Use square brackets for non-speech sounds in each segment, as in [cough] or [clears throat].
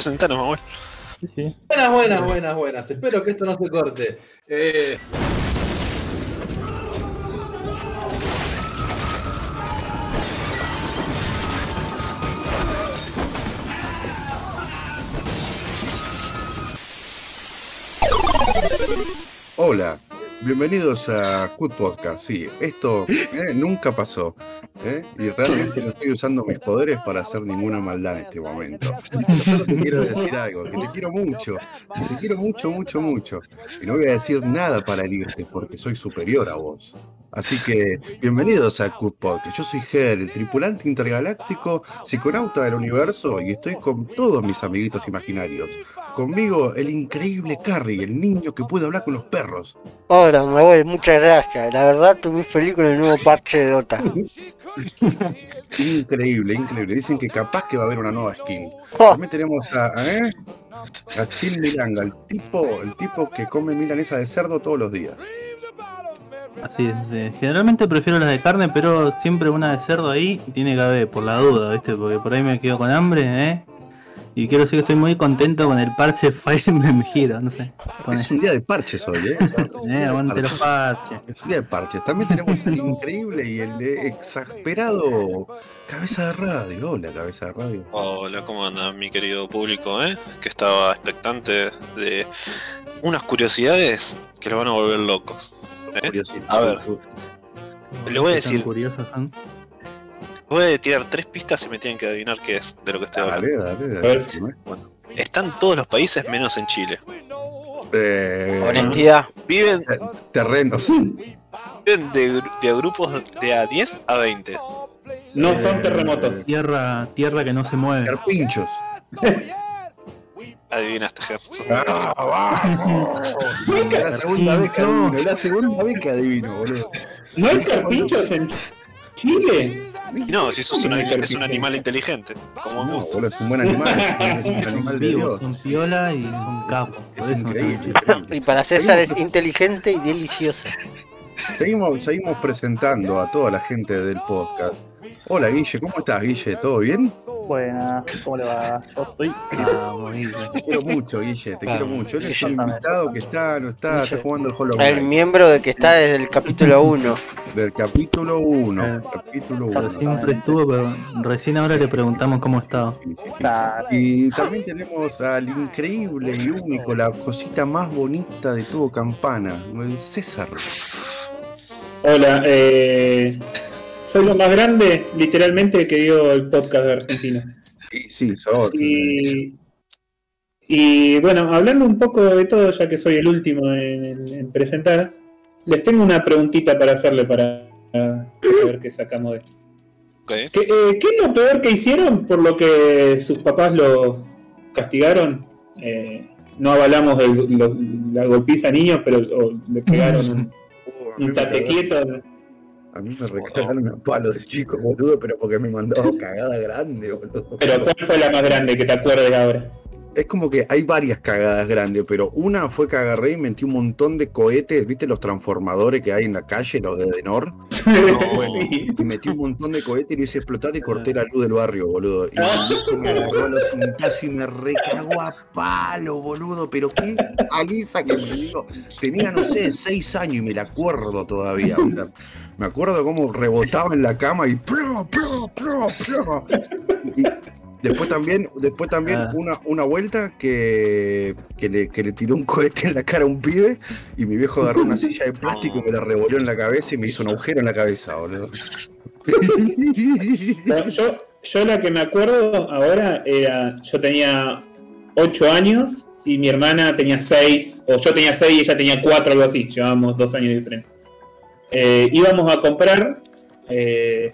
Presentanos, Manuel. Sí, sí. Buenas, buenas, buenas, buenas. Espero que esto no se corte. Eh, Hola, bienvenidos a Cut Podcast. Sí, esto eh, nunca pasó. ¿eh? Y realmente no estoy usando mis poderes para hacer ninguna maldad en este momento. Solo te quiero decir algo, que te quiero mucho, que te quiero mucho, mucho, mucho. Y no voy a decir nada para herirte porque soy superior a vos. Así que, bienvenidos a Cut Podcast. Yo soy Ger, el tripulante intergaláctico, psiconauta del universo, y estoy con todos mis amiguitos imaginarios. Conmigo, el increíble Carrie, el niño que puede hablar con los perros. Hola, Manuel, muchas gracias. La verdad, estoy muy feliz con el nuevo [laughs] parche de Dota. Increíble, increíble. Dicen que capaz que va a haber una nueva skin. Oh, También tenemos a, ¿eh? a Chin Milanga, el tipo, el tipo que come milanesa de cerdo todos los días. Así es. sí. Generalmente prefiero las de carne, pero siempre una de cerdo ahí tiene que haber, por la duda, ¿viste? Porque por ahí me quedo con hambre, ¿eh? Y quiero decir que estoy muy contento con el parche [laughs] Fire Emblem Hero, no sé. Con Es eso. un día de parches hoy, ¿eh? O [laughs] sea, Eh, día de aguante los parches. parches. Es un día de parches. También tenemos el increíble y el de exasperado Cabeza de Radio. Hola, Cabeza de Radio. Hola, ¿cómo anda mi querido público, eh? Que estaba expectante de unas curiosidades que lo van a volver locos. [laughs] ¿eh? A ver. Le voy a decir- curiosos. Voy a tirar tres pistas y me tienen que adivinar qué es de lo que estoy hablando. Dale, dale, dale. ver. decime. Están todos los países menos en Chile. Eh, honestidad. Viven, terrenos. [laughs] viven de, de grupos de a 10 a 20. no Eh, son terremotos. Tierra, tierra que no se mueve. Carpinchos. [laughs] Adivinaste, Ger. ¡Ah, vamos! Es la segunda vez que adivino, es la segunda vez que adivino, boludo. ¿No hay carpinchos en Chile? No, si sos un, ¿Cómo que no hay es un animal inteligente. Como No, vos. boludo, es un buen animal. Es un animal de [laughs] Dios. son piola y son capos. Es eso increíble. Y para César es inteligente y delicioso. Seguimos, seguimos presentando a toda la gente del podcast. Hola Guille, ¿cómo estás Guille? ¿Todo bien? Buenas, ¿cómo le va? Yo estoy. Vamos, Guille. Te quiero mucho, Guille, te Claro. quiero mucho. Él es el invitado que está, no está, está Guille. jugando el Hollow El miembro de que está desde el capítulo 1. Del capítulo 1. Eh, Capítulo Recién 1. se estuvo, pero recién ahora le preguntamos cómo estaba. Sí, sí, sí. Claro. Y también tenemos al increíble y único, la cosita más bonita de todo Campana, el César. Hola, eh, soy lo más grande, literalmente, que dio el podcast de Argentina. Sí, sí, sos. Y, y bueno, hablando un poco de todo, ya que soy el último en, en- en presentar, les tengo una preguntita para hacerle para, para ver qué sacamos de esto. ¿Qué, eh, qué es lo peor que hicieron por lo que sus papás lo castigaron? Eh, no avalamos el- lo- la golpiza a niños, pero o le pegaron [laughs] un, Oh, un tate quieto. A mí me regalaron a palo de chico, boludo, pero porque me mandaba cagada grande, boludo. Pero ¿cuál fue la más grande que te acuerdes ahora? Es como que hay varias cagadas grandes, pero una fue que agarré y metí un montón de cohetes, ¿viste los transformadores que hay en la calle, los de Denor? [laughs] Sí. Y metí un montón de cohetes y lo hice explotar y corté la luz del barrio, boludo. Y viejo me agarró a los y me recagó a palo, boludo. Pero qué paliza que me dio. Tenía, no sé, seis años y me la acuerdo todavía. Me acuerdo cómo rebotaba en la cama y ¡plum, plum, plum, plum! Y después también, después también Ah. una, una vuelta que, que, le, que le tiró un cohete en la cara a un pibe y mi viejo agarró una silla de plástico y me la revolvió en la cabeza y me hizo un agujero en la cabeza, boludo. No, yo, yo la que me acuerdo ahora era, yo tenía 8 años y mi hermana tenía 6, o yo tenía 6 y ella tenía 4, algo así, llevábamos 2 años de diferencia. Eh, íbamos a comprar eh,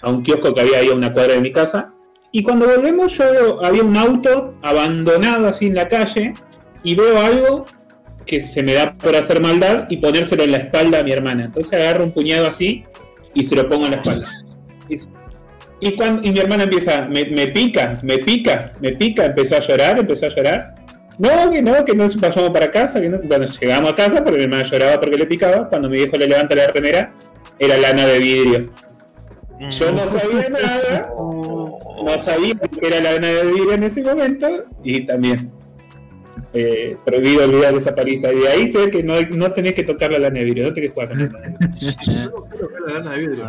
a un kiosco que había ahí a una cuadra de mi casa, y cuando volvemos yo había un auto abandonado así en la calle, y veo algo que se me da por hacer maldad y ponérselo en la espalda a mi hermana. Entonces agarro un puñado así y se lo pongo en la espalda. Y, cuando, y mi hermana empieza, me, pica, me pica, me pica, empezó a llorar, empezó a llorar. No, que no, que no vayamos para casa, que no. Llegamos a casa porque mi hermana lloraba porque le picaba. Cuando mi viejo le levanta la remera, era lana de vidrio. Yo no sabía [laughs] nada, no sabía que era la lana de vidrio en ese momento y también eh, prohibido olvidar esa paliza. Y de ahí sé que no, no tenés que tocar la lana de vidrio, no tenés que jugar con la lana de vidrio. Yo no quiero ver la lana de vidrio.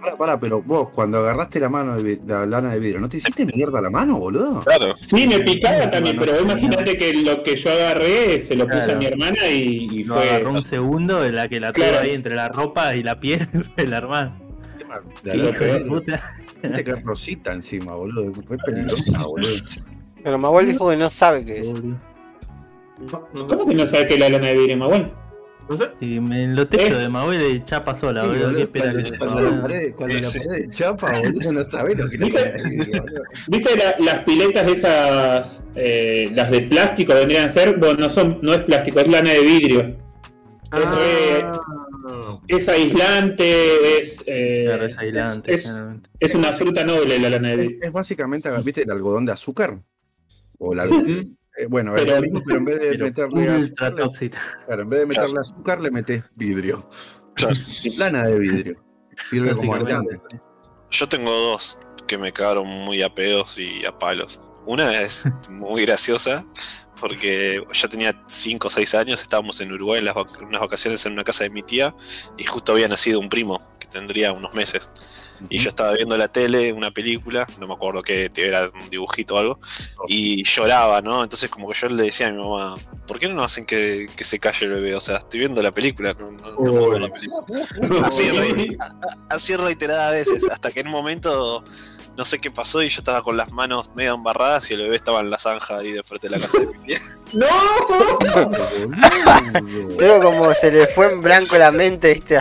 Pará, pará, pero vos cuando agarraste la mano de la lana de vidrio, ¿no te hiciste mierda la mano, boludo? Claro. Sí, me picaba también, pero vos imagínate que lo que yo agarré se lo puse a mi hermana y, fue. agarró un segundo en la que la tuvo Claro. ahí entre la ropa y la piel [laughs] del hermano. La Sí, Hijo de de vidrio, puta. viste que es rosita encima, boludo. Es peligrosa, [laughs] boludo. Pero Maguel dijo que no sabe qué es. ¿Cómo que no sabes que es la lana de vidrio, Manuel? No sé. Me en lo techo Es- de Mabuel y chapa sola, Sí, boludo. ¿Qué cuando, que cuando la pared, cuando la Sí. pared chapa, boludo, no sabés lo que es la de. ¿Viste la- las piletas esas, eh, las de plástico vendrían a ser? Bueno, no, son, no es plástico, es lana de vidrio. Ah, Es aislante, es, eh, Claro, es aislante. es, es una fruta noble la lana de Es, vidrio. es básicamente, ¿viste el algodón de azúcar? O la, ¿Mm? eh, bueno, es Pero- lo mismo, pero en vez de meterle azúcar, le- claro, en vez de meterle azúcar, le metes vidrio. Claro. Lana de vidrio. Sirve como. Yo tengo dos que me cagaron muy a pedos y a palos. Una es muy graciosa porque yo tenía 5 o 6 años, estábamos en Uruguay en las vac- unas vacaciones en una casa de mi tía y justo había nacido un primo que tendría unos meses. Y yo estaba viendo la tele, una película, no me acuerdo qué, era un dibujito o algo, y lloraba, ¿no? Entonces como que yo le decía a mi mamá, ¿por qué no nos hacen que, que se calle el bebé? O sea, estoy viendo la película, no, no- no puedo ver la película. Así, [laughs] re- a- así reiteradas veces, hasta que en un momento no sé qué pasó y yo estaba con las manos medio embarradas y el bebé estaba en la zanja ahí de frente de la casa de mi tía. [laughs] Boludo, [laughs] Pero como se le fue en blanco la mente, ¿viste?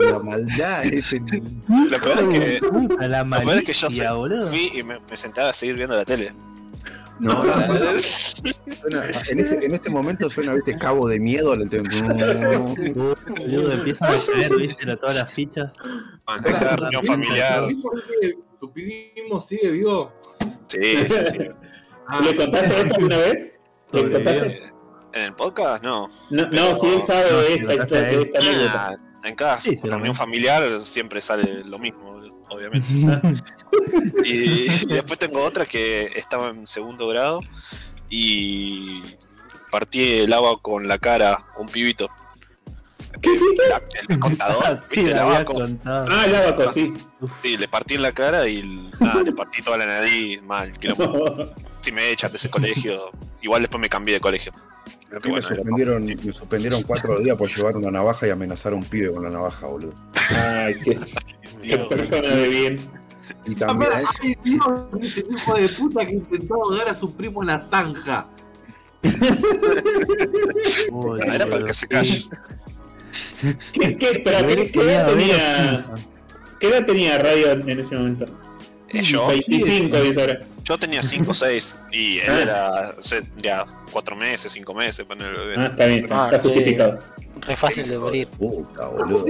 La maldad, ese- Lo peor es que, lo peor es que yo se- fui y me, me sentaba a seguir viendo la tele. No. [laughs] Suena- en, este, en este momento suena, viste, cabo de miedo. al te- Boludo, empiezan a caer, viste, la- todas las fichas. cada reunión familiar. ¿Tu primo sigue vivo? Sí, sí, sí. [laughs] Ah, ¿Le contaste esto alguna vez? ¿Le contaste? ¿En el podcast? No. No, no, si él sabe No, de si esta lo contaste a historia, de él. esta anécdota. Ah, en cada Sí, reunión familiar siempre sale lo mismo, obviamente. Y, [laughs] y después tengo otra que estaba en segundo grado y partí el agua con la cara a un pibito. ¿Qué hiciste? El contador, Ah, [laughs] sí, ¿viste? El abaco. contado. Ah, el abaco, sí. Sí, le partí en la cara y nada, le partí toda la nariz, mal. [laughs] Si me echan de ese colegio, igual después me cambié de colegio. Que me bueno, suspendieron, me suspendieron cuatro días por llevar una navaja y amenazar a un pibe con la navaja, boludo. Ay, qué, qué Dios. persona de bien. Y Ah, también, mira, hay tío, ese hijo de puta que intentó ahogar a su primo en la zanja. Uy, Era para que se calle. ¿Qué, qué, espera, ¿qué, qué edad ver tenía. ¿qué edad tenía Radio en ese momento? Eh, Yo, 25, dice ahora. yo tenía 5 o 6 y él Ah. era, o sea, ya 4 meses, 5 meses. bebé. Ah, está bien, Ah, está sí. justificado. Re fácil de morir. puta, boludo.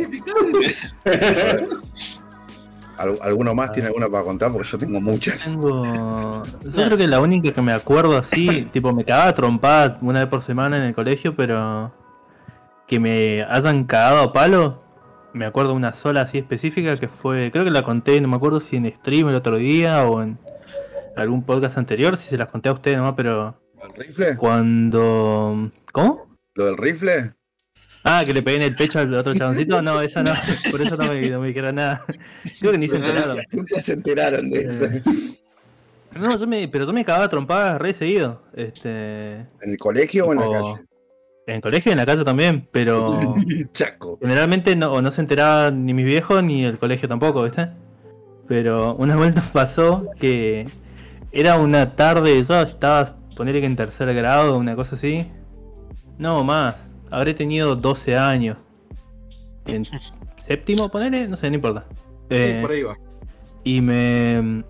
[laughs] Justificable. ¿Al- ¿Alguno más tiene alguna para contar? Porque yo tengo muchas. Tengo. [laughs] Yo creo que la única que me acuerdo así, [laughs] tipo, me cagaba trompada una vez por semana en el colegio, pero que me hayan cagado a palo, me acuerdo una sola así específica que fue, creo que la conté, no me acuerdo si en stream el otro día o en algún podcast anterior, si se las conté a ustedes nomás, pero ¿El rifle? cuando. ¿Cómo? ¿Lo del rifle? Ah, que le pegué en el pecho al otro chaboncito. No, esa no, por eso no me, no me dijeron nada. Creo que ni se enteraron. Nunca se enteraron de eso. No, yo me, pero yo me cagaba trompadas re seguido. Este, ¿En el colegio o en la calle? en el colegio y en la casa también, pero [laughs] Chaco. generalmente no, no se enteraba ni mis viejos ni el colegio tampoco, ¿viste? Pero una vuelta pasó que era una tarde, yo estaba, ponerle que en tercer grado, una cosa así. No, más, habré tenido 12 años. En séptimo, ponerle, no sé, no importa. Sí, Eh, por ahí va. y me.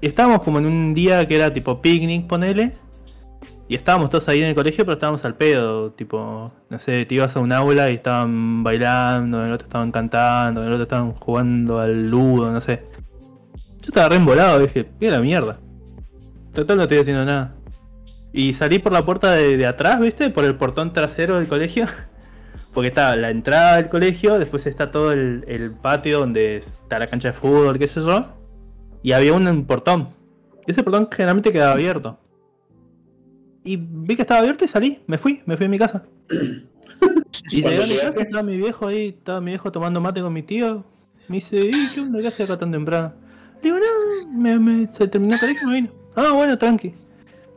y estábamos como en un día que era tipo picnic, ponele. Y estábamos todos ahí en el colegio, pero estábamos al pedo. Tipo, no sé, te ibas a un aula y estaban bailando, en el otro estaban cantando, en el otro estaban jugando al ludo, no sé. Yo estaba re embolado, dije, ¿qué la mierda? Total, no estoy haciendo nada. Y salí por la puerta de, de atrás, ¿viste? Por el portón trasero del colegio. [laughs] Porque está la entrada del colegio, después está todo el, el patio donde está la cancha de fútbol, qué sé yo. Y había un portón. Y ese portón generalmente quedaba abierto. Y vi que estaba abierto y salí, me fui, me fui a mi casa. [coughs] Y llegué a mi casa, estaba mi viejo ahí, estaba mi viejo tomando mate con mi tío. Me dice, ¿y qué onda? ¿Qué haces acá tan temprano? Le digo, no, me, me- se terminó el colegio y me vino. Ah, bueno, tranqui.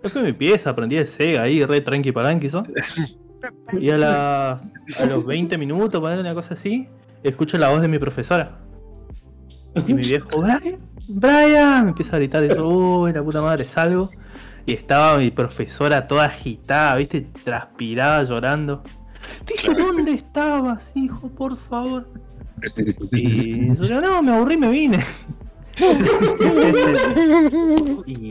Me fui a mi pieza, aprendí el Sega ahí, re tranqui palanqui, ¿so? [laughs] Y a, la- a los 20 minutos, poner una cosa así, escucho la voz de mi profesora. Y mi viejo, Brian, Brian, me empieza a gritar eso, uy, la puta madre, salgo. Y estaba mi profesora toda agitada, viste, transpirada, llorando. Dice, ¿dónde estabas, hijo, por favor? [laughs] Y yo no, me aburrí, me vine. Y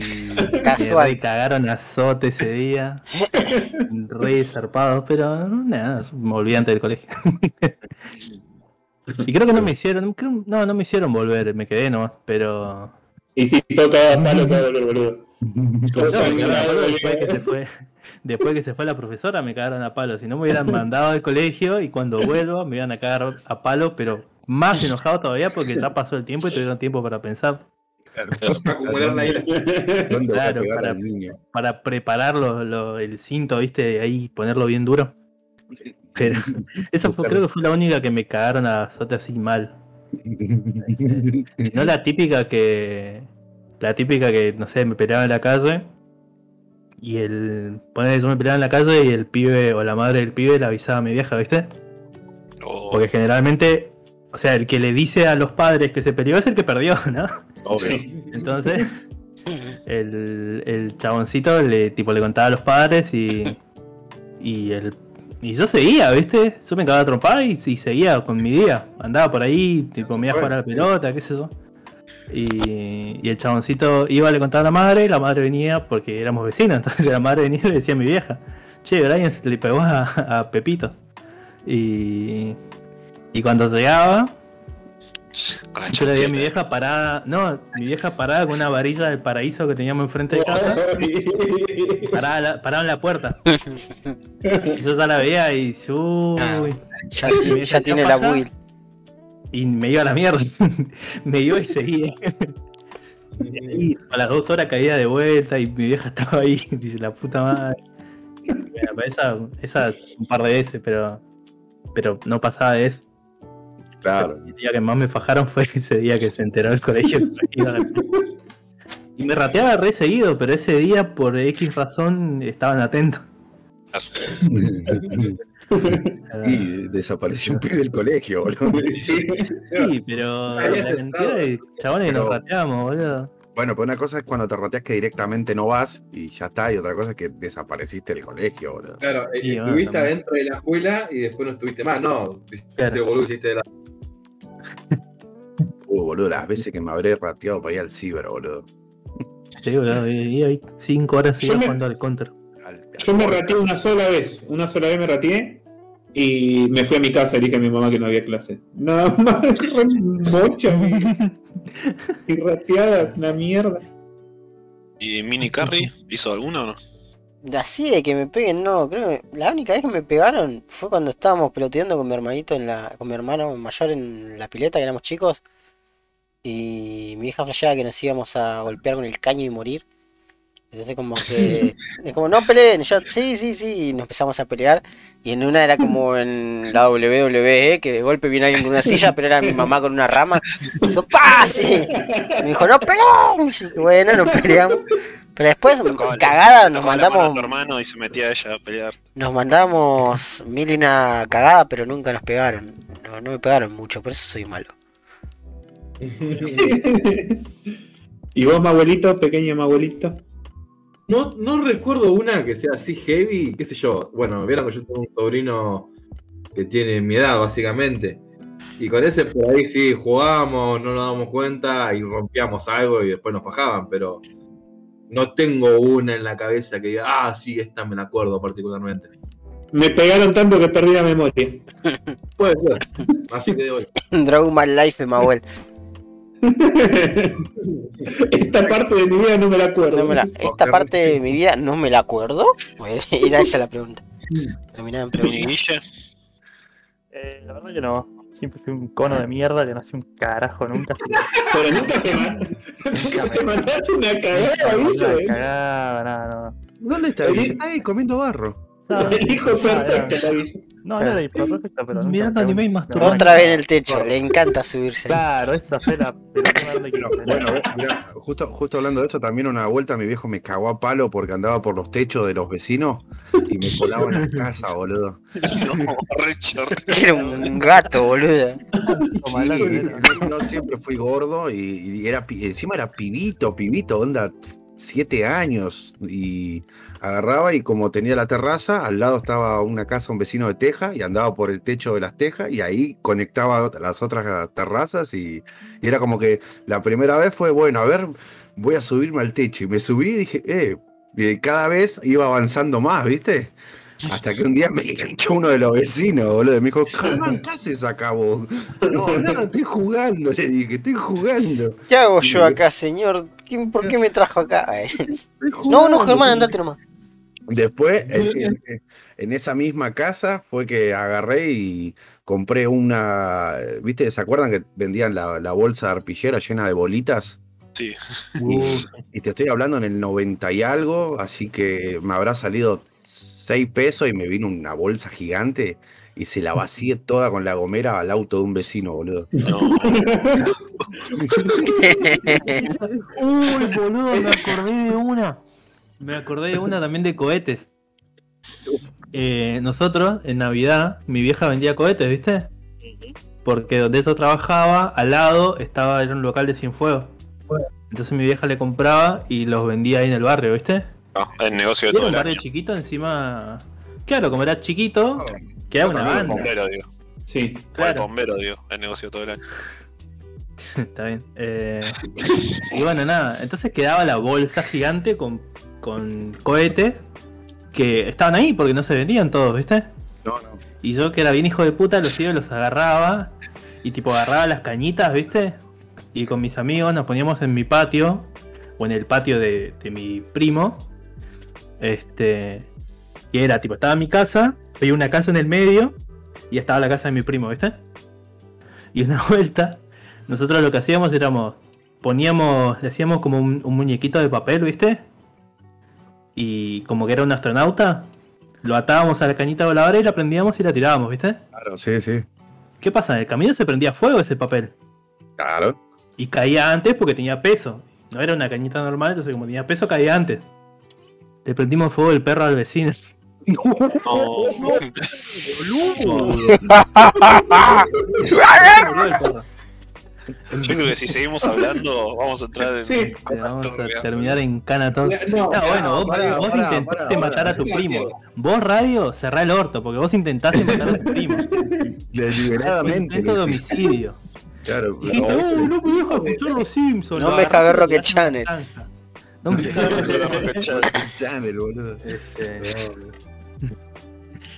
Casual. me cagaron azote ese día. Re zarpados, pero nada, me volví antes del colegio. y creo que no me hicieron, creo- no, no me hicieron volver, me quedé nomás, pero Y si toca palo, te va a volver boludo. No, cagaron después que boludo. se fue. Después que se fue la profesora me cagaron a palo. Si no me hubieran mandado al colegio y cuando vuelva me iban a cagar a palo, pero más [laughs] enojado todavía porque ya pasó el tiempo y tuvieron tiempo para pensar, Acumular la ira. ¿Dónde Claro, para- niño? para preparar lo- lo- el cinto, viste, ahí ponerlo bien duro. Pero [laughs] esa fue, creo que fue la única que me cagaron a azote así mal. [laughs] No la típica que. La típica que, no sé, me peleaba en la calle. Y el. Poner yo me peleaba en la calle y el pibe o la madre del pibe le avisaba a mi vieja, ¿viste? Oh, Porque generalmente. O sea, el que le dice a los padres que se peleó es el que perdió, ¿no? obvio. Entonces. [laughs] El, el chaboncito le tipo le contaba a los padres y. Y el. Y yo seguía, ¿viste? Yo me cagaba a trompar y, y seguía con mi día. Andaba por ahí, tipo, me iba a jugar a la pelota, qué sé yo. Y, y el chaboncito iba, le contaba a la madre, y la madre venía porque éramos vecinos, entonces la madre venía y le decía a mi vieja, che, Brian le pegó a, a Pepito. Y, y cuando llegaba, Con yo le di a mi vieja parada, no, mi vieja parada con una varilla del paraíso que teníamos enfrente de casa, [laughs] parada, la- parada en la puerta. [laughs] Y yo ya la veía y uy, Ya, Y me ya tiene "¿Qué la pasa?". build. y me iba a la mierda. [laughs] me iba y seguía. Y a las dos horas caía de vuelta y mi vieja estaba ahí, dice la puta madre. Bueno, esa, esa un par de veces, pero pero no pasaba de eso. Claro. El día que más me fajaron fue ese día que se enteró el colegio. que iba a- y me rateaba re seguido, pero ese día por X razón estaban atentos. y desapareció un pibe del colegio, boludo. [laughs] Sí. Sí, pero la cantidad de chabones que nos Pero- rateamos, boludo. Bueno, pues una cosa es cuando te rateas que directamente no vas y ya está, y otra cosa es que desapareciste del colegio, boludo. Claro, eh, Sí, bueno, estuviste adentro de la escuela y después no estuviste más. No, Claro. boludo, hiciste de la. [laughs] Uh, boludo, las veces que me habré rateado para ir al ciber, boludo. Sí, boludo, y ahí cinco horas Yo me- jugando al counter. Al- al Yo me rateé una sola vez. Una sola vez me rateé. Y me fui a mi casa y dije a mi mamá que no había clase. Nada más, [laughs] mocha, [laughs] y rateada, una mierda. ¿Y Mini Carry hizo alguno o no? Así de que me peguen, no, creo que la única vez que me pegaron fue cuando estábamos peloteando con mi hermanito en la, con mi hermano mayor en la pileta, que éramos chicos, y mi hija flasheaba que nos íbamos a golpear con el caño y morir. Entonces como que, es como no peleen, yo, sí, sí, sí, y nos empezamos a pelear, y en una era como en la WWE, que de golpe viene alguien con una silla, pero era mi mamá con una rama, y hizo ¡pase! Me dijo, no peleen, y bueno, nos peleamos. Pero después, Tocaba cagada, nos mandamos tu hermano y se metía ella a pelear. nos mandamos mil y una cagada, pero nunca nos pegaron. No, no me pegaron mucho, por eso soy malo. [laughs] ¿Y vos, mi abuelito, pequeño mi abuelito? No, no recuerdo una que sea así heavy, qué sé yo. Bueno, vieron que yo tengo un sobrino que tiene mi edad, básicamente. Y con ese por ahí sí jugábamos, no nos damos cuenta y rompíamos algo y después nos bajaban, pero no tengo una en la cabeza que diga, ah, sí, esta me la acuerdo particularmente. Me pegaron tanto que perdí la memoria. [laughs] Puede ser. Así que de hoy. Dragon Life de Mahuel. [laughs] Esta parte de mi vida no me la acuerdo. No me la- [laughs] esta parte de mi vida no me la acuerdo. Era esa la pregunta. Terminaba en pregunta. Eh, la verdad que no. Siempre fui un cono de mierda que no hacía un carajo nunca. [laughs] Pero nunca te, nunca te mandaste una cagada, no, nada, cagada, nada, no. ¿Dónde está? Está ahí comiendo barro. No, [laughs] El hijo no, perfecto, no. No, no era hiperperfecto, pero. Mirando me anime y masturbando. Otra vez en el techo, le encanta subirse. Claro, esa fue la más Bueno, ¿no? justo, justo hablando de eso, también una vuelta mi viejo me cagó a palo porque andaba por los techos de los vecinos y me colaba en la casa, boludo. No, [laughs] Richard. Era un gato, boludo. Sí, yo siempre fui gordo y, y era encima era pibito, pibito, onda siete años y agarraba y como tenía la terraza, al lado estaba una casa, un vecino de teja y andaba por el techo de las tejas y ahí conectaba las otras terrazas y, y era como que la primera vez fue, bueno, a ver, voy a subirme al techo y me subí y dije, eh, y cada vez iba avanzando más, ¿viste? Hasta que un día me [laughs] enganchó uno de los vecinos, boludo. Me dijo, Germán, [laughs] ¿qué haces acá vos? No, nada, estoy jugando, le dije, estoy jugando. ¿Qué hago yo acá, señor? ¿Quién- ¿Por qué me trajo acá? [laughs] No, no, jugando". Germán, andate nomás. Después, [laughs] en, en- en esa misma casa, fue que agarré y compré una. ¿Viste? ¿Se acuerdan que vendían la, la bolsa de arpillera llena de bolitas? Sí. Y, y te estoy hablando en el 90 y algo, así que me habrá salido 6 pesos y me vino una bolsa gigante y se la vacié toda con la gomera al auto de un vecino, boludo. No. [laughs] Uy, boludo, me acordé de una. Me acordé de una también de cohetes. Eh, nosotros, en Navidad, mi vieja vendía cohetes, ¿viste? Porque donde eso trabajaba, al lado estaba era un local de Cienfuegos. Entonces mi vieja le compraba y los vendía ahí en el barrio, ¿viste? No, el negocio de Y era todo un el barrio año. chiquito, encima. Claro, como era chiquito, quedaba una El banda. bombero, digo. Sí. O El Claro. bombero, digo. El negocio de todo el año. [laughs] Está bien. Eh, y bueno, nada. Entonces quedaba la bolsa gigante con, con cohetes que estaban ahí porque no se vendían todos, ¿viste? No, no. Y yo que era bien hijo de puta, los iba y los agarraba. Y tipo agarraba las cañitas, ¿viste? Y con mis amigos nos poníamos en mi patio. O en el patio de, de mi primo. Este. Y era tipo, estaba mi casa. Había una casa en el medio. Y estaba la casa de mi primo, ¿viste? Y una [laughs] vuelta. Nosotros lo que hacíamos éramos. Poníamos. Le hacíamos como un, un muñequito de papel, ¿viste? Y como que era un astronauta. Lo atábamos a la cañita voladora y la prendíamos y la tirábamos, ¿viste? Claro, sí, sí. ¿Qué pasa? En el camino se prendía fuego ese papel. Claro. Y caía antes porque tenía peso. No era una cañita normal, entonces como tenía peso caía antes. Le prendimos fuego el perro al vecino. No. [laughs] [laughs] [laughs] El perro. Yo creo que si seguimos hablando, vamos a entrar en. Sí. Vamos a terminar en cana todo. No, No, bueno, vos, pará, vos pará, intentaste pará, matar a tu primo. Vos, radio, cerrá el orto, porque vos intentaste matar a tu primo. Deliberadamente. Intento de homicidio. Claro, Dijiste, pero- "Oh, no me deja escuchar los Simpsons. No me deja ver Rocket Channel. No me deja ver Channel, boludo. Este,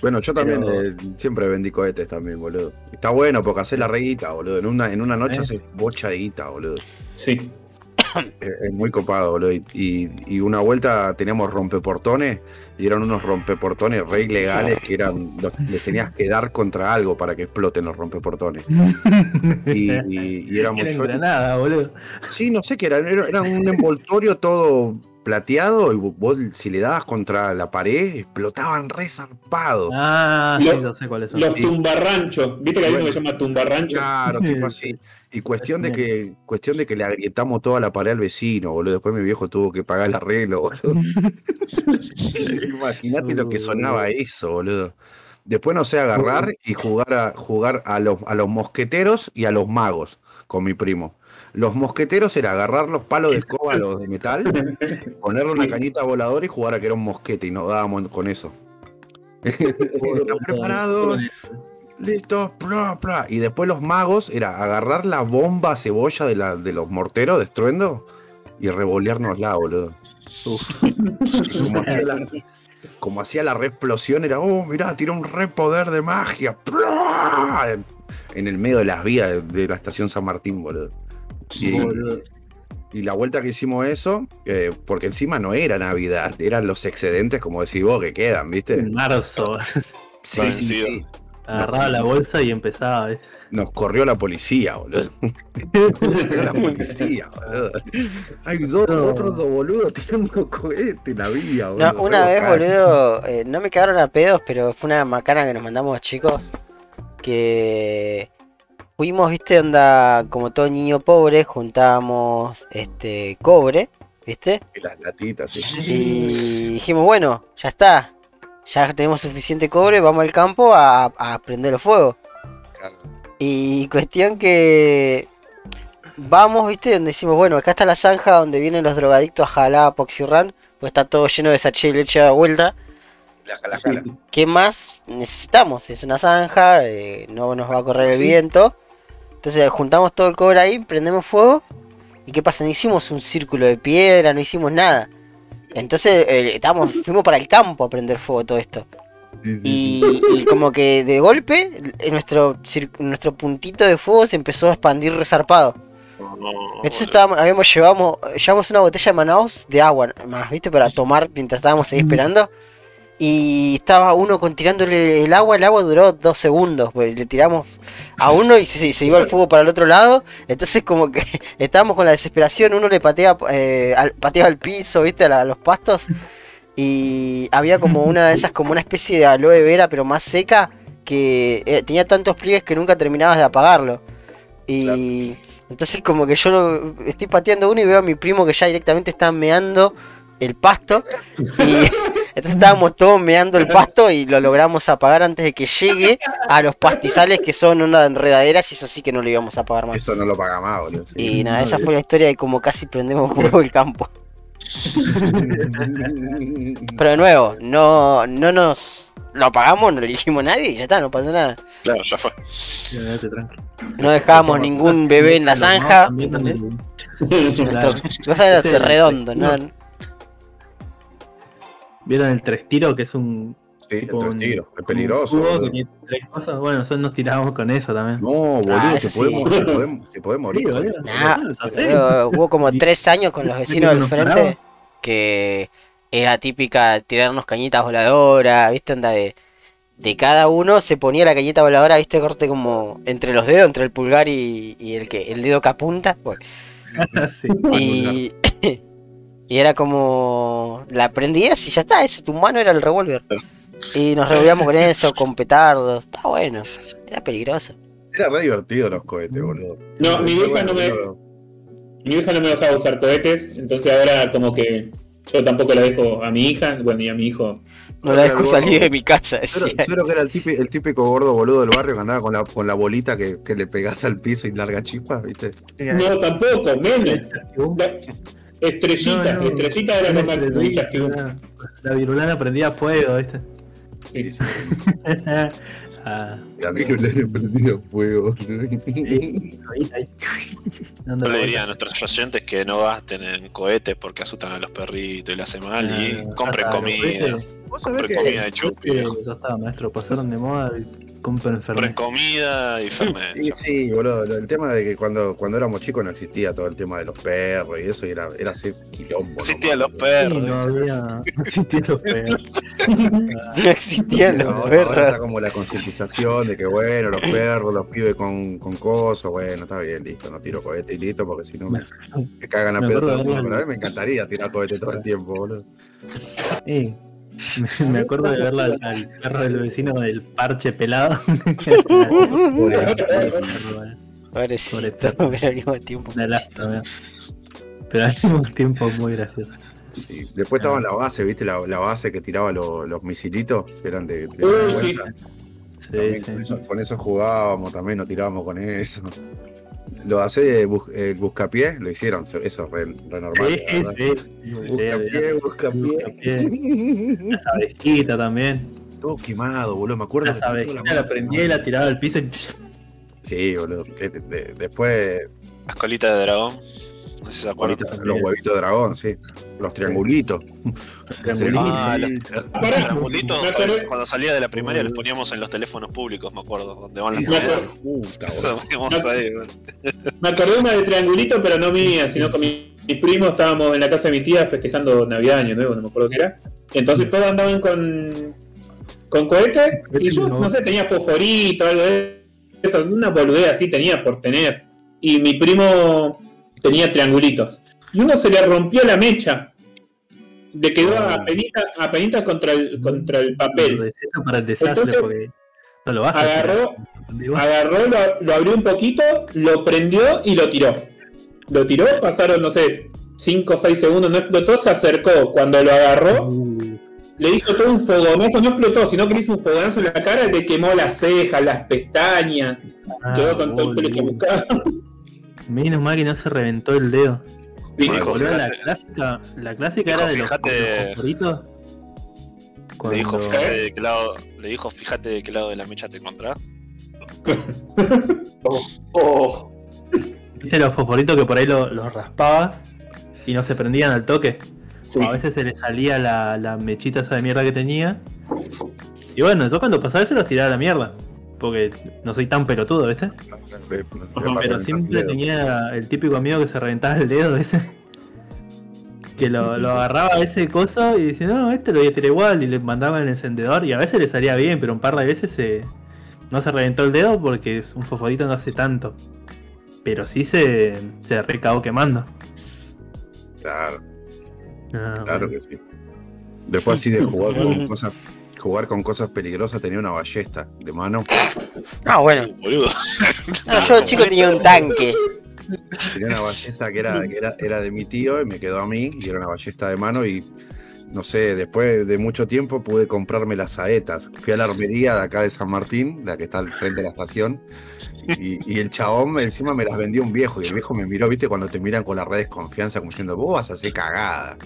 Bueno, yo también Pero- eh, siempre vendí cohetes también, boludo. Está bueno porque haces la reguita, boludo. En una, en una noche ¿Eh? haces bocha de guita, boludo. Sí. [coughs] Es, es muy copado, boludo. Y, y- y una vuelta teníamos rompeportones y eran unos rompeportones re ilegales que eran. los- les tenías que dar contra algo para que exploten los rompeportones. [laughs] Y, y- y éramos Era yo. Granada, boludo. Sí, no sé qué era. Era, era un envoltorio todo plateado y vos si le dabas contra la pared explotaban re zarpado. Ah, sí, Lo- no sé cuáles son. Los Sí. tumbarranchos. ¿Viste que hay uno que se llama tumbarrancho? Claro, tipo así. Y cuestión de que, cuestión de que le agrietamos toda la pared al vecino, boludo. Después mi viejo tuvo que pagar el arreglo, boludo. [laughs] [laughs] Imagínate lo que sonaba eso, boludo. Después no sé agarrar y jugar a jugar a los, a los mosqueteros y a los magos con mi primo. Los mosqueteros era agarrar los palos de [laughs] escoba, los de metal, [laughs] ponerle una cañita voladora y jugar a que era un mosquete y nos dábamos con eso. [laughs] ¿Estás preparado? Listo, pla, pla. Y después los magos era agarrar la bomba cebolla de, la, de los morteros de estruendo y revoleárnosla, boludo. Como hacía la, como hacía la re explosión, era, oh, mirá, tiró un re poder de magia. En el medio de las vías de, de la estación San Martín, boludo. Y, y la vuelta que hicimos eso, eh, porque encima no era Navidad, eran los excedentes, como decís vos, que quedan, ¿viste? En marzo. Sí, sí, sí. Agarraba la bolsa y empezaba, ¿ves? Nos corrió la policía, boludo. Nos [laughs] corrió la policía, boludo. Hay dos, otros dos boludos tirando cohete en la vía, boludo. No, una vez, boludo, eh, no me cagaron a pedos, pero fue una macana que nos mandamos chicos. Que fuimos, viste, onda, como todo niño pobre, juntábamos este cobre, viste. Y las latitas, sí. Y dijimos, bueno, ya está. Ya tenemos suficiente cobre, vamos al campo a, a prender el fuego. Claro. Y cuestión que vamos, viste, donde decimos, bueno, acá está la zanja donde vienen los drogadictos a jalar Poxirran, pues está todo lleno de sachet de leche a vuelta. La jala, jala. ¿Qué más necesitamos? Es una zanja, eh, no nos va a correr el Sí. viento. Entonces juntamos todo el cobre ahí, prendemos fuego. ¿Y qué pasa? No hicimos un círculo de piedra, no hicimos nada. Entonces eh, estábamos, [laughs] fuimos para el campo a prender fuego todo esto. Y, y como que de golpe eh, nuestro, nuestro puntito de fuego se empezó a expandir resarpado. Entonces estábamos, habíamos llevamos, llevamos una botella de Manaus de agua más, ¿viste? Para tomar mientras estábamos ahí esperando. Y estaba uno con tirándole el agua, el agua duró dos segundos, pues le tiramos a uno y se, se iba el fuego para el otro lado. Entonces como que [laughs] estábamos con la desesperación, uno le patea, eh, al, pateaba al piso, ¿viste? A, la- a los pastos. Y había como una de esas, como una especie de aloe vera, pero más seca, que eh, tenía tantos pliegues que nunca terminabas de apagarlo. Y entonces como que yo lo- estoy pateando uno y veo a mi primo que ya directamente está meando el pasto. Y [laughs] entonces estábamos todos meando el pasto y lo logramos apagar antes de que llegue a los pastizales que son una enredadera, y es así que no lo íbamos a apagar más. Eso no lo paga más, boludo. sí. Y nada, esa fue la historia de cómo casi prendemos fuego el campo. Pero de nuevo, no, no nos lo apagamos, no le dijimos a nadie y ya está, no pasó nada. Claro, ya fue. No dejábamos ningún bebé en la zanja. Nuestro- Vas a Ese- redondo, ¿no? ¿Vieron el tres tiro que es un. Sí, el tipo tres un- tiro, es peligroso. cubo boludo. que tiene tres cosas? Bueno, nosotros nos tirábamos con eso también. No, boludo, Ah, te, podemos, sí. te, podemos, te podemos morir. Sí, boludo. Nah, pero hubo como tres años con los [laughs] vecinos del frente que era típica tirarnos cañitas voladoras, ¿viste? Onda de, de cada uno se ponía la cañita voladora, ¿viste? Corte como entre los dedos, entre el pulgar y, y el que el dedo que apunta. Bueno, [laughs] Sí. y, [laughs] y era como la prendías y ya está, ese tu mano era el revólver. Y nos revolvíamos con eso, con petardos, está bueno, era peligroso. Era re divertido los cohetes, boludo. No, mi vieja no me-. Mi hija no me dejaba usar cohetes, entonces ahora como que yo tampoco la dejo a mi hija, bueno, y a mi hijo. No la dejo salir de mi casa, Yo decía. creo que era el típico, el típico gordo boludo del barrio que andaba con la, con la bolita que, que le pegás al piso y larga chispas, ¿viste? No, tampoco, menos. [laughs] La- Estrellita, No, no. estrellita era lo más Estrellita, que la- La virulana prendía fuego, ¿viste? Sí, sí. [laughs] ah, Y a mí no le prendía fuego. [laughs] Yo la le diría a nuestros oyentes que no gasten en cohetes porque asustan a los perritos y le hace mal y Ah, compren comida. Vos sabés que comida de chupi. Eh, Ya está, maestro, pasaron de moda y compren Compren enfermedad. comida y fernet. Sí, sí, boludo. El tema de que cuando, cuando éramos chicos no existía todo el tema de los perros y eso, y era, era así quilombo. [laughs] Existían los perros. no había. No existían los perros. No existían Ahora- los ahora está perros. como la concientización de que, bueno, los perros, los pibes con, con cosas, bueno, está bien, listo, no tiro cohete y listo, porque si no me, [laughs] me cagan a pedo todo el verlo. Pero a mí me encantaría tirar cohete todo el tiempo, boludo. Sí. Me, [laughs] me acuerdo de verla al, al perro del vecino con el parche pelado. [laughs] Pobrecito, pero al mismo tiempo. lástima. Pero al mismo tiempo muy gracioso. Sí. Después estaba en la base, ¿viste? La, la base que tiraba lo- los misilitos, que eran de, de. Sí, sí. con, eso, con eso jugábamos, también nos tirábamos con eso. Lo el, bus- el buscapié, lo hicieron, eso es re, re normal. Sí, la sí. Sí, Buscapié, buscapié. Las abejitas también. Todo quemado, boludo. Me acuerdo que tengo abejitas la prendía y la tiraba al piso y. Sí, boludo. De- después, Las colitas de dragón. No sé si se acuerdan. Bolitas los huevitos de dragón, sí. Los triangulitos. Triangulitos. Ah, los triangulitos, acordé- cuando salía de la primaria los poníamos en los teléfonos públicos, me acuerdo, donde van las Me monedas. [laughs] Me acordé una de triangulito, pero no mía, sino con mi- mis primos estábamos en la casa de mi tía festejando Navidad, Año Nuevo, no me acuerdo qué era. Entonces todos andaban con, con cohete. Y yo, No. sé, tenía fosforito, algo de eso, una boludez así tenía por tener. Y mi primo tenía triangulitos. Y uno se le rompió la mecha. Le quedó Oh. apenita, apenita contra el, contra el papel. Para el desastre Entonces, porque no lo a agarró-. Agarró, lo, lo abrió un poquito, lo prendió y lo tiró. Lo tiró, pasaron, no sé, 5 o 6 segundos, no explotó, se acercó. Cuando lo agarró, Uh, le hizo todo un fogonazo, no explotó, sino que le hizo un fogonazo en la cara, le quemó las cejas, las pestañas, ah, quedó con todo el pelo que buscaba. Menos mal que no se reventó el dedo. Y Bueno, dijo, Boludo, la clásica, la clásica Dijo, era de los, fíjate- los fosforitos. Le dijo, fíjate de qué lado, le dijo, fíjate de qué lado de la mecha te encontrás. [laughs] Oh, ¿Viste los fosforitos que por ahí lo- los raspabas y no se prendían al toque? Sí. O a veces se le salía la, la mechita esa de mierda que tenía. Y bueno, yo cuando pasaba eso los tiraba a la mierda. Porque no soy tan pelotudo, ¿viste? Pero siempre tenía el típico amigo que se reventaba el dedo, ¿viste? Que lo, lo agarraba a ese coso y decía, no, este lo voy a tirar igual. Y le mandaba el encendedor y a veces le salía bien, pero un par de veces se, no se reventó el dedo porque es un fosforito no hace tanto. Pero sí se, se recabó quemando. Claro, Ah, claro bueno. que sí. Después sí de jugar con [laughs] cosas, jugar con cosas peligrosas tenía una ballesta de mano. Ah, bueno. Boludo. No, yo chico tenía un tanque. Tenía una ballesta que era, que era, era de mi tío y me quedó a mí y era una ballesta de mano y no sé, después de mucho tiempo pude comprarme las saetas. Fui a la armería de acá de San Martín, la que está al frente de la estación, y, y el chabón encima me las vendió un viejo y el viejo me miró, viste, cuando te miran con la red desconfianza como diciendo, vos vas a hacer cagada.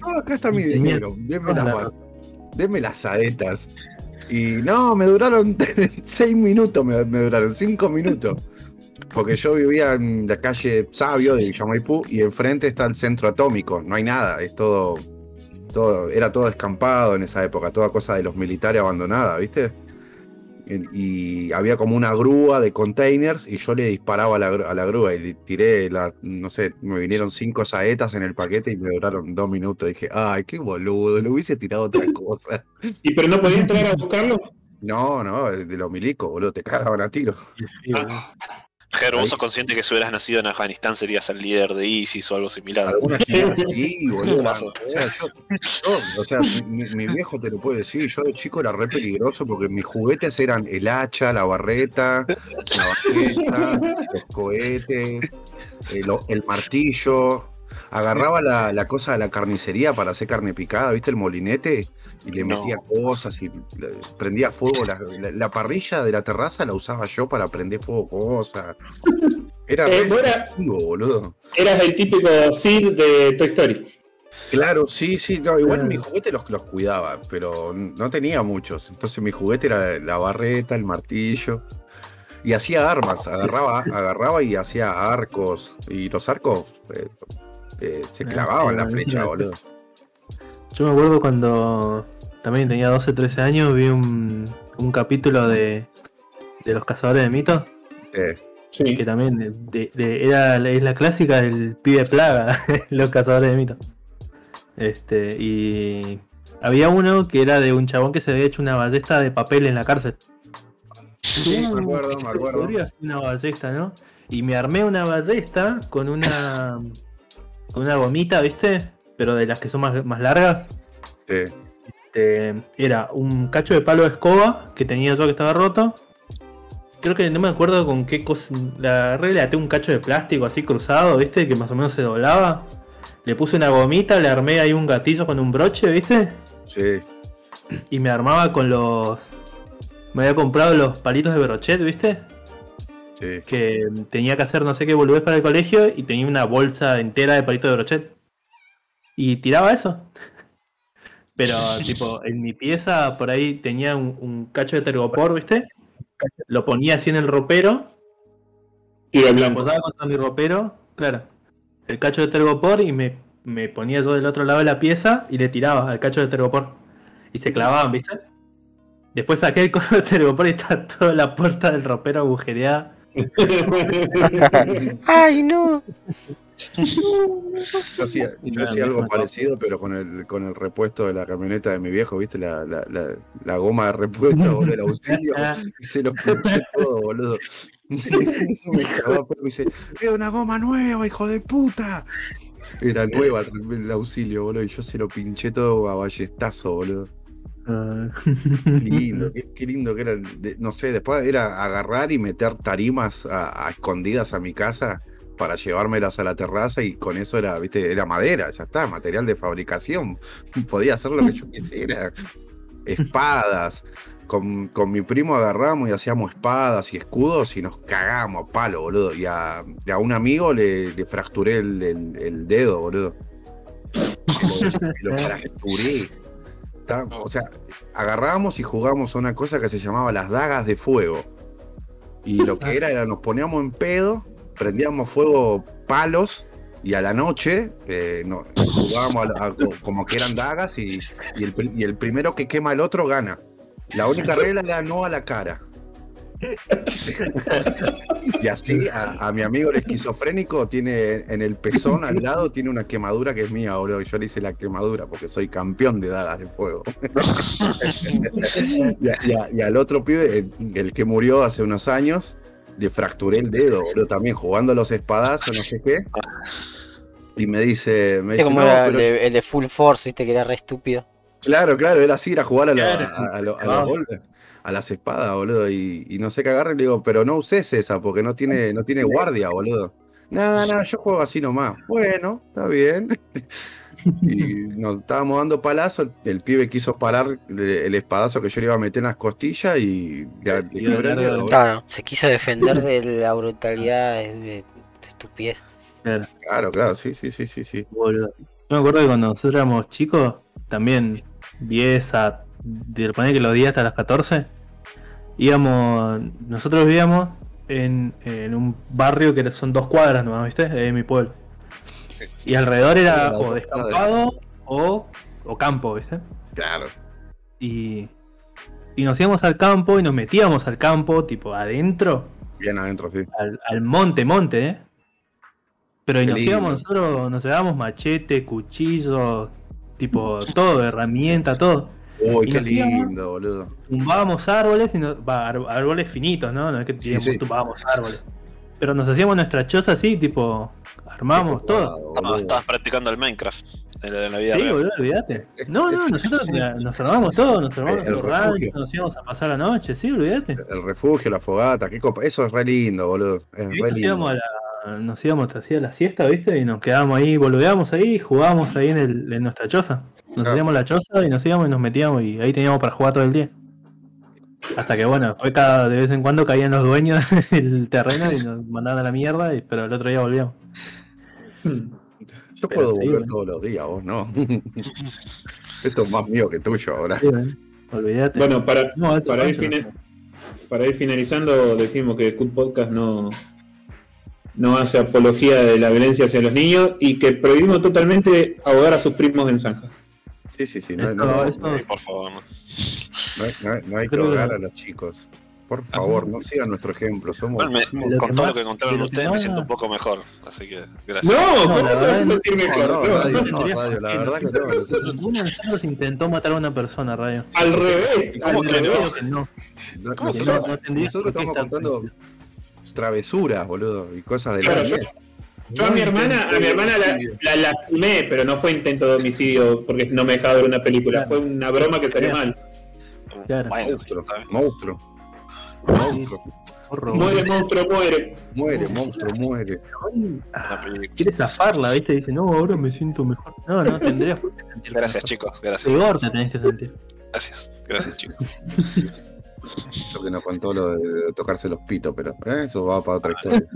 no, acá está mi dinero, deme las, deme las saetas. Y no, me duraron [laughs] seis minutos, me, duraron cinco minutos. Porque yo vivía en la calle Sabio de Villamaipú y enfrente está el centro atómico, no hay nada, es todo, todo, era todo descampado en esa época, toda cosa de los militares abandonada, ¿viste? Y, había como una grúa de containers y yo le disparaba a la, gru- a la grúa y le tiré, la, no sé, me vinieron cinco saetas en el paquete y me duraron dos minutos. dije, ay, qué boludo, le hubiese tirado otra [laughs] cosa. ¿Y pero no podía entrar a buscarlo? No, no, de los milicos, boludo, te cagaban a tiro. Boludo. Ger, vos sos consciente que si hubieras nacido en Afganistán serías el líder de ISIS o algo similar. Algunas [laughs] chicas sí, boludo. O sea, mi, mi viejo te lo puede decir. Yo de chico era re peligroso porque mis juguetes eran el hacha, la barreta, la ballesta, los cohetes, el, el martillo. Agarraba la, la cosa de la carnicería para hacer carne picada, ¿viste? El molinete. Y le No. metía cosas y le- prendía fuego. La, la- la parrilla de la terraza la usaba yo para prender fuego cosas. Era Eh, era- boludo. Eras el típico Sid de Toy Story. Claro, sí, sí, no, igual Claro. mis juguetes los, los cuidaba, pero no tenía muchos. Entonces mi juguete era la barreta, el martillo. Y hacía armas, agarraba, agarraba y hacía arcos. Y los arcos eh, eh, se Ah, clavaban sí, la flecha, boludo. Yo me acuerdo cuando también tenía 12, 13 años, vi un, un capítulo de, de los cazadores de mitos, Eh, Sí. que también de- de- de- era, es la clásica del pibe plaga, [laughs] los cazadores de mitos. Este, y había uno que era de un chabón que se había hecho una ballesta de papel en la cárcel. sí, me acuerdo, me acuerdo. Podría hacer una ballesta, ¿no? Y me armé una ballesta con una con una gomita, ¿viste? Pero de las que son más, más largas. Sí, Este, era un cacho de palo de escoba que tenía yo que estaba roto. Creo que no me acuerdo con qué cosa. La agarré, le até un cacho de plástico así cruzado, ¿viste? Que más o menos se doblaba. Le puse una gomita, le armé ahí un gatillo con un broche, ¿viste? sí, Y me armaba con los. Me había comprado los palitos de brochet, ¿viste? Sí. Que tenía que hacer no sé qué boludez para el colegio y tenía una bolsa entera de palitos de brochet. Y tiraba eso. [laughs] Pero, [laughs] tipo, en mi pieza por ahí tenía un, un cacho de tergopor, ¿viste? Lo ponía así en el ropero, Tiro lo posaba contra mi ropero, claro. El cacho de tergopor y me, me ponía yo del otro lado de la pieza y le tiraba al cacho de tergopor. Y se clavaban, ¿viste? Después saqué el [laughs] coso de tergopor y está toda la puerta del ropero agujereada. [laughs] ¡Ay, no! Yo hacía, yo Nada, hacía algo parecido, pero con el, con el repuesto de la camioneta de mi viejo, ¿viste? La, la, la, la goma de repuesto, boludo, el auxilio. y [laughs] se lo pinché todo, boludo. [laughs] me cagaba, pero me dice, ¡es una goma nueva, hijo de puta! Era nueva el, el auxilio, boludo, y yo se lo pinché todo a ballestazo, boludo. Ah. Qué lindo, [laughs] qué, qué lindo que era. de- no sé, después era agarrar y meter tarimas a, a escondidas a mi casa para llevármelas a la terraza y con eso era, viste, era madera, ya está, material de fabricación. [laughs] Podía hacer lo que yo quisiera. Espadas. Con, con mi primo agarramos y hacíamos espadas y escudos y nos cagamos a palo, boludo. Y a, y a un amigo le, le fracturé el, el- el dedo, boludo. Lo, [laughs] lo fracturé. O sea, agarramos y jugamos a una cosa que se llamaba las dagas de fuego. Y lo que era era nos poníamos en pedo, prendíamos fuego palos y a la noche eh, no- jugábamos a- a- como que eran dagas y, y el, y el primero que quema al otro gana. La única [laughs] regla era no a la cara. [laughs] Y así a, a mi amigo el esquizofrénico tiene en el pezón al lado tiene una quemadura que es mía, boludo. Yo le hice la quemadura porque soy campeón de dagas de fuego. [laughs] y, a- y a- y al otro pibe, el, el que murió hace unos años, le fracturé el dedo, boludo, también jugando a los espadazos, no sé qué. Y me dice, me Es dice, como "No, era el de, el de Full Force, viste, que era re estúpido. Claro, claro, era así, era jugar a, lo- a, a lo- a los golpes, a las espadas, boludo. Y, y no sé qué agarre, le digo, pero no uses esa porque no tiene, no tiene [laughs] guardia, boludo. No, no, [laughs] yo juego así nomás. Bueno, está bien. [laughs] Y nos estábamos dando palazo, el, el pibe quiso parar el, el espadazo que yo le iba a meter en las costillas y. Claro, se quiso defender de la brutalidad de, de estupidez. Claro, Claro, claro, sí, sí, sí, sí, sí. boludo. Yo me acuerdo que cuando nosotros éramos chicos, también 10 a. De que los 10 hasta las 14, íbamos. Nosotros vivíamos en, en un barrio que son dos cuadras nomás, ¿viste? De mi pueblo. Y alrededor era o descampado o, o campo, ¿viste? Claro. Y, y nos íbamos al campo y nos metíamos al campo, tipo adentro, Bien adentro, sí. al, al monte, monte, ¿eh? Pero y nos íbamos nosotros, nos llevábamos machete, cuchillos, tipo todo, herramienta, todo. Uy, Y qué íbamos- lindo, boludo. Tumbábamos árboles y nos, va, ar- árboles finitos, ¿no? No es que Sí, digamos, sí. tumbábamos árboles. Pero nos hacíamos nuestra choza así, tipo, armamos Qué todo. No, estabas practicando el Minecraft en la, en la vida Sí, real. boludo, olvídate. No, no, nosotros [laughs] mira, nos armamos todo, nos armamos El los ranchos, nos íbamos a pasar la noche, sí, olvídate. El refugio, la fogata, qué copa. Eso es re lindo, boludo. Es Y re nos lindo. íbamos a la, nos íbamos hacía la siesta, ¿viste? Y nos quedábamos ahí, boludeábamos ahí, jugábamos ahí en, el, en nuestra choza. Nos Claro. hacíamos la choza y nos íbamos y nos metíamos y ahí teníamos para jugar todo el día. Hasta que bueno, fue cada de vez en cuando caían los dueños [laughs] del terreno y nos mandaban a la mierda, y, pero el otro día volvíamos. Yo Pero puedo sí, volver bueno. todos los días, vos no. [laughs] Esto es más mío que tuyo ahora. Sí, olvídate. Bueno, para, No, alto para, ir para finalizando, decimos que Cut Podcast no, no hace apología de la violencia hacia los niños y que prohibimos totalmente ahogar a sus primos en zanja. Sí, sí, sí. No, Eso- no- eso- Sí, por favor, no. no hay, no hay- no hay que ahogar a los chicos. Por favor, no sigan nuestro ejemplo. Somos, Igual me- somos- Lo con que todo más- lo que contaron ustedes me siento un poco mejor. Así que, gracias. No, ¿cómo te vas a verdad, sentir No, mejor? no, No, radio, no, radio, la verdad que no. Ninguno de nosotros intentó matar a una persona, Radio. Al revés, al ¿Cómo que revés. no? No. No- Que Nosotros, no, no nosotros estamos contando travesuras, boludo, y cosas de Claro, la yo- vida. Yo a mi hermana, a mi hermana la, la lastimé, pero no fue intento de homicidio porque no me dejaba ver una película. Claro. Fue una broma que salió mal. Claro. Monstruo, monstruo. Monstruo. Muere, monstruo, muere. Muere, monstruo, muere. Ah. Quiere zafarla, ¿viste? Dice, no, ahora me siento mejor. No, no, tendrías por qué sentir. Gracias, mejor. chicos. Gracias. Peor te tenés que sentir. Gracias. Gracias, chicos. [laughs] Eso que nos contó lo de tocarse los pitos, pero ¿eh? eso va para otra historia.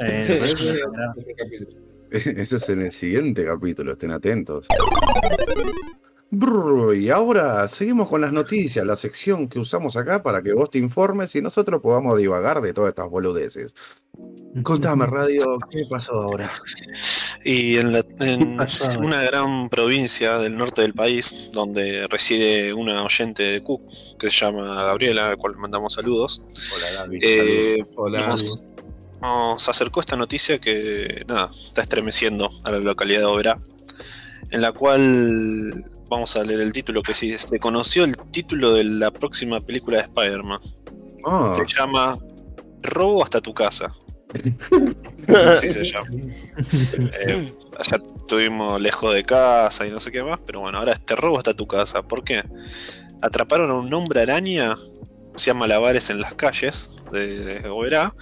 Eh. [laughs] Eso es en el siguiente capítulo, estén atentos. Brr, y ahora seguimos con las noticias, la sección que usamos acá para que vos te informes y nosotros podamos divagar de todas estas boludeces. Contame, [laughs] radio, ¿qué pasó ahora? Y en, la- en una gran provincia del norte del país, donde reside una oyente de Cook, que se llama Gabriela, al cual le mandamos saludos, Hola, Gaby. eh, Hola. nos, nos acercó esta noticia que, nada, está estremeciendo a la localidad de Oberá, en la cual vamos a leer el título que sí, se conoció el título de la próxima película de Spider-Man. Ah, Se llama Robo hasta tu casa. Así se llama. Eh, allá estuvimos lejos de casa y no sé qué más, pero bueno, ahora este robo hasta tu casa. ¿Por qué? Atraparon a un hombre araña, hacía malabares en las calles de Oberá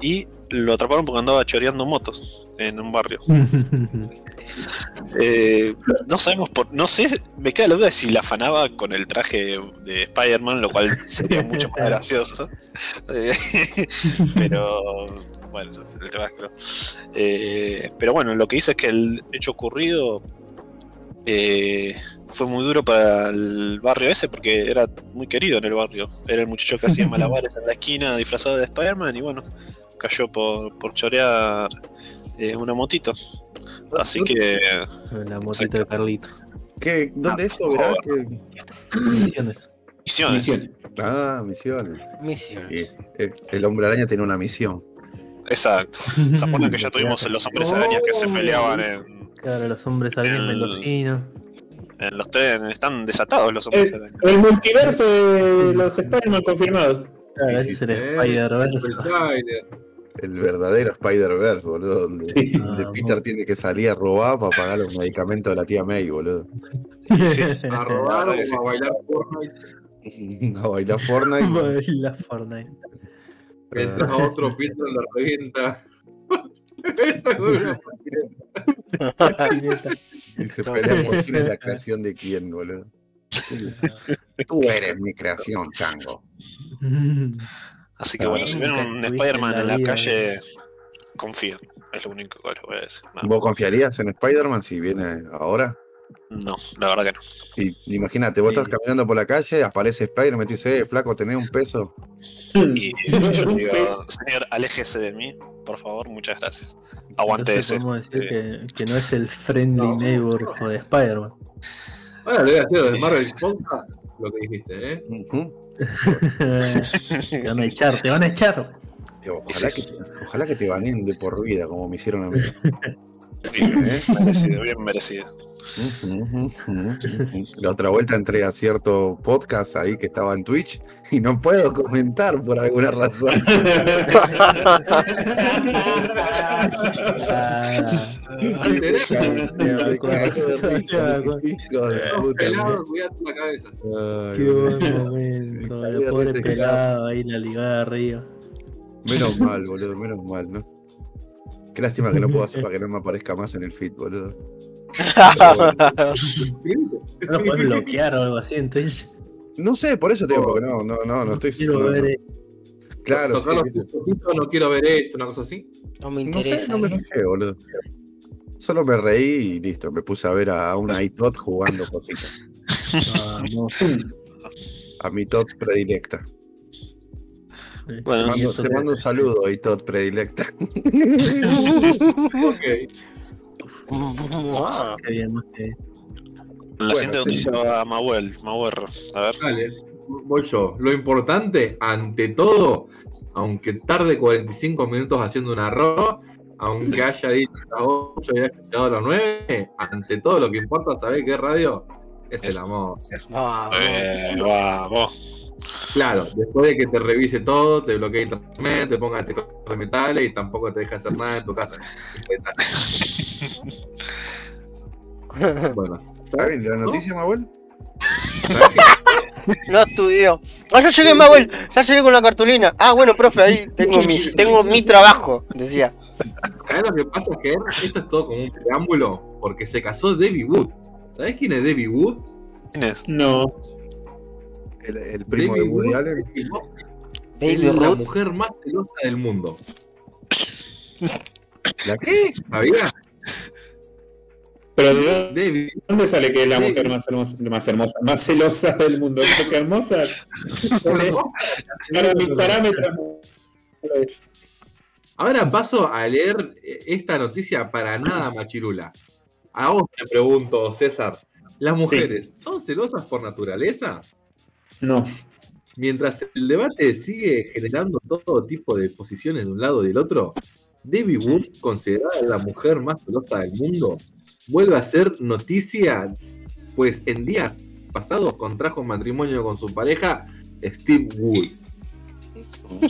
y lo atraparon porque andaba choreando motos en un barrio. [laughs] Eh, no sabemos por. No sé, me queda la duda de si la afanaba con el traje de Spider-Man, lo cual sería mucho más [laughs] gracioso. Eh, [laughs] pero. Bueno, el tema es que no. Eh, pero bueno, lo que dice es que el hecho ocurrido eh, fue muy duro para el barrio ese porque era muy querido en el barrio. Era el muchacho que hacía [laughs] malabares en la esquina disfrazado de Spider-Man y bueno, cayó por, por chorear eh, una motito. Así que La motito de Carlito. ¿qué? ¿Dónde es eso? ¿Qué? Misiones. misiones. Ah, misiones. El, el hombre araña tiene una misión. Exacto. ¿Se acuerdan que ya [laughs] tuvimos los hombres arañas que se peleaban en, Claro, los hombres arañas mendocinos. en los trenes? Están desatados los hombres El, arañas. el multiverso de los Spider-Man confirmados. Claro, Sí, ese es sí. el Eh, Spider-Verse. el verdadero Spider-Verse, boludo. Donde, Sí. donde Ah, Peter no. tiene que salir a robar para pagar los medicamentos de la tía May, boludo. [laughs] A robar o a bailar Fortnite. [laughs] A bailar Fortnite. Baila Fortnite. Mientras a otro Peter lo revienta. Esa fue una Y se pelea por quién es la creación de quién, boludo. Tú eres mi creación, chango. Así que bueno, si ven un Spider-Man en la calle, confíen. Es lo único que les voy a decir. Nada. ¿Vos confiarías en Spider-Man si viene ahora? No, la verdad que no. Y imagínate, vos Sí. estás caminando por la calle, aparece Spider-Man y te dice, eh, flaco, tenés un peso. Y [laughs] yo digo, señor, aléjese de mí, por favor, muchas gracias. Aguante Entonces ese. podemos decir Eh, que, que no es el friendly No. neighbor de Spider-Man. Ahora le voy a hacer del Marvel Podcast lo que dijiste, ¿eh? [laughs] Te van a echar, te van a echar. Ojalá que, ojalá que te baneen de por vida, como me hicieron a mí. bien ¿eh? merecido, bien merecido. La otra vuelta entré a cierto podcast ahí que estaba en Twitch y no puedo comentar por alguna razón. Qué buen momento, el pobre pelado ahí la ligada arriba. Menos mal, boludo, menos mal, ¿no? Qué lástima que no puedo hacer para que no me aparezca más en el feed, boludo. No lo puedes bloquear o algo así en Twitch. No sé, por eso te digo, porque no, no, no, no estoy Quiero no, ver no. Claro, los no quiero ver esto, una cosa así. No me No sé, interesa. no me fijé, boludo. Solo me reí y listo, me puse a ver a una iTot jugando cositas. A mi Tot predilecta. Te mando, te mando un saludo, iTot predilecta. [laughs] Ok. Ah, Qué bien, más que bien. la siguiente noticia va a Mahuel. Mahuel, a ver. Dale, voy yo. Lo importante, ante todo, aunque tarde 45 minutos haciendo un arroz, aunque haya dicho las 8 y haya llegado a las 9, ante todo lo que importa saber qué radio es Es- el amor. vamos. Eh, vamos. Claro, después de que te revise todo, te bloquee internet, te ponga detector de metales y tampoco te deja hacer nada en tu casa. [laughs] bueno, ¿Está bien la noticia, Manuel? No estudió. Ah, ya llegué, Manuel. Ya llegué con la cartulina. Ah, bueno, profe, ahí tengo mi, tengo mi trabajo, decía. ¿Sabes lo que pasa? Que esto es todo como un preámbulo, porque se casó Debbie Wood. ¿Sabes quién es Debbie Wood? ¿Quién es? No. El, el primo de Debbie Woody Wood Allen. es Baby la mujer más celosa del mundo. ¿La qué? ¿Sabías? Pero ¿de dónde sale que es la mujer más hermosa, más hermosa, más celosa del mundo? Porque hermosa. Para mis parámetros. Ahora paso a leer esta noticia para nada machirula. A vos te pregunto, César, ¿las mujeres son celosas por naturaleza? No. Mientras el debate sigue generando todo tipo de posiciones de un lado y del otro, Debbie Wood, considerada la mujer más celosa del mundo, vuelve a ser noticia, pues en días pasados contrajo matrimonio con su pareja Steve Wood.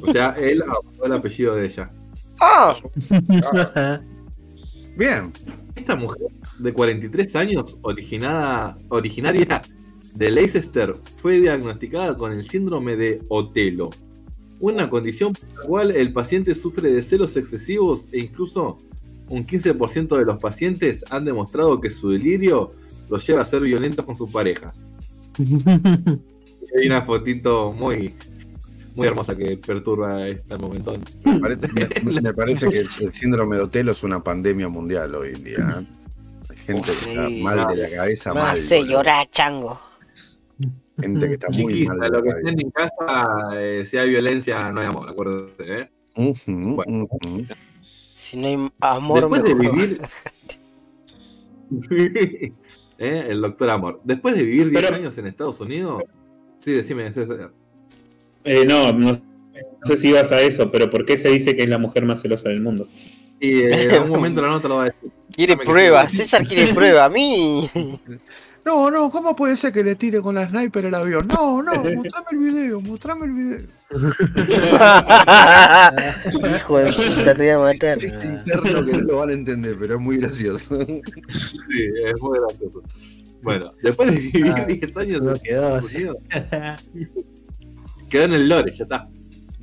O sea, [laughs] él adoptó el apellido de ella. ¡Ah! [laughs] Bien. Esta mujer de 43 años, originada, originaria de Leicester, fue diagnosticada con el síndrome de Otelo, una condición por la cual el paciente sufre de celos excesivos e incluso un 15% de los pacientes han demostrado que su delirio los lleva a ser violentos con su pareja. [laughs] Hay una fotito muy, muy hermosa que perturba este momento. Me parece, me- me parece que el, [laughs] el síndrome de Otelo es una pandemia mundial hoy en día. ¿eh? Hay gente que está Sí, mal de la cabeza, Me mal. hace boludo. llorar, chango. Gente que está muy Chiquista, mal de lo que estén en casa, eh, si hay violencia, no hay amor, acuérdate, ¿eh? Ujú, Bueno. ujú. Si no hay amor, Después de mejor. vivir. [laughs] ¿Eh? El doctor Amor. Después de vivir 10 Pero- años en Estados Unidos. Sí, decime, César. Eh, no, no sé si ibas a eso, pero ¿por qué se dice que es la mujer más celosa del mundo? Y eh, en algún [laughs] momento la nota lo va a decir. Quiere pruebas. César quiere prueba. A mí. [laughs] No, no, ¿cómo puede ser que le tire con la sniper el avión? No, no, mostrame el video, mostrame el video. [laughs] Hijo de puta, te voy a matar. Es interno que no lo van a entender, pero es muy gracioso. Sí, es muy gracioso. Bueno, después de vivir Ah, 10 años no quedó [laughs] quedó en el lore, ya está.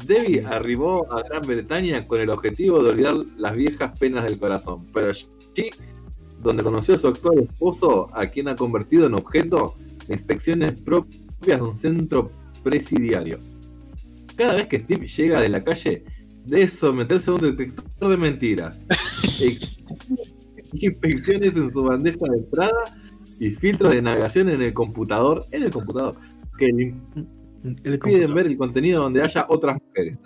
Debbie arribó a Gran Bretaña con el objetivo de olvidar las viejas penas del corazón, pero allí, donde conoció a su actual esposo, a quien ha convertido en objeto de inspecciones propias de un centro presidiario. Cada vez que Steve llega de la calle, debe someterse a un detector de mentiras. [laughs] Inspecciones en su bandeja de entrada y filtros de navegación en el computador, en el computador, que le El impiden ver el contenido donde haya otras mujeres.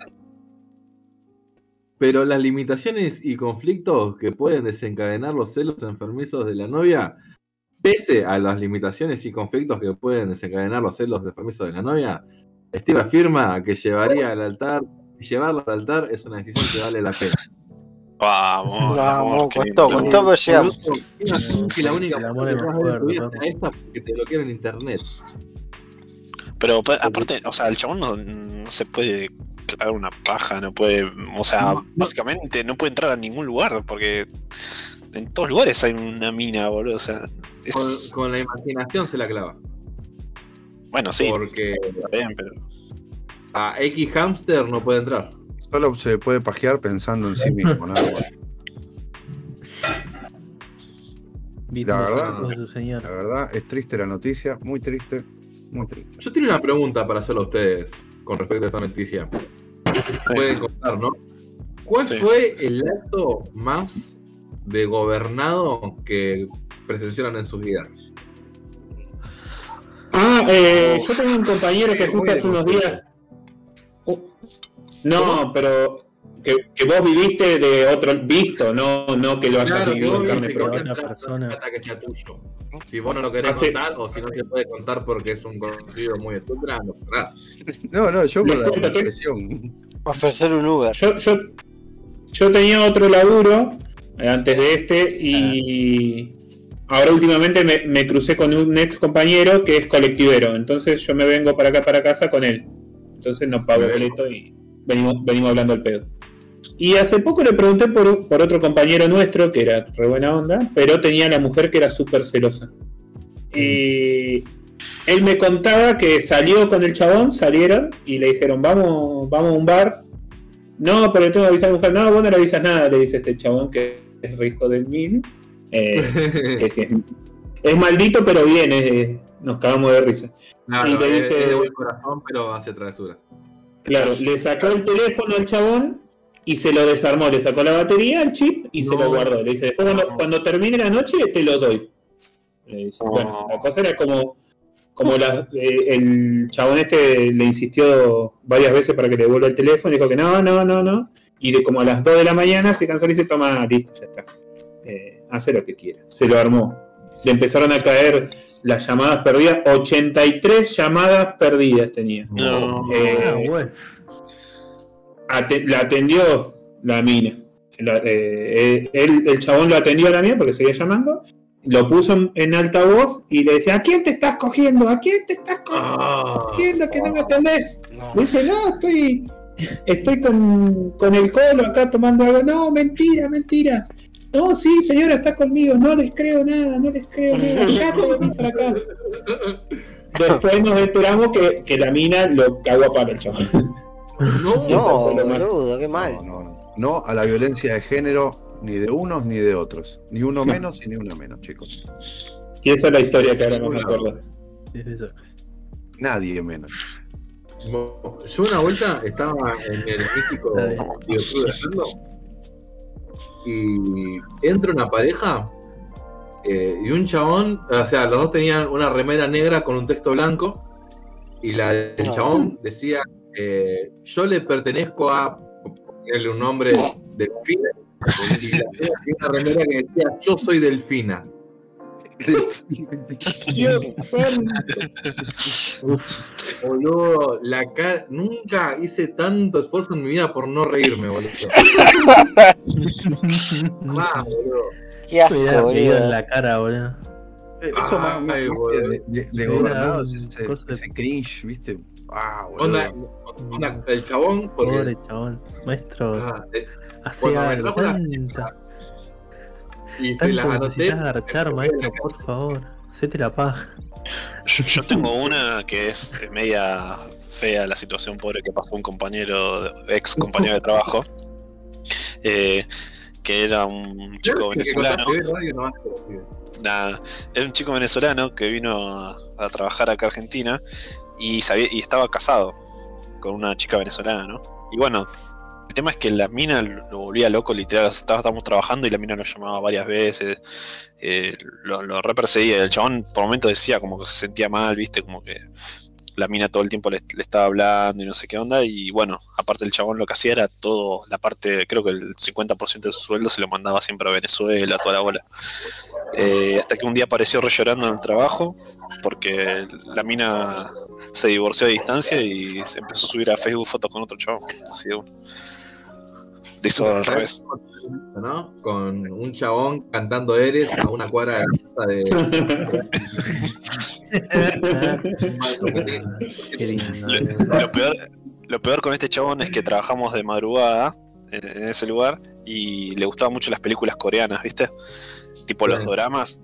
Pero las limitaciones y conflictos que pueden desencadenar los celos enfermizos de la novia, pese a las limitaciones y conflictos que pueden desencadenar los celos enfermizos de la novia, Steve afirma que llevaría al altar, llevarla al altar es una decisión que vale la pena. Vamos, Vamos, con todo, con todo llegamos. Que la única que esta porque te bloquearon en internet. Pero pa- aparte, o sea, el chabón no, no se puede clavar una paja, no puede, o sea, No, no. básicamente no puede entrar a ningún lugar, porque en todos lugares hay una mina, boludo, o sea, es- Con, con la imaginación se la clava. bueno, sí, Porque está bien, pero a X Hamster no puede entrar. Solo se puede pajear pensando en sí mismo, nada más. [laughs] Viendo La verdad-. La verdad, es triste la noticia, muy triste, muy triste. Yo tengo una pregunta para hacerle a ustedes con respecto a esta noticia. Pueden contar, ¿no? ¿Cuál Sí. fue el acto más de gobernado que presenciaron en sus vidas? Ah, eh, yo tengo un compañero que justo hace unos días. Uh, no, pero que, que vos viviste de otro visto, no, no que lo hayas Claro, que vivido en carne propia. otra persona. persona que sea tuyo. Si vos no lo querés Hace- contar o si no se puede contar porque es un conocido muy etcétera, no. [laughs] No, no, yo con la que- expresión. Ofrecer un Uber. Yo, yo, yo tenía otro laburo eh, antes de este y ahora últimamente me, me crucé con un ex compañero que es colectivero, entonces yo me vengo para acá, para casa con él. Entonces no pago Bien. boleto y venimos, venimos hablando al pedo. Y hace poco le pregunté por, por otro compañero nuestro que era re buena onda, pero tenía la mujer que era súper celosa. Y él me contaba que salió con el chabón, salieron y le dijeron, vamos, vamos a un bar. No, pero tengo que avisar a la mujer. No, vos no le avisas nada, le dice este chabón que es re hijo del mil. Eh, [laughs] es, es maldito, pero bien, es- nos cagamos de risa. Claro, Y te es- dice- es de buen corazón, pero hace travesura. Claro, le sacó el teléfono al chabón y se lo desarmó, le sacó la batería, el chip y se lo guardó. Le dice, después cuando, cuando termine la noche te lo doy. Le dice, No. Bueno, la cosa era como, como la- eh, el chabón este le insistió varias veces para que le devuelva el teléfono dijo que no, no, no, no. Y de como a las 2 de la mañana se cansó y dice, toma, listo, ya está. Eh, hace lo que quiera. Se lo armó. Le empezaron a caer las llamadas perdidas. 83 llamadas perdidas tenía. No. Eh, Ah, bueno. Ate- la atendió la mina. La- eh, él- el chabón lo atendió a la mina porque seguía llamando. Lo puso en, en altavoz y le decía: ¿A quién te estás cogiendo? ¿A quién te estás Ah. cogiendo? Que no me atendés. No. Le dice: No, estoy, estoy con, con el colo acá tomando algo. No, mentira, mentira. No, sí, señora, está conmigo. No les creo nada, no les creo nada. [laughs] Ya te venís para acá. Después nos enteramos que, que la mina lo cagó a palo el chabón. No, No, boludo, qué mal. No, no, no. No a la violencia de género, ni de unos ni de otros. Ni uno menos y ni una menos, chicos. Y esa es la historia que ahora no me acuerdo. Nadie menos. Yo una vuelta estaba en el Haciendo y entra una pareja eh, y un chabón, o sea, los dos tenían una remera negra con un texto blanco y la del No. chabón decía, eh, yo le pertenezco a, ponerle un nombre, Delfina, y la una remera que decía, yo soy Delfina. Dios santo. Boludo, la ca- nunca hice tanto esfuerzo en mi vida por no reírme, boludo. Más, boludo. Qué asco, hubiera pedido en boludo. la cara, boludo. Eso más, más- Ay, más boludo. de, de, de gobernados, ese, ese cringe, ¿viste? Ah. Onda, onda, el chabón, porque. Pobre chabón. Maestro, Ah, eh, trajo la- Tanta, y se las anoté. garchar, maestro, por favor. Hacete la paja. Yo, yo tengo una que es media fea la situación pobre que pasó un compañero, ex compañero de trabajo, eh, que era un chico venezolano. pido. Nada, era un chico venezolano que vino a, a trabajar acá a Argentina y, estaba casado con una chica venezolana, ¿no? Y bueno, el tema es que la mina lo volvía loco, literal. Estábamos trabajando y la mina lo llamaba varias veces, eh, lo, lo re perseguía. y El chabón por momentos decía como que se sentía mal, ¿viste? Como que la mina todo el tiempo le, le estaba hablando y no sé qué onda. Y bueno, aparte el chabón lo que hacía era todo, la parte, creo que el 50% de su sueldo se lo mandaba siempre a Venezuela, toda la bola. Eh, hasta que un día apareció re llorando en el trabajo porque la mina se divorció a distancia y se empezó a subir a Facebook fotos con otro chabón. Así de uno. Hizo al revés. ¿no? Con un chabón cantando Eres a una cuadra de la casa de. [laughs] Lindo. Lo, peor, lo peor con este chabón es que trabajamos de madrugada en, en ese lugar y le gustaban mucho las películas coreanas, ¿viste? Tipo los Sí.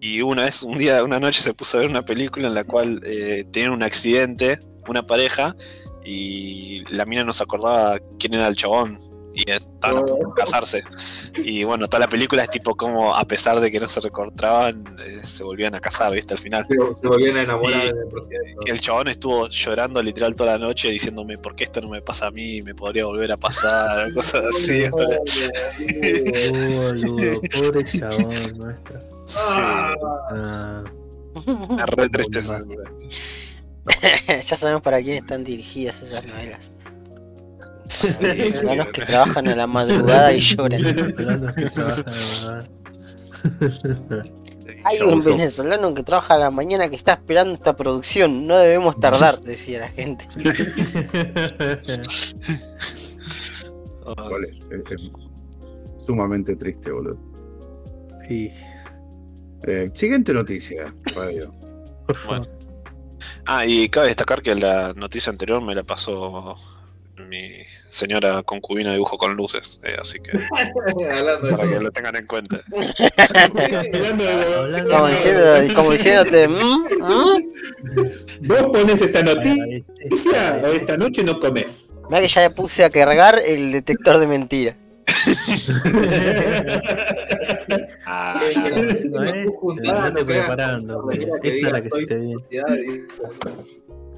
Y una vez, un día, una noche se puso a ver una película en la cual eh, tenían un accidente, una pareja, y la mina no se acordaba quién era el chabón. Y estaban a punto de [laughs] casarse. Y bueno, toda la película es tipo como, a pesar de que no se recortaban, eh, se volvían a casar, ¿viste? Al final. Se se volvían a enamorar Y- el proceso. Y el chabón estuvo llorando literal toda la noche diciéndome por qué esto no me pasa a mí, me podría volver a pasar, [laughs] cosas así. boludo. Boludo, [laughs] pobre chabón, maestro. Sí, Ah, una re tristeza. ya sabemos para quién están dirigidas esas novelas. Venezolanos que trabajan a la madrugada y lloran. venezolanos que trabajan en la- Hay un venezolano que trabaja a la mañana que está esperando esta producción. No debemos tardar, decía la gente. Vale, es, es sumamente triste, boludo. Sí, Eh, siguiente noticia, radio. por favor. Ah, y cabe destacar que la noticia anterior me la pasó mi señora concubina de dibujo con luces, eh, así que [laughs] para que lo tengan en cuenta. Como, diciendo, como diciéndote, "Mm, mm". Vos pones esta noticia, este- esta noche no comes. Mirá que ya puse a cargar el detector de mentira. Ah, [laughs] No, eh, te andate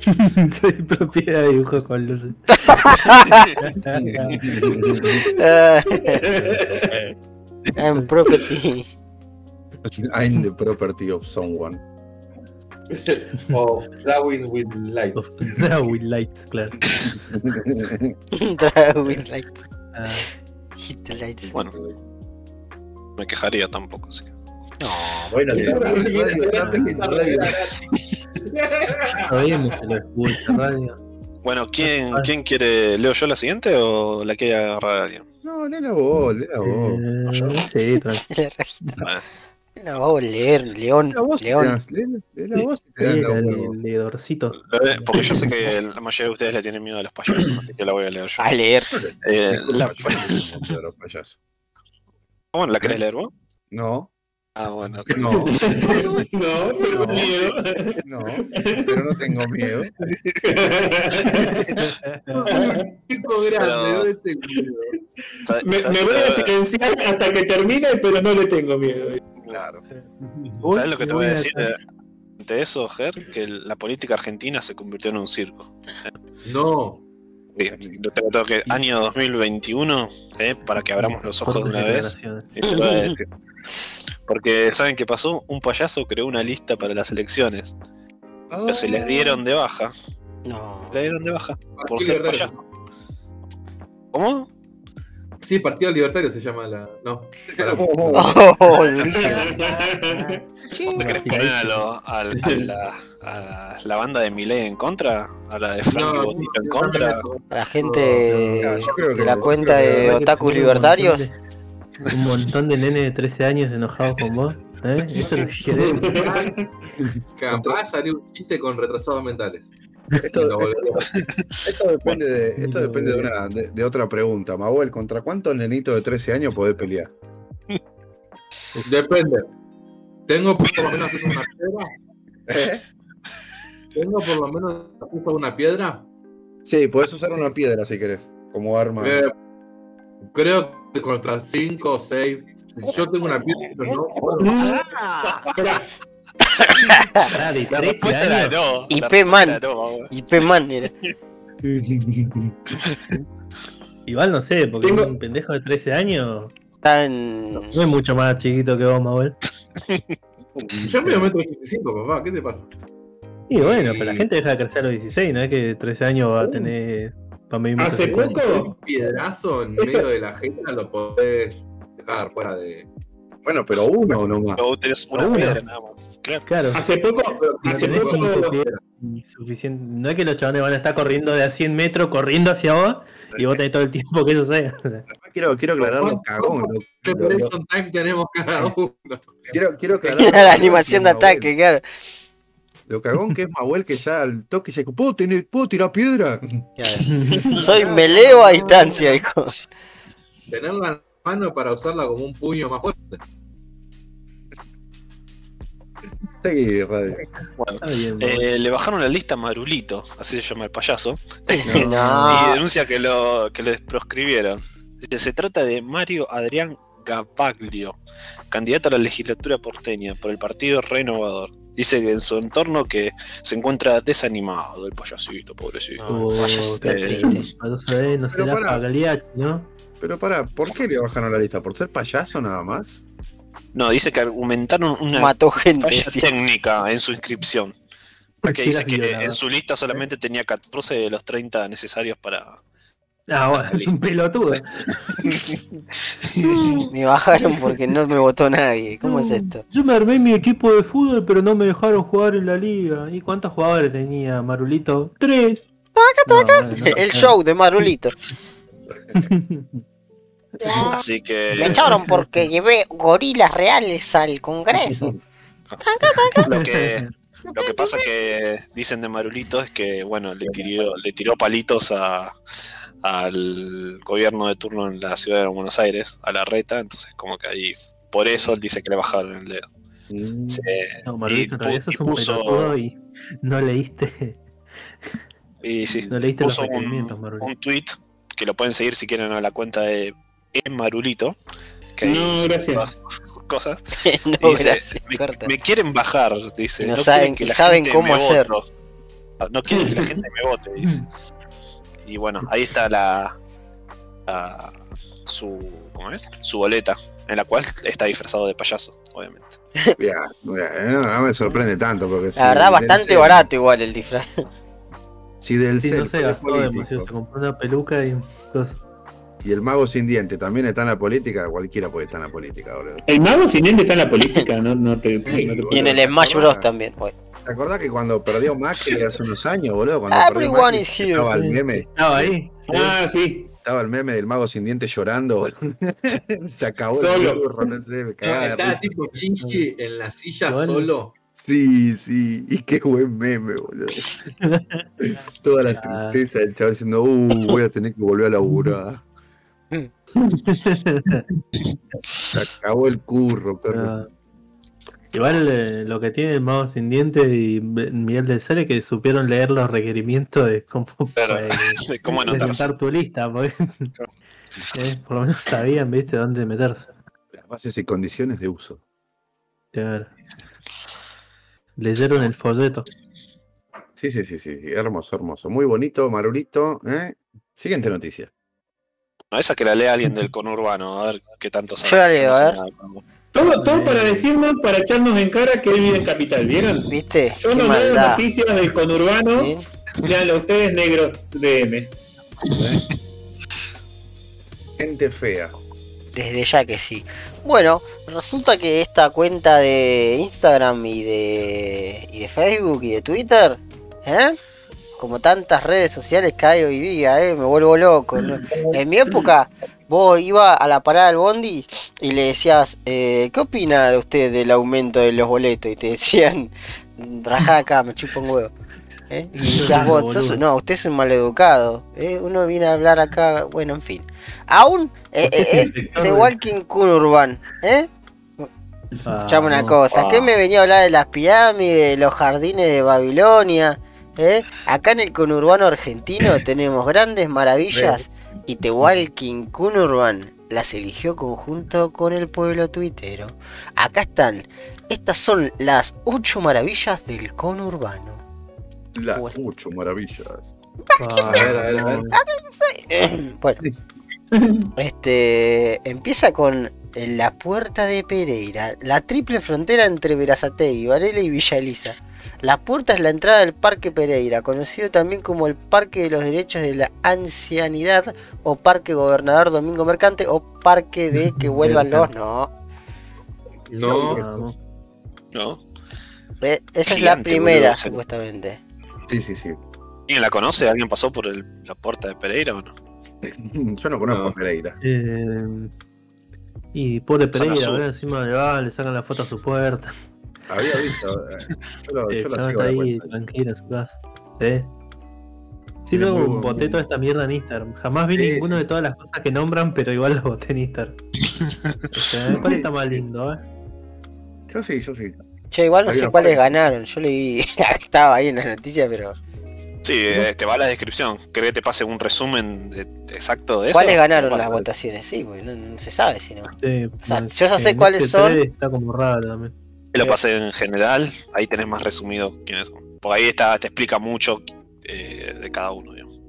[laughs] Soy propiedad de dibujo con luces. Ah, I'm property. I'm the property of someone. [laughs] O Drawing with Light. With lights, claro. [laughs] Drag with lights. Ah, Hit the lights. bueno, me quejaría tampoco, así que. No, Bueno, Bueno, ¿quién, ¿quién quiere? ¿Leo yo la siguiente o la quiere agarrar alguien? No, léela vos, léela vos. Eh, sí, tranquilo. la rajita. Bueno, La vamos a leer, León. Léela vos, León. léela, léela vos y te dan Sí, la el, leedorcito. porque yo sé que la mayoría de ustedes le tienen miedo a los payasos, [coughs] así que la voy a leer yo. A leer. Eh, la- [laughs] payaso. bueno, ¿La querés leer vos? No, Ah, bueno, no, No, tengo [laughs] No. miedo. [laughs] no, pero no tengo miedo. Chico grande, Me, ¿sabes me voy a silenciar hasta que termine, pero no le tengo miedo. Claro. ¿Sabes lo que te voy a decir de, eso, Ger? Que la política argentina se convirtió en un circo. No. Lo te tengo que año 2021, eh, para que abramos los ojos de una vez. Y te lo voy a decir. Porque, ¿saben qué pasó? Un payaso creó una lista para las elecciones. Pero se les dieron de baja. No. Le dieron de baja por ser Libertario. payaso. ¿Cómo? Sí, Partido Libertario se llama la. No. [laughs] Oh. [laughs] ¿Te querés poner a, lo- a la, a la banda de Milei en contra? ¿A la de Frankie No, Botito en contra? A la gente No, de la cuenta de montón libertarios. Un montón de nenes de 13 años enojados con vos. ¿eh? Eso es lo que querés. Capaz salió un chiste con retrasados mentales. Esto, esto depende, de, esto depende de, una, de, de otra pregunta. Mahuel, ¿contra cuántos nenitos de 13 años podés pelear? Depende. Tengo por lo menos una piedra. ¿Eh? Tengo por lo menos una piedra. Sí, podés usar una piedra si querés, como arma. Eh, creo que contra 5 o 6. Yo tengo una piedra, pero no. Ah, de La 13 respuesta era no. Y la P. respuesta Man. era. Igual no sé, porque Tengo- un pendejo de 13 años en. no es mucho más chiquito que vos, Manuel. Yo me metro 85, papá. ¿Qué te pasa? Y bueno, pero la gente deja de crecer a los 16, no es que 13 años va a tener Hace poco, Un piedrazo en Esto- medio de la jeta lo podés dejar fuera de. Bueno, pero uno nomás. Pero tenés una piedra nada más. Claro. Claro, hace poco, hace poco, suficiente. No es que los chavales van a estar corriendo de a 100 metros, corriendo hacia vos, y vos tenés todo el tiempo que eso sea. Quiero, quiero aclarar lo cagón. lo- lo- lo- Preparation time tenemos cada uno. quiero, quiero aclarar [laughs] la animación de ataque, claro. Lo cagón que es Mahuel que ya al toque dice, ¿puedo, tener, ¿puedo tirar piedra? [laughs] Claro. Soy meleo a distancia, dijo. Tenerla en mano para usarla como un puño más fuerte. Seguí, radio. Bueno, bien, eh, le bajaron la lista a Marulito, así se llama el payaso, [laughs] y denuncia que lo que les proscribieron. Dice, se trata de Mario Adrián Gabaglio, candidato a la legislatura porteña por el Partido Renovador. Dice que en su entorno que se encuentra desanimado el payasito, pobrecito. Vaya, está eh, triste. No Pero ¿no? Pero para, ¿por qué le bajaron la lista? ¿Por ser payaso nada más? No, dice que argumentaron una Mató gente. falla sí. técnica en su inscripción. Porque dice que en su lista solamente tenía 14 de los 30 necesarios para... Ah, bueno, [laughs] es un pelotudo. [laughs] Me bajaron porque no me votó nadie. ¿Cómo es esto? Yo me armé mi equipo de fútbol, pero no me dejaron jugar en la liga. ¿Y cuántos jugadores tenía Marulito? Tres. No, bueno, El show de Marulito. [laughs] Así que... Me echaron porque llevé gorilas reales al Congreso. Lo que, lo que pasa que dicen de Marulito es que, bueno, le tiró, le tiró palitos a, al gobierno de turno en la ciudad de Buenos Aires, a la reta, entonces como que ahí, por eso él dice que le bajaron el dedo. Sí, No, sos un puso, y no leíste, [laughs] y sí, no leíste puso un, Marulito. un tweet que lo pueden seguir si quieren a la cuenta de Marulito, que ahí [laughs] No, gracias. cosas. no, Dice, gracias. me, me quieren bajar, dice. No saben- que y la saben gente cómo me hacer. vote. No quieren que la gente me vote, dice. [laughs] Y bueno, ahí está la, la- su ¿cómo es? Su boleta, en la cual está disfrazado de payaso, obviamente. [laughs] Ya, ya, no, no me sorprende tanto porque si La verdad, bastante cel- barato igual el disfraz. Si del Sí, cel no se gastó demasiado, se compró una peluca y cosas. Y el mago sin diente también está en la política, cualquiera puede estar en la política, boludo. El mago sin diente está en la política, no, no te. no te- Y en el Smash Bros también. bueno. ¿Te acordás que cuando perdió Macri hace unos años, boludo? Cuando perdió Everyone Macri, is here. Estaba el meme, Estaba ahí. Ah, sí. estaba el meme del mago sin dientes llorando, boludo. [laughs] Se acabó Solo. el burro, no sé, me cagaba Estaba risa. tipo Chinchi en la silla Bueno. solo. Sí, sí, y qué buen meme, boludo. [laughs] Toda la Ah. tristeza del chavo diciendo, uh, voy a tener que volver a laburar. [laughs] Se acabó el curro, perro. Igual eh, lo que tiene el mago sin dientes y Miguel del Cere que supieron leer los requerimientos de cómo, [laughs] Claro, eh, de cómo tu lista, porque [laughs] eh, por lo menos sabían, viste, dónde meterse. Las bases y condiciones de uso. Claro. Leyeron el folleto. Sí, sí, sí, sí, hermoso, hermoso. Muy bonito, Marulito. ¿eh? Siguiente noticia. No, esa que la lea alguien del conurbano, a ver qué tanto sabe. Yo la leo, no a ver. nada. Todo, todo para decirnos, para echarnos en cara que él vive en Capital, ¿vieron? ¿Viste? Yo no leo maldad. noticias del conurbano. ¿sí? Veanlo ustedes, negros DM. Gente fea. Desde ya que sí. Bueno, resulta que esta cuenta de Instagram y de, y de Facebook y de Twitter, ¿eh? como tantas redes sociales que hay hoy día, ¿eh? me vuelvo loco. ¿no? En mi época, vos ibas a la parada del bondi y le decías, eh, ¿qué opina de usted del aumento de los boletos? Y te decían, [laughs] rajá acá, me chupa un huevo. ¿eh? Y decías vos, sos- no, usted es un maleducado. ¿eh? Uno viene a hablar acá, bueno, en fin. Aún, eh, eh, eh, The Walking Urban, ¿eh? Escuchame una Ah, cosa, ¿qué Ah. me venía a hablar de las pirámides, de los jardines de Babilonia? ¿eh? Acá en el conurbano argentino tenemos grandes maravillas y The Walking Urban las eligió conjunto con el pueblo tuitero. Acá están, estas son las ocho maravillas del conurbano. Las Pues- ocho maravillas. Ah, ver, a ver, a ver. [clears throat] bueno, este empieza con la puerta de Pereira, la triple frontera entre Verazategui, Varela y Villa Elisa. La puerta es la entrada del Parque Pereira, conocido también como el Parque de los Derechos de la Ancianidad o Parque Gobernador Domingo Mercante o Parque de que [laughs] vuelvan los no. No, Vamos. ¿No? Eh, Esa es la primera, boludo, supuestamente. Sí, sí, sí. ¿Alguien la conoce? ¿Alguien pasó por el- la puerta de Pereira o no? [laughs] Yo no conozco No. a Pereira. Eh, y pobre Pereira, encima le va, le sacan la foto a su puerta. Había visto. eh, Yo, lo, Eh, yo la sigo la ahí tranquilo en su casa. ¿Eh? Sí, luego boté toda esta mierda en Instagram. Jamás vi Sí, ninguno sí. de todas las cosas que nombran, pero igual los boté en Instagram. [laughs] O sea, ¿Cuál está más lindo, eh? Yo sí, yo sí. Che, igual no Había sé cuáles ganaron. Yo leí, [laughs] estaba ahí en las noticias, pero. Sí, eh, te va la descripción. ¿Querés que te pase un resumen de- exacto de eso? ¿Cuáles ganaron las votaciones? Sí, porque no, no se sabe si no. Sí, O sea, yo ya sé cuáles este son. Está como raro también. Te lo pasé en general, ahí tenés más resumido quiénes son. Porque ahí está, te explica mucho eh, de cada uno, digamos.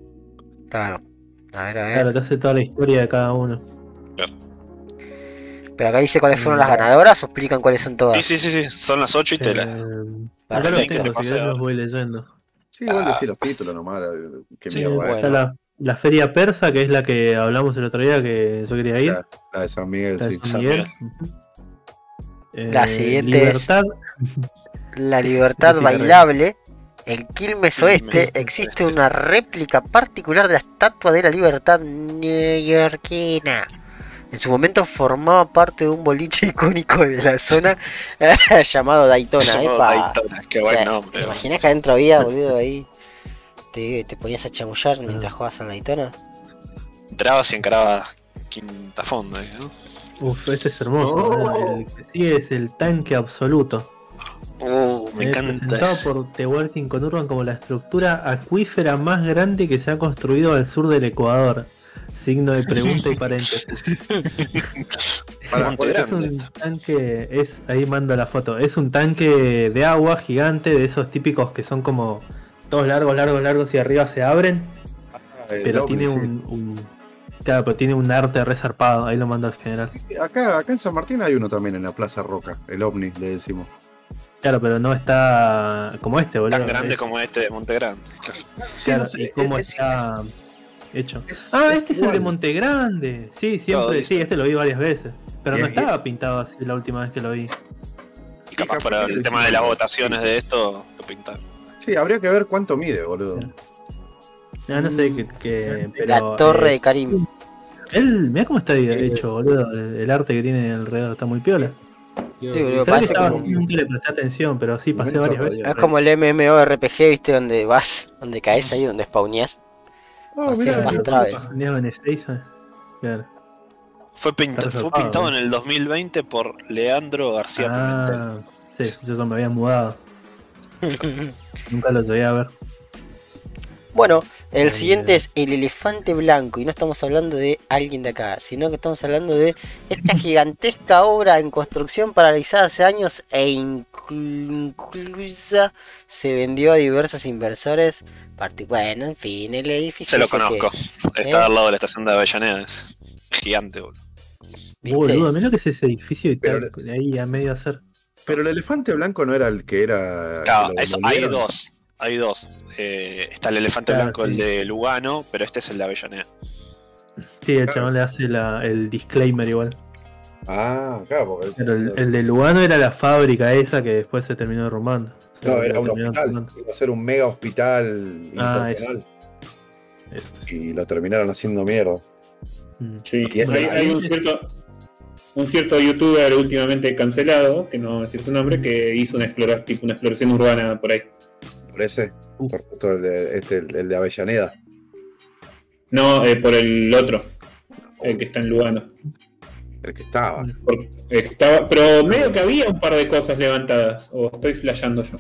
Claro. A ver, a ver. Claro, te hace toda la historia de cada uno. Pero acá dice cuáles fueron las ganadoras o explican cuáles son Sí, todas. sí, sí, sí, son las 8 y te la... Eh, acá los Perfecto. tengo, si Paseo. querés los voy leyendo. Sí, igual decir los títulos nomás. eh, Qué Sí, mierda. bueno. eh. Está la, la feria persa, que es la que hablamos el otro día, que yo quería ir. La, la de San Miguel, La de sí. San San Miguel. Ujú. Eh, La siguiente es- [laughs] Libertad. La libertad bailable. El Quilmes Quilmes Oeste existe una réplica particular de la Estatua de la Libertad neoyorquina. En su momento formaba parte de un boliche [laughs] icónico de la zona [laughs] llamado Daytona. Llamado. Daytona, qué O buen sea, nombre. ¿Te imaginas que adentro había, boludo, ahí? Te, te ponías a chamullar mientras jugabas al Daytona. Entrabas y encarabas quinta fonda, ¿no? Uf, este es hermoso. No. El que sigue es el tanque absoluto. Uh, me Eh, encanta. presentado por The Working Conurban como la estructura acuífera más grande que se ha construido al sur del Ecuador. Signo de pregunta y paréntesis. [laughs] Para, Es un tanque, es, ahí mando la foto, es un tanque de agua gigante, de esos típicos que son como todos largos, largos, largos y arriba se abren, el pero tiene sí. un, un- claro, pero tiene un arte resarpado, ahí lo mando al general. Acá, acá en San Martín hay uno también en la Plaza Roca, el ovni, le decimos. Claro, pero no está como este, boludo. Tan grande Es- como este de Monte Grande. claro, Sí, no sé, y cómo es- está hecho. Es- Ah, es este es el de igual. Monte Grande. Sí, siempre, sí, este lo vi varias veces. Pero no estaba pintado así la última vez que lo vi. Y capaz capaz para que el tema de las votaciones de esto, lo pintaron. Sí, habría que ver cuánto mide, boludo. No sé qué, qué- pero. La torre eh, de Karim. Él, mira cómo está hecho, boludo. El, arte que tiene alrededor está muy piola. Sí, boludo, parece como- así, nunca le presté atención, pero sí pasé varias veces. Es como el MMORPG, viste, donde vas, donde caes ahí, donde spawneás. Ah, Así mirá, es en. Claro. Fue, pinta- Está fue pintado en el 2020 por Leandro García Pimentel. Ah, sí, yo eso me había mudado. [laughs] Nunca lo llegué a ver. Bueno, el siguiente es el elefante blanco y no estamos hablando de alguien de acá, sino que estamos hablando de esta [laughs] gigantesca obra en construcción paralizada hace años e inclu- inclusa se vendió a diversos inversores. Bueno, en fin, el edificio Se lo que- conozco. Está ¿Eh? al lado de la estación de Avellaneda. Es gigante, boludo. ¿viste? Boludo, mirá lo que es ese edificio y Pero está ahí a medio hacer. Pero el elefante blanco no era el que era. Claro, que lo eso- hay dos. Hay dos. Eh, está el elefante Claro, blanco, el sí. de Lugano, pero este es el de Avellaneda. Sí, el Claro. chabón le hace la- el disclaimer igual. Ah, claro, porque. Pero el, el de Lugano era la fábrica esa que después se terminó derrumbando. Se No, era un hospital. derrumbando. Iba a ser un mega hospital Ah, internacional. Eso. Y lo terminaron haciendo mierda. Mm. Sí, Y- hay, hay un cierto un cierto youtuber últimamente cancelado, que no decir su nombre, que hizo una exploración, tipo una exploración urbana por ahí. Por ese. Uh. Por justo el, de- este, el de Avellaneda. No, eh, por el otro, el que está en Lugano. El que estaba. Por- estaba, pero medio que había un par de cosas levantadas, o estoy flasheando yo.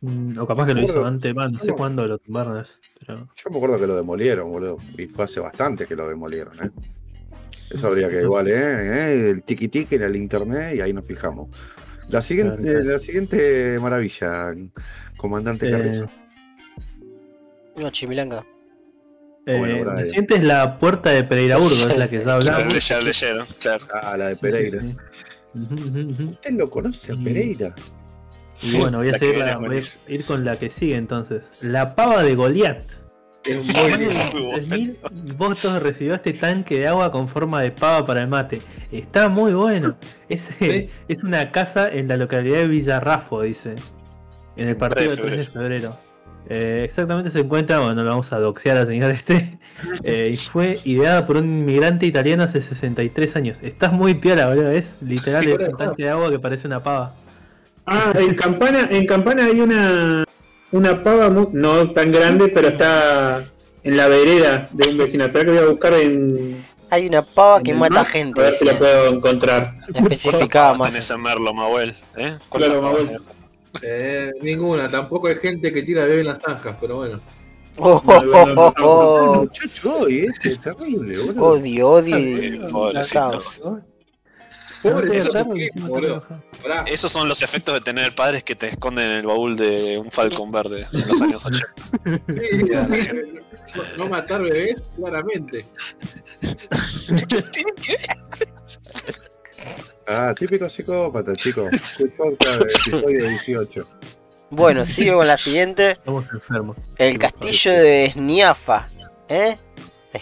Mm, O capaz que lo hizo antes, no sé No. cuándo lo tumbaron. Pero... Yo me acuerdo que lo demolieron, boludo. Y fue hace bastante que lo demolieron, ¿eh? Eso habría que [laughs] igual, ¿eh? ¿Eh? El tiki tiki en el internet y ahí nos fijamos. La siguiente, Claro, claro. la siguiente maravilla, comandante Eh, Carrizo. No, Chimilanca. eh, Bueno, la siguiente es la puerta de Pereira Burgo, es la que ya leyeron, claro. Ah, la de Pereira. Sí. ¿Usted lo conoce a Pereira? Y bueno, voy a, seguir la- voy a ir con la que sigue entonces. La pava de Goliat. Es [laughs] Muy Más de bueno. 3.000 votos recibió este tanque de agua con forma de pava para el mate. Está muy bueno. [laughs] Es, Sí. es una casa en la localidad de Villarrafo, dice. En el partido 3 de 3 de febrero. Eh, exactamente se encuentra, bueno, lo vamos a doxear al señor este. [laughs] eh, y fue ideada por un inmigrante italiano hace 63 años. Estás muy piola, boludo. Es literal Sí, es un tanque de agua que parece una pava. Ah, en Campana, en Campana hay una una pava no tan grande, pero está en la vereda de un vecino. Espera que voy a buscar en, Hay una pava que mata gente. A ver si la puedo encontrar. Especificaba ¿Cuántas tenés más. en Merlo, Mahuel? ¿Eh? Claro, ¿Cuántas Mahuel. Eh, ninguna, tampoco hay gente que tira bebé en las zanjas, pero bueno. Oh, oh, oh, oh, muchacho hoy, este, es terrible, boludo. Odio, odio. Pobre, eso Esos son los efectos de tener padres que te esconden en el baúl de un falcón verde en los años 80. sí, no, no matar bebés, claramente. Ah, típico psicópata, chicos. Episodio 18. Bueno, sigo con la siguiente. Estamos enfermos. El castillo de Sniafa. ¿Eh?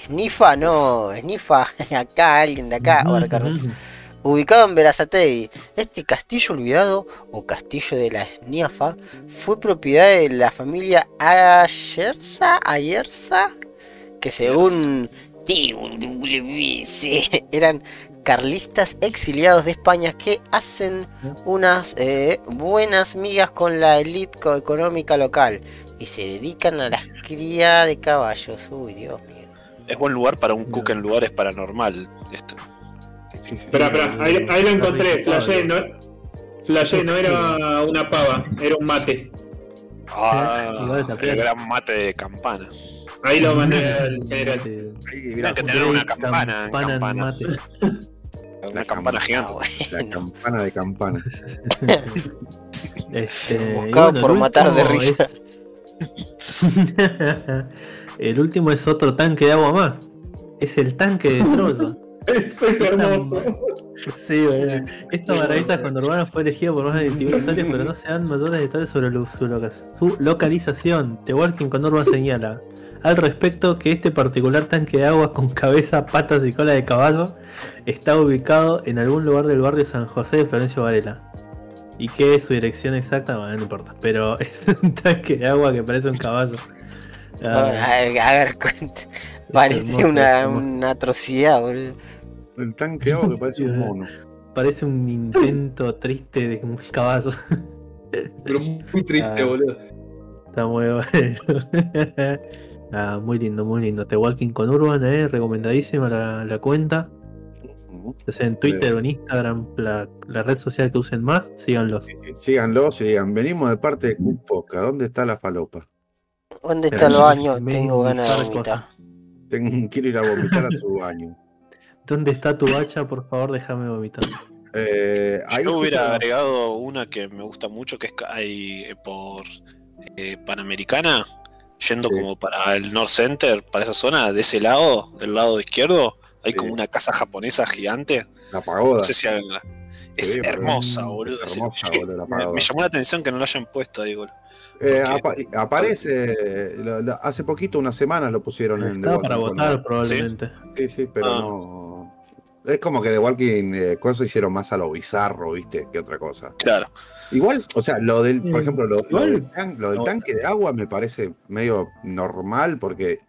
Snifa, no. Snifa, [laughs] acá, alguien de acá. Ahora, Carlos. Ubicado en Berazategui, este castillo olvidado o castillo de la Sniafa fue propiedad de la familia Ayerza, Ayerza, que según TWC [laughs] eran carlistas exiliados de España que hacen unas eh, buenas migas con la élite co- económica local y se dedican a la cría de caballos. Uy, Dios mío. Es buen lugar para un cook en lugares paranormal. Esto. Sí, sí, sí. Espera, espera, ahí, ahí lo encontré. Flashé, no, flashé, no era una pava, era un mate. Ah, el gran mate de campana. Ahí lo mandé [laughs] al general. Hay que tener una campana, campana en campana. mate. [laughs] Una campana gigante. la Bueno, campana de campana. [laughs] Este, Buscado bueno, por matar de risa. es- el último es otro tanque de agua más. Es el tanque de Troya. Eso es hermoso. Sí, bueno. Esta maravilla cuando Urbano fue elegido por más de 21 usuarios, pero no se dan mayores detalles sobre lo- su, loca- su localización. The Walking con Urban señala. al respecto que este particular tanque de agua con cabeza, patas y cola de caballo está ubicado en algún lugar del barrio San José de Florencio Varela. ¿Y qué es su dirección exacta? Bueno, no importa. Pero [laughs] es un tanque de agua que parece un caballo. A ver, Ah, a ver, cuenta. Parece hermoso, una, hermoso. una atrocidad, boludo. El tanque de agua que parece un mono. parece un intento triste de un caballo. Pero muy triste, Ah. boludo. Está muy bueno. [laughs] ah, muy lindo, muy lindo. The Walking con Urban, eh, recomendadísima la, la cuenta. Ya sea en Twitter o en Instagram, la, la red social que usen más, síganlos. Síganlos y digan, venimos de parte de Cupoca, ¿dónde está la falopa? ¿Dónde está el baño? Tengo ganas de vomitar. Tengo, quiero ir a vomitar a su baño. ¿Dónde está tu hacha? Por favor, déjame vomitar. Eh, ahí Yo hubiera justo- agregado una que me gusta mucho, que es hay eh, por eh, Panamericana, yendo Sí. como para el North Center, para esa zona, de ese lado, del lado izquierdo, hay Sí. como una casa japonesa gigante. la pagoda. No sé si la- Es Sí, pero hermosa, es boludo. hermosa, boludo, la [laughs] me, pagoda. me llamó la atención que no la hayan puesto ahí, boludo. Eh, apa- aparece, lo- lo- hace poquito, unas semanas lo pusieron en Estaba para votar probablemente. Sí, sí, pero Ah. no. Es como que The Walking eh, cosas hicieron más a lo bizarro, ¿viste? Que otra cosa. Claro. Igual, o sea, lo del, por ejemplo, lo, del, tan- lo del tanque de agua me parece medio normal porque,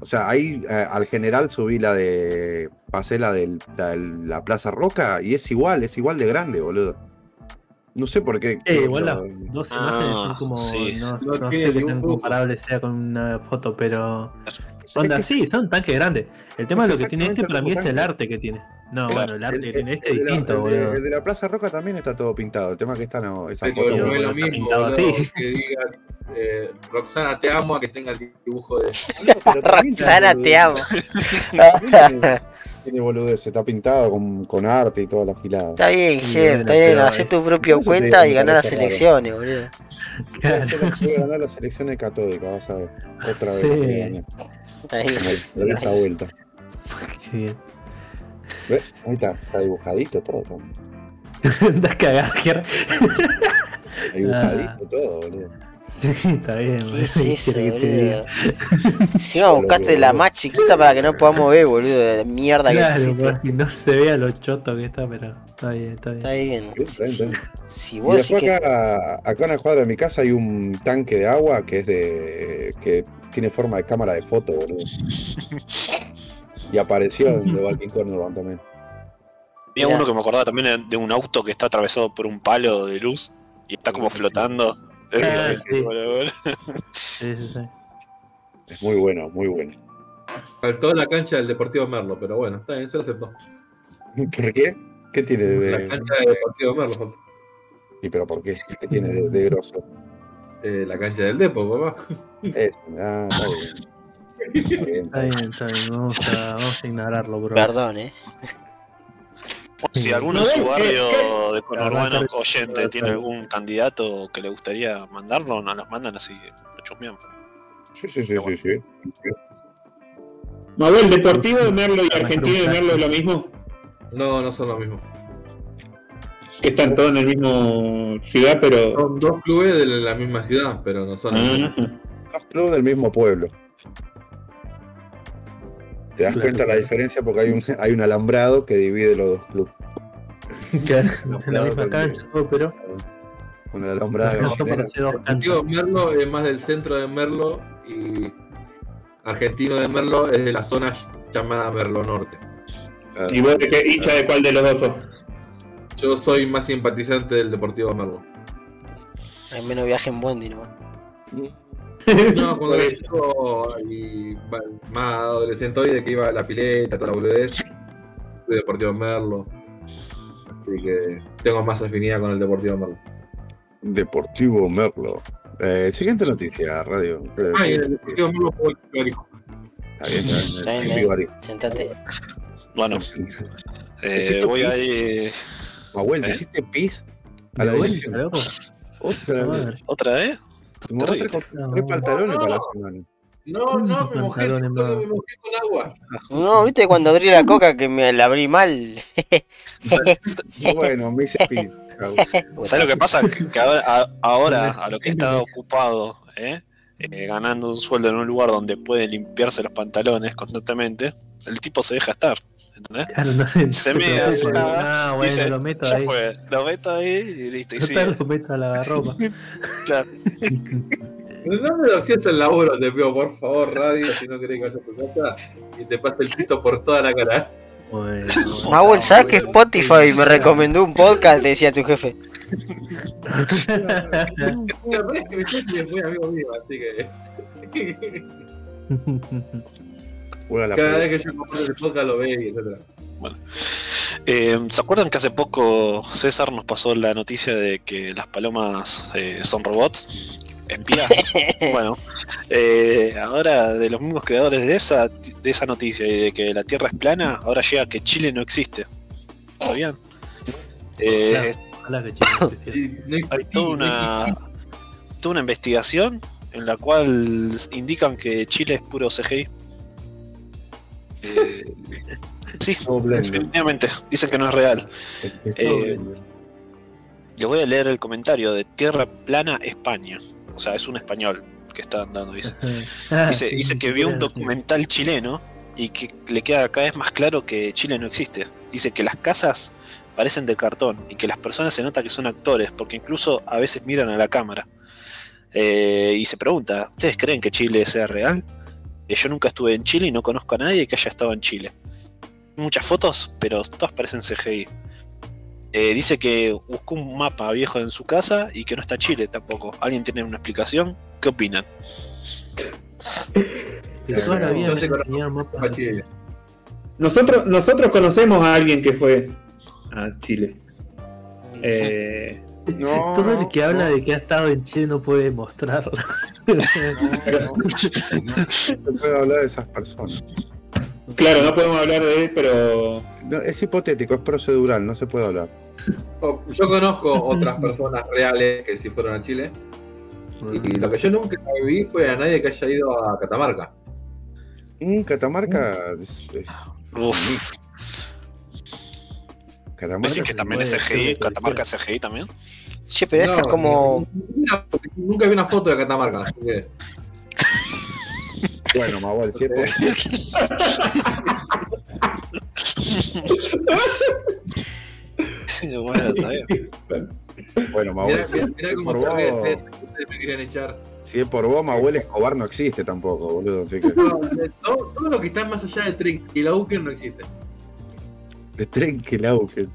o sea, ahí eh, al general subí la de, pasé la de la, la Plaza Roca y es igual, es igual de grande, boludo. No sé por qué. Eh, igual las dos Ah, imágenes son como. sí. No, No sé qué tan comparable sea con una foto, pero. Es Onda, que- sí, son tanques grandes. El tema es de lo que tiene este para mí es el arte que tiene. No, Claro, bueno, el arte que tiene este es de la- distinto, el de- boludo. el de la Plaza Roca también está todo pintado. El tema que está no, esa foto. no es lo mismo, pintado boludo, así. que diga eh, Roxana te amo a que tenga el dibujo de. Roxana, te amo. [laughs] Tiene, tiene boludez, está pintado con, con arte y toda la gilada. Está bien, Ger, está bien. pero Hacé es- tu propia eso te cuenta y ganá las elecciones, boludo. Hacer- voy a ganar las elecciones católicas, vas a ver. [laughs] Otra vez. Sí. Voy a ganar. Está bien. Como de esta vuelta. Qué bien. ¿Ves? Ahí está, está dibujadito todo. a cagar, Ger. Está dibujadito Ah. todo, boludo. Sí, está bien, ¿Qué boludo. es ¿Qué eso, boludo? Encima buscaste la más chiquita para que no podamos ver, boludo. De mierda que Claro, pusiste. que no se vea lo choto que está, pero está bien, está bien. Está bien. Está Si, bien, si- está si Y vos decís después que. acá, acá en la cuadra de mi casa hay un tanque de agua que es de. que tiene forma de cámara de foto, boludo. Y apareció en The [laughs] Walking Corner también. Había uno que me acordaba también de un auto que está atravesado por un palo de luz y está como flotando. Ah, [laughs] sí. Sí, sí, sí. Es muy bueno, muy bueno. Faltó la cancha del Deportivo Merlo, pero bueno, está bien, se lo aceptó. [laughs] ¿Por qué? ¿Qué tiene La de.? cancha del Deportivo Merlo. ¿Y pero por qué? ¿Qué tiene de, de grosso? Eh, la cancha del Depo, papá. Es, ah, está bien. Está bien. Está bien. Vamos a, vamos a ignorarlo, bro. Perdón, eh. Si alguno No, en su barrio de conurbano oyente tiene algún candidato que le gustaría mandarlo, nos los mandan así, lo chusmeamos. Sí, sí, sí, sí, sí. Mabel, Deportivo de Merlo y Argentino de Merlo es lo mismo. No, no son lo mismo. Que están todos en el mismo ciudad, pero. Son dos clubes de la misma ciudad, pero no son. Ah, Los clubes del mismo pueblo. Te das Claro. cuenta la diferencia porque hay un, hay un alambrado que divide los dos clubes. Claro, [laughs] No, en la misma cancha, todo, pero. Con el alambrado. No, para hacer dos. Merlo es más del centro de Merlo y Argentino de Merlo es de la zona llamada Merlo Norte. ¿Y vos de qué hincha de cuál de los dos sos? Yo soy más simpatizante del Deportivo Merlo. Hay menos viaje en Bondi, ¿no? [laughs] No, cuando chico y más adolescente hoy de que iba a la pileta, toda la boludez, soy Deportivo Merlo. Así que tengo más afinidad con el Deportivo Merlo. Deportivo Merlo. Eh, siguiente noticia, radio. Eh, Ah, y en el Deportivo Merlo jugó el Ibérico. Está bien, está bien. Vivari. Sentate. Bueno, eh, ¿Hiciste voy a ir. Mahuel, ¿te ¿Eh? hiciste pis? A la ¿De dirección. vuelta, loco? Otra vez. ¿Otra vez? Te tres, Terrible. con- tres pantalones para la semana. No, no, me mojé, me mojé con agua. No, viste cuando abrí la coca que me la abrí mal. [laughs] Bueno, me hice pis. [laughs] ¿Sabes lo que pasa? Que, que ahora, a, ahora, a lo que está ocupado, ¿eh? eh, ganando un sueldo en un lugar donde puede limpiarse los pantalones constantemente, el tipo se deja estar. ¿Entendés? Claro, [laughs] no, Se no me hace Ah, bueno, Dice, lo meto ya ahí. fue, lo meto ahí y listo. Y sigue. lo meto a la ropa. [laughs] Claro. No me lo hacías el laburo, te pido por favor, radio, si no querés que vaya a tu casa y te pase el pito por toda la cara. Bueno, Mahuel, ¿sabes que Spotify me recomendó un podcast? Te decía tu jefe. La verdad es que mi jefe es muy amigo mío, así que. [laughs] Juega la Cada pelota. vez que yo comparto el podcast lo ve y etcétera. Eh, ¿Se acuerdan que hace poco César nos pasó la noticia de que las palomas eh, son robots? ¿Espías? [laughs] bueno, eh, ahora de los mismos creadores de esa, de esa noticia y de que la Tierra es plana, ahora llega que Chile no existe. ¿Sabían? Eh, que hay toda una, toda una investigación en la cual indican que Chile es puro CGI. Eh, sí, definitivamente. Dicen que no es real. Eh, blender. Le voy a leer el comentario de Tierra Plana España. O sea, es un español que está andando, dice. Ah, Dice, que vio un documental chileno y que le queda cada vez más claro que Chile no existe. Dice que las casas parecen de cartón y que las personas se nota que son actores porque incluso a veces miran a la cámara. Eh, y se pregunta, ¿ustedes creen que Chile sea real? Yo nunca estuve en Chile y no conozco a nadie que haya estado en Chile. Muchas fotos, pero todas parecen CGI. Eh, dice que buscó un mapa viejo en su casa y que no está Chile tampoco. ¿Alguien tiene una explicación? ¿Qué opinan? Toda la vida a Chile. Nosotros, nosotros conocemos a alguien que fue a Chile. Eh, No, Todo el que habla no, de que ha estado en Chile no puede mostrarlo. no se puede hablar de esas personas. claro, no podemos hablar de él, pero es hipotético, es procedural, no se puede hablar. Oh, Yo conozco otras personas reales que sí fueron a Chile. Y lo que yo nunca vi fue a nadie que haya ido a Catamarca. Mm, Catamarca es, es- Uf, Catamarca decís que también es CGI, Catamarca es CGI también. Che, pero No, es como. Nunca, nunca vi una foto de Catamarca, así que. Bueno, Mahuel, si es por- bueno, está bien. bueno, Mahuel, Mirá, si, mirá, si mirá es cómo este, ustedes me querían echar. si es por vos, Mahuel Escobar no existe tampoco, boludo. Así que No, de todo, todo lo que está más allá del Trink y la Uken no existe. de tren que la que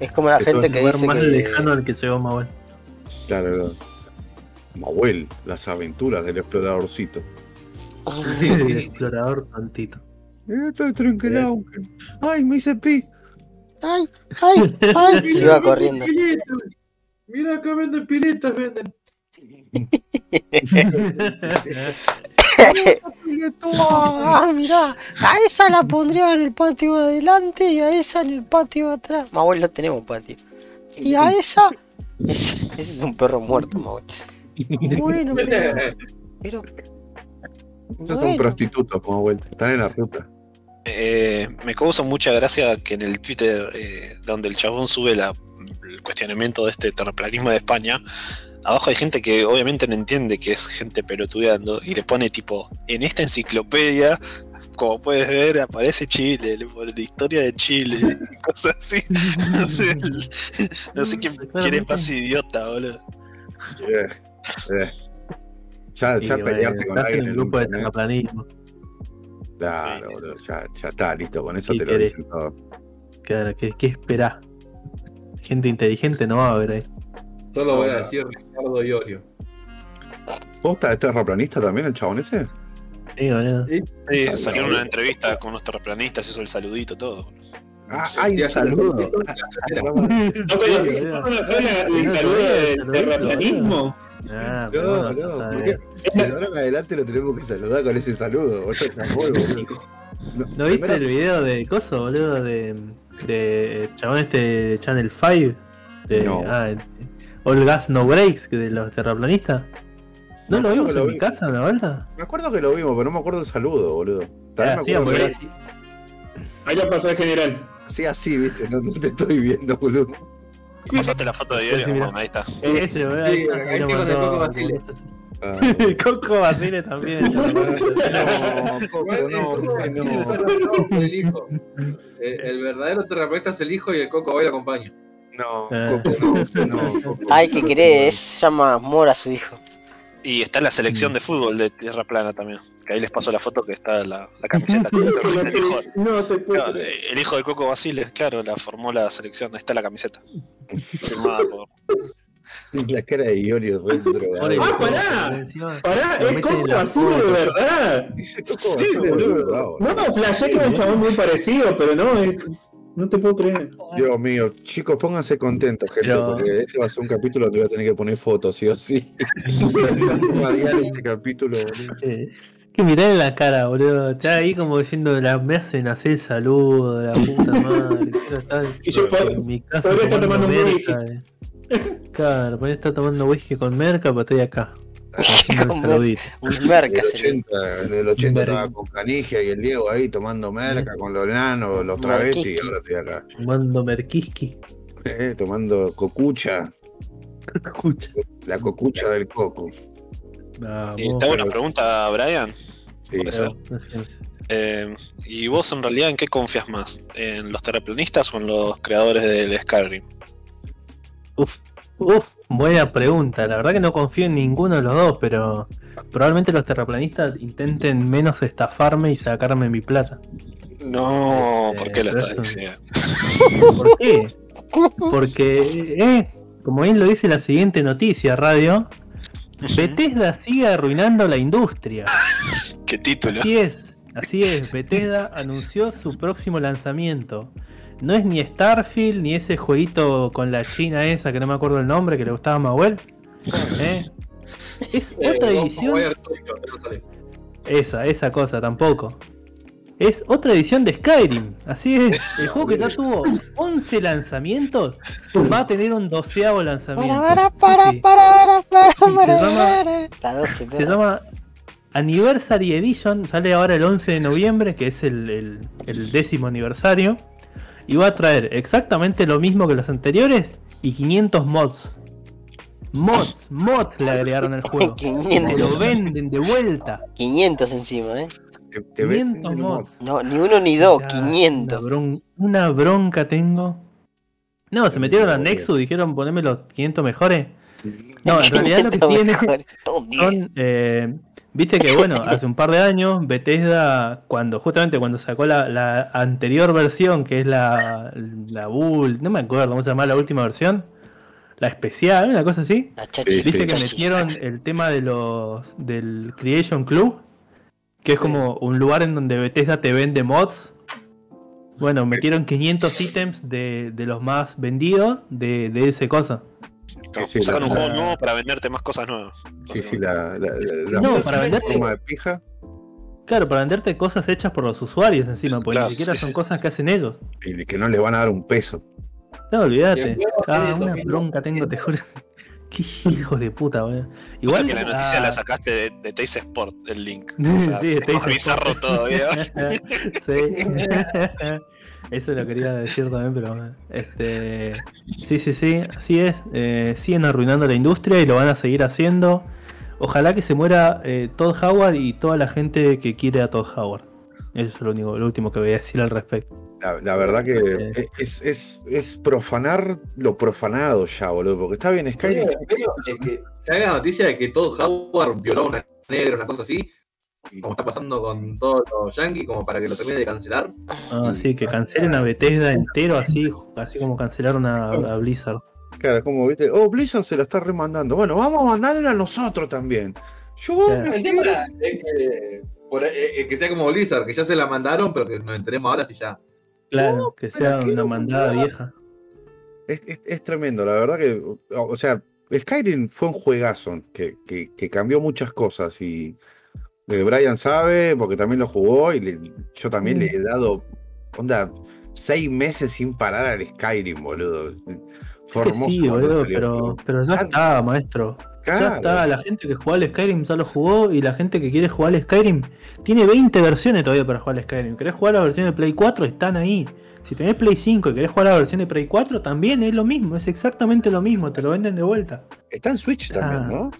Es como la gente que dice más que. lejano al que llegó Mahuel. Claro, claro. Mahuel, las aventuras del exploradorcito. El explorador tontito. [laughs] Esto es Trenkelauken. Ay, me hice pis. ¡Ay! ¡Ay! ¡Ay! [laughs] Se va corriendo. Mira, acá venden piletas, venden. [laughs] ¡Ah, mirá! A esa la pondría en el patio de adelante y a esa en el patio de atrás. Mahuel no tenemos patio. Y a esa. [laughs] Ese, ese es un perro muerto, Mahuel. Bueno, [laughs] pero. pero Esos son Bueno. prostitutos, Mahuel. Están en la ruta. Eh, me causa mucha gracia que en el Twitter, eh, donde el chabón sube la- el cuestionamiento de este terraplanismo de España, abajo hay gente que obviamente no entiende que es gente pelotudeando y le pone tipo, en esta enciclopedia, como puedes ver, aparece Chile, la historia de Chile y [laughs] cosas así. No sé, no sé quién, quién es más idiota, boludo. Eh, eh. Ya, Sí, ya bueno, pelearte con estás en alguien el grupo de terraplanismo. Claro, Sí. boludo, ya, ya está, listo, con eso ¿Qué te lo querés? dicen todo. Claro, ¿qué, qué esperás? Gente inteligente no va a haber ahí. Solo voy a decir Ricardo Iorio. ¿Posta es terraplanista también el chabón ese? Sí, boludo. Sí, en boludo. una entrevista con unos terraplanistas, hizo el saludito, todo. Ah, ay, Sí, un saludo. [laughs] ¿no conocías boludo. una sola el saludo del terraplanismo? Ah, No, no, ahora en adelante lo tenemos que saludar con ese saludo. No, ¿No viste el video de Coso, boludo? De, de chabón este de Channel 5. De, No. ah, All Gas No Breaks, que de los terraplanistas. ¿No Me lo vimos que lo en mi vi. casa, la verdad? Me acuerdo que lo vimos, pero no me acuerdo el saludo, boludo. También Ah, me sí, acuerdo que sí. [laughs] Ahí lo pasó el general. Sí, así, viste, no, no te estoy viendo, boludo. Pasaste la foto de Sí, diario, mira. Bueno, ahí está. Ese, boludo, ahí Sí, ahí mandó, Coco Basile. Ah, [laughs] Coco Basile también. [laughs] no, Coco, no, ¿por qué no? El hijo. El verdadero terraplanista es el hijo y el coco hoy lo acompaña. No, Eh. Coco, no, no, Coco. Ay, ¿qué querés? Se llama amor a su hijo. Y está la selección de fútbol de Tierra Plana también. Que ahí les paso la foto que está la, la camiseta con [laughs] el, el hijo, No te puedo claro, creer. el hijo de Coco Basile, claro, la formó la selección. Ahí está la camiseta. Firmada [laughs] por- La cara de Iori es re drogado. Ah, pará. Pará, es en Coco Azul de verdad. Sí, Basile, boludo. No, no, flashé que era un chabón muy parecido, pero no, es- no te puedo creer. Dios mío, chicos, pónganse contentos, gente, porque este va a ser un capítulo donde voy a tener que poner fotos, sí o sí. [laughs] Este capítulo, boludo. Eh, que mirarle la cara, boludo. Está ahí como diciendo, la, me hacen hacer el saludo, la puta madre. [laughs] estar Y yo pod- en mi casa podría estar tomando un merca, eh. Claro, podría estar tomando whisky con merca, pero estoy acá. [laughs] Un En merca el se le- 80, en el 80 Verga. estaba con Canigia y el Diego ahí tomando merca con los enanos, los travestis, y ahora estoy acá. Tomando merquiski. eh, tomando cocucha, la cocucha del coco. Vamos. Y te hago una pregunta, Brian. Sí. Eh, ¿Y vos en realidad en qué confías más? ¿En los terraplanistas o en los creadores del Skyrim? Uf, uf, buena pregunta. La verdad que no confío en ninguno de los dos, pero probablemente los terraplanistas intenten menos estafarme y sacarme mi plata. No, Eh, ¿por qué lo estás diciendo? ¿Por qué? Porque, eh, como bien lo dice la siguiente noticia, radio, Bethesda sigue arruinando la industria. [laughs] ¿Qué título? Así es, así es. Bethesda anunció su próximo lanzamiento. No es ni Starfield, ni ese jueguito con la china esa que no me acuerdo el nombre, que le gustaba a Mahuel. ¿Eh? Es [laughs] Eh, otra edición. Esa, esa cosa tampoco. Es otra edición de Skyrim. Así es. El juego que ya tuvo 11 lanzamientos va a tener un doceavo lanzamiento. Para, para, para, para, para, se para, llama- para. La 12, Se pero- llama Anniversary Edition. Sale ahora el 11 de noviembre, que es el, el- el décimo aniversario. Y va a traer exactamente lo mismo que los anteriores y 500 mods. Mods, mods le agregaron al juego. [laughs] Te 500. lo venden de vuelta. 500 encima, ¿eh? Te, te ven 500 el mods. No, ni uno ni dos, Ya, 500. Una, bron- una bronca tengo. No, se metieron a Nexus, dijeron poneme los 500 mejores. No, en realidad lo que 500 tiene mejores. Top 10. son. eh, Viste que bueno, hace un par de años Bethesda, cuando justamente cuando sacó la, la anterior versión, que es la, la Bull, no me acuerdo cómo se llama la última versión, la especial, una cosa así. La chachi. Sí, sí. Viste que Chachis. metieron el tema de los del Creation Club, que es como un lugar en donde Bethesda te vende mods. Bueno, metieron 500 ítems de, de los más vendidos de, de ese cosa. Claro, Sí, sacan la- un juego la- nuevo para venderte más cosas nuevas. Sí, sí, la, la, No, para venderte- forma de pija Claro, para venderte cosas hechas por los usuarios encima, porque Claro, ni siquiera sí, son sí. cosas que hacen ellos. y que no les van a dar un peso. No, olvídate. Ah, una 2000 bronca tengo, te juro. [laughs] Qué hijos de puta, boludo. Igual que la noticia ah, la sacaste de, de Taste Sport, el link. Sí, [laughs] O sea, sí, Taste bizarro Sport. todavía. [laughs] sí. Eso lo quería decir también, pero este sí, sí, sí, así es. Eh, siguen arruinando la industria y lo van a seguir haciendo. Ojalá que se muera eh, Todd Howard y toda la gente que quiere a Todd Howard. Eso es lo único, lo último que voy a decir al respecto. La, la verdad que Sí. es, es, es profanar lo profanado ya, boludo. Porque está bien, Skyrim. Es que se haga la noticia de que Todd Howard violó a una negra, una cosa así, y como está pasando con todos los yankees, como para que lo termine de cancelar. Ah, sí, que cancelen a Bethesda entero así, así como cancelaron a, a Blizzard. Claro, como viste, oh, Blizzard se la está remandando. Bueno, vamos a mandarla a nosotros también. Yo, Claro. El tema es que, por- eh, eh, que sea como Blizzard, que ya se la mandaron, pero que nos enteremos ahora si ya. Claro, que sea ¿qué una mandada vieja. Es, es- es tremendo, la verdad que, o, o sea, Skyrim fue un juegazo que, que- que cambió muchas cosas y eh, Brian sabe, porque también lo jugó y le- yo también le he dado, onda, seis meses sin parar al Skyrim, boludo. Hermoso. sí, boludo, pero, pero ya está, maestro. Ya está, la gente que juega al Skyrim ya lo jugó y la gente que quiere jugar al Skyrim tiene 20 versiones todavía para jugar al Skyrim. ¿Querés jugar la versión de Play 4? Están ahí. Si tenés Play 5 y querés jugar la versión de Play 4, también es lo mismo, es exactamente lo mismo, te lo venden de vuelta. Está en Switch también, Ah. ¿no?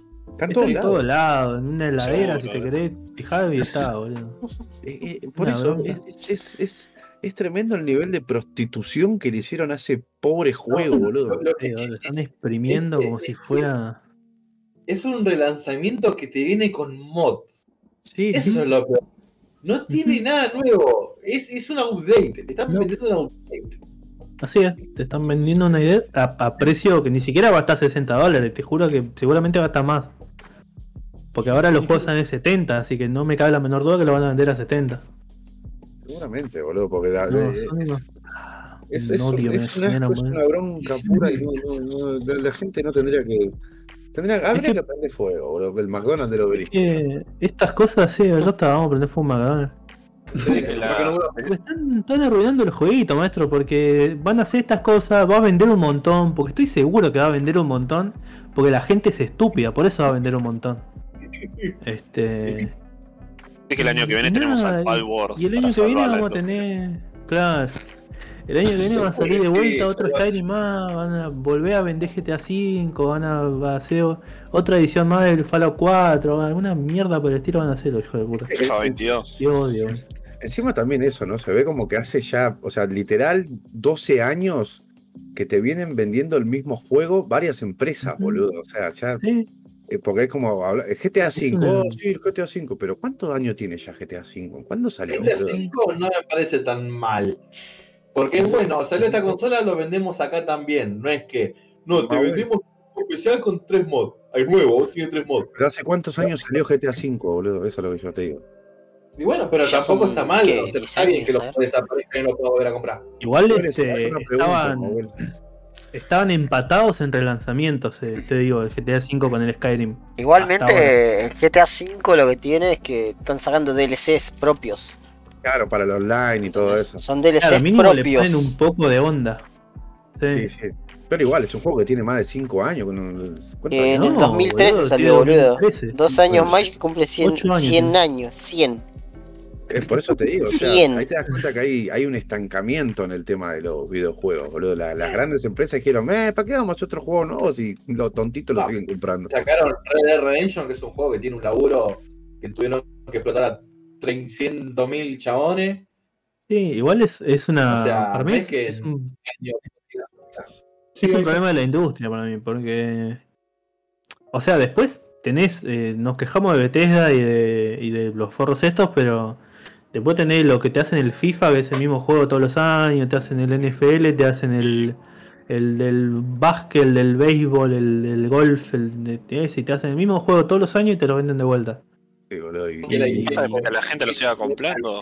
Está todos en lados. todos lados, en una heladera, si te querés, fijado y está, boludo. Eh, eh, por Una eso es, es, es, es tremendo el nivel de prostitución que le hicieron a ese pobre juego, boludo. Lo- que están exprimiendo como si fuera. es un relanzamiento que te viene con mods. Sí, Eso sí. es lo peor. No tiene nada nuevo. Es, es un update. Te están No. vendiendo un update. Así es, te están vendiendo una idea a, a precio que ni siquiera va a estar 60 dólares, te juro que seguramente va a estar más. Porque ahora los juegos salen en 70, así que no me cabe la menor duda que lo van a vender a 70. Seguramente, boludo, porque la- No, eh, es- unos- Es, una bronca pura y no, no, no, la, gente no tendría que. Tendría, habría que- que prender fuego, boludo. El McDonald's de los que estas cosas, sí, ya está, vamos a prender fuego en McDonald's. Sí, la- Están, están arruinando el jueguito, maestro, porque van a hacer estas cosas, va a vender un montón, porque estoy seguro que va a vender un montón, porque la gente es estúpida, por eso va a vender un montón. Este. es que el año que viene tenemos Nada, al Palworld. Y el año que viene vamos a tener. Claro. El año que viene va a salir de vuelta otro Skyrim más, van a volver a vender GTA V, van a, hacer otra edición más del Fallout 4, alguna mierda por el estilo van a hacer, hijo de puta. FIFA 22. Qué odio. Encima también eso, ¿no? Se ve como que hace ya, o sea, literal 12 años que te vienen vendiendo el mismo juego varias empresas, boludo. O sea, ya, Sí, eh, porque es como habla- eh, GTA V, una- oh, sí, GTA V, pero ¿cuántos años tiene ya GTA V? ¿Cuándo salió? GTA? 5 no me parece tan mal. Porque es bueno, salió esta consola, lo vendemos acá también. No es que, no, te Ah, bueno. vendimos un especial con tres mods. Hay nuevo, tiene tres mods. Pero ¿hace cuántos años salió GTA V, boludo? Eso es lo que yo te digo. Y bueno, pero Ya tampoco son, está mal. O sea, 10 está bien que los desaparezcan y no puedo volver a comprar. igual este, es una pregunta, estaban. Estaban empatados en relanzamientos, eh, te digo, el GTA V con el Skyrim. Igualmente, el GTA V lo que tiene es que están sacando DLCs propios. Claro, para el online y todo eso. Son DLCs Claro, mínimo le propios. ponen un poco de onda. Sí. Sí, sí. Pero igual, es un juego que tiene más de 5 años. con un- ¿cuántos Eh, en el No, 2013 boludo, salió, boludo. 2013. Dos años más y cumple 100, ocho años 100 tiene. años. 100. Es por eso te digo, o sea, 100. ahí te das cuenta que hay, hay un estancamiento en el tema de los videojuegos, boludo. La- las grandes empresas dijeron, eh, ¿para qué vamos a hacer otro juego nuevo si los tontitos lo Ah. siguen comprando? Sacaron Red Dead Redemption, que es un juego que tiene un laburo que tuvieron que explotar a 300.000 chabones. Sí, igual es, es una. O sea, para mí es, es que- es un, Sí, es un problema de la industria para mí, porque. O sea, después tenés. eh, nos quejamos de Bethesda y de, y de los forros estos, pero. Después tenés lo que te hacen el FIFA, que es el mismo juego todos los años, te hacen el NFL, te hacen el. El del básquet, el del béisbol, el del golf, el de y te hacen el mismo juego todos los años y te lo venden de vuelta. Sí, boludo, y- Y la- y- Pasa que la gente lo siga comprando.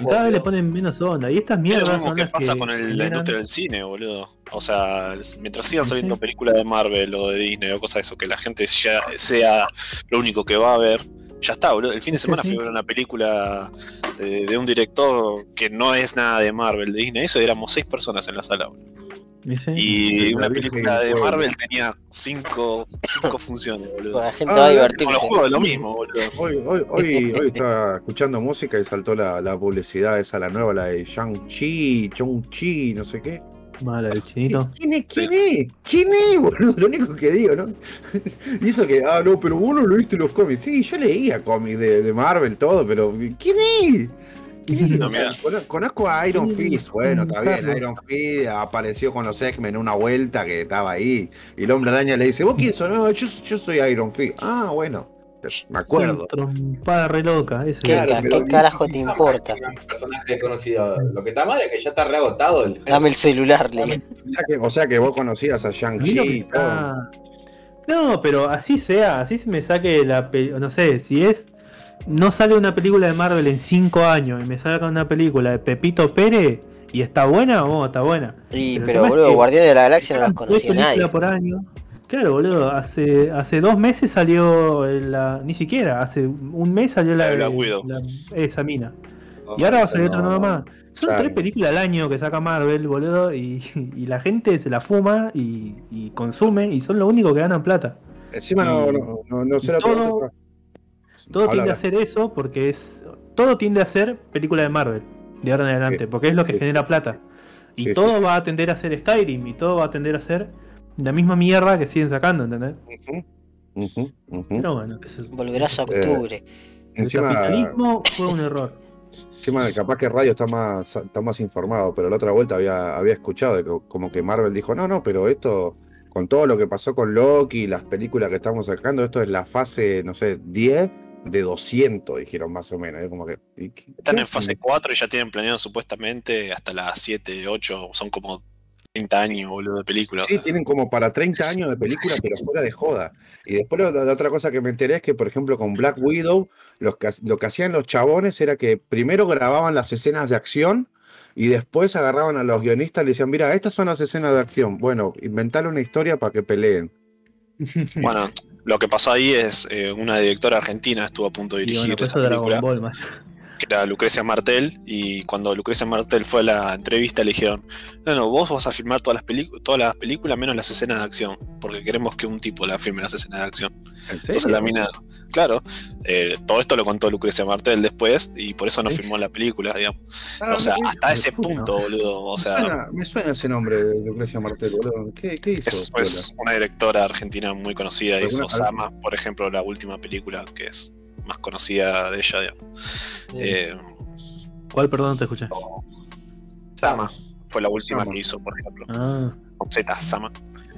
Y cada vez le ponen menos onda. Y estas Es mierdas lo mismo que las pasa que con el- la industria del cine, boludo. O sea, mientras sigan saliendo películas de Marvel o de Disney o cosas de eso, que la gente ya sea lo único que va a ver, ya está, boludo. El fin de semana sí. fui a ver una película de, de un director que no es nada de Marvel, de Disney. Eso éramos seis personas en la sala. Y una película de. Marvel tenía cinco, cinco funciones, boludo. la gente Ah, va a Con los juegos lo mismo, boludo. Hoy, hoy, hoy, hoy estaba escuchando música y saltó la, la publicidad esa, la nueva, la de Shang-Chi, Chong-Chi, no sé qué. Mala el chinito. ¿Quién es? ¿Quién es? ¿Quién es, boludo? Lo único que digo, ¿no? [laughs] Y eso que, ah, no, pero vos no leíste los cómics. Sí, yo leía cómics de, de Marvel, todo, pero ¿quién es? ¿Quién es? No, O sea, conozco a Iron Fist, bueno, está bien. Iron Fist apareció con los X-Men una vuelta que estaba ahí, y el hombre araña le dice, ¿vos quién sos? No, yo, yo soy Iron Fist. Ah, bueno, me acuerdo. Trompada re loca. Ese ¿Qué, Claro, carajo te importa? Un personaje desconocido. Lo que está mal es que ya está reagotado el Dame el celular, le O sea, que, o sea que vos conocías a Shang-Chi y todo. está- No, pero así sea, así se me saque la no sé, si es no sale una película de Marvel en 5 años y me saca una película de Pepito Pérez y está buena, oh, está buena. Y, Pero es boludo, que Guardianes de la Galaxia no las conocía nadie. por año. Claro, boludo, hace hace dos meses salió la ni siquiera, hace un mes salió la, esa mina. Y ahora va a salir otra nueva más. Son Claro. tres películas al año que saca Marvel, boludo, y, y la gente se la fuma y, y consume y son lo único que ganan plata. Encima no, Y- no, no, la todo- Todo Habla, tiende a hacer eso porque es. Todo tiende a ser película de Marvel, de ahora en adelante, Sí. porque es lo que Sí, genera sí. plata. Y Sí, todo sí. va a tender a ser Skyrim y todo va a tender a ser la misma mierda que siguen sacando, ¿entendés? Ujú. Pero bueno, yo. Volverás a octubre. el Encima, capitalismo fue un error. encima, capaz que Radio está más, está más informado, pero la otra vuelta había, había escuchado de que como que Marvel dijo, no, no, pero esto, con todo lo que pasó con Loki y las películas que estamos sacando, esto es la fase, no sé, 10 de 200, dijeron más o menos. Es como que, ¿y qué- Están en fase hacen? 4 y ya tienen planeado supuestamente hasta las 7, 8, son como 30 años, boludo, de películas. Sí, tienen como para 30 años de película, pero fuera de joda. Y después la, la otra cosa que me enteré es que, por ejemplo, con Black Widow, los que, lo que hacían los chabones era que primero grababan las escenas de acción y después agarraban a los guionistas y le decían, mira, estas son las escenas de acción. Bueno, inventale una historia para que peleen. [laughs] Bueno, lo que pasó ahí es eh, una directora argentina estuvo a punto de dirigir bueno, por esa película, Ball, más. Que era Lucrecia Martel, y cuando Lucrecia Martel fue a la entrevista le dijeron, no, no, vos vas a filmar todas las, todas las películas menos las escenas de acción, porque queremos que un tipo la filme las escenas de acción. ¿En Entonces serio? la mina, claro, eh, todo esto lo contó Lucrecia Martel después, y por eso no Sí. filmó la película, digamos. Ah, o sea, me- hasta ese punto, boludo, o me sea... suena, me suena ese nombre de Lucrecia Martel, boludo. ¿Qué, qué hizo? Es pues, una directora argentina muy conocida, ¿Alguna- hizo Sama, por ejemplo, la última película que es más conocida de ella, digamos. Eh, ¿Cuál, perdón, no te escuché? Sama fue la última Sama. que hizo, por ejemplo. Ah, Con Z, Sama.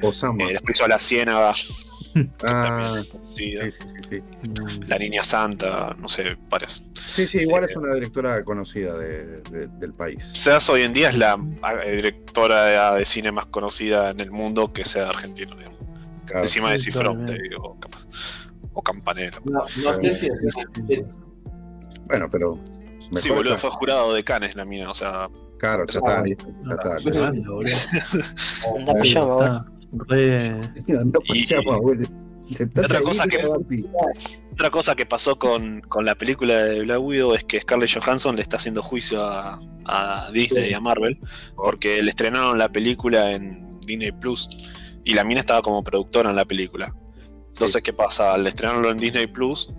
Osama. Eh, después hizo La Ciénaga, [laughs] ah, también conocida. sí, sí, sí, sí. La Niña Santa, no sé, varias. Sí, sí, igual Eh, es una directora conocida de- de- del país. Seas hoy en día es la eh, directora de cine más conocida en el mundo que sea argentina, digamos. Claro. Encima de Sí, Cifrón, te digo, capaz. O Campanella. No, no sé si es- Bueno, pero. Sí, boludo, fue jurado de Canes la mina, o sea, Claro, ya está, ya está. qué banda, boludo. [laughs] Anda pijama, boludo. Está Anda. Sentate otra cosa que-. Otra cosa que pasó con, con la película de Black Widow es que Scarlett Johansson le está haciendo juicio a, a Disney y a Marvel porque le estrenaron la película en Disney Plus y la mina estaba como productora en la película. Entonces, ¿qué pasa? Al estrenarlo en Disney Plus,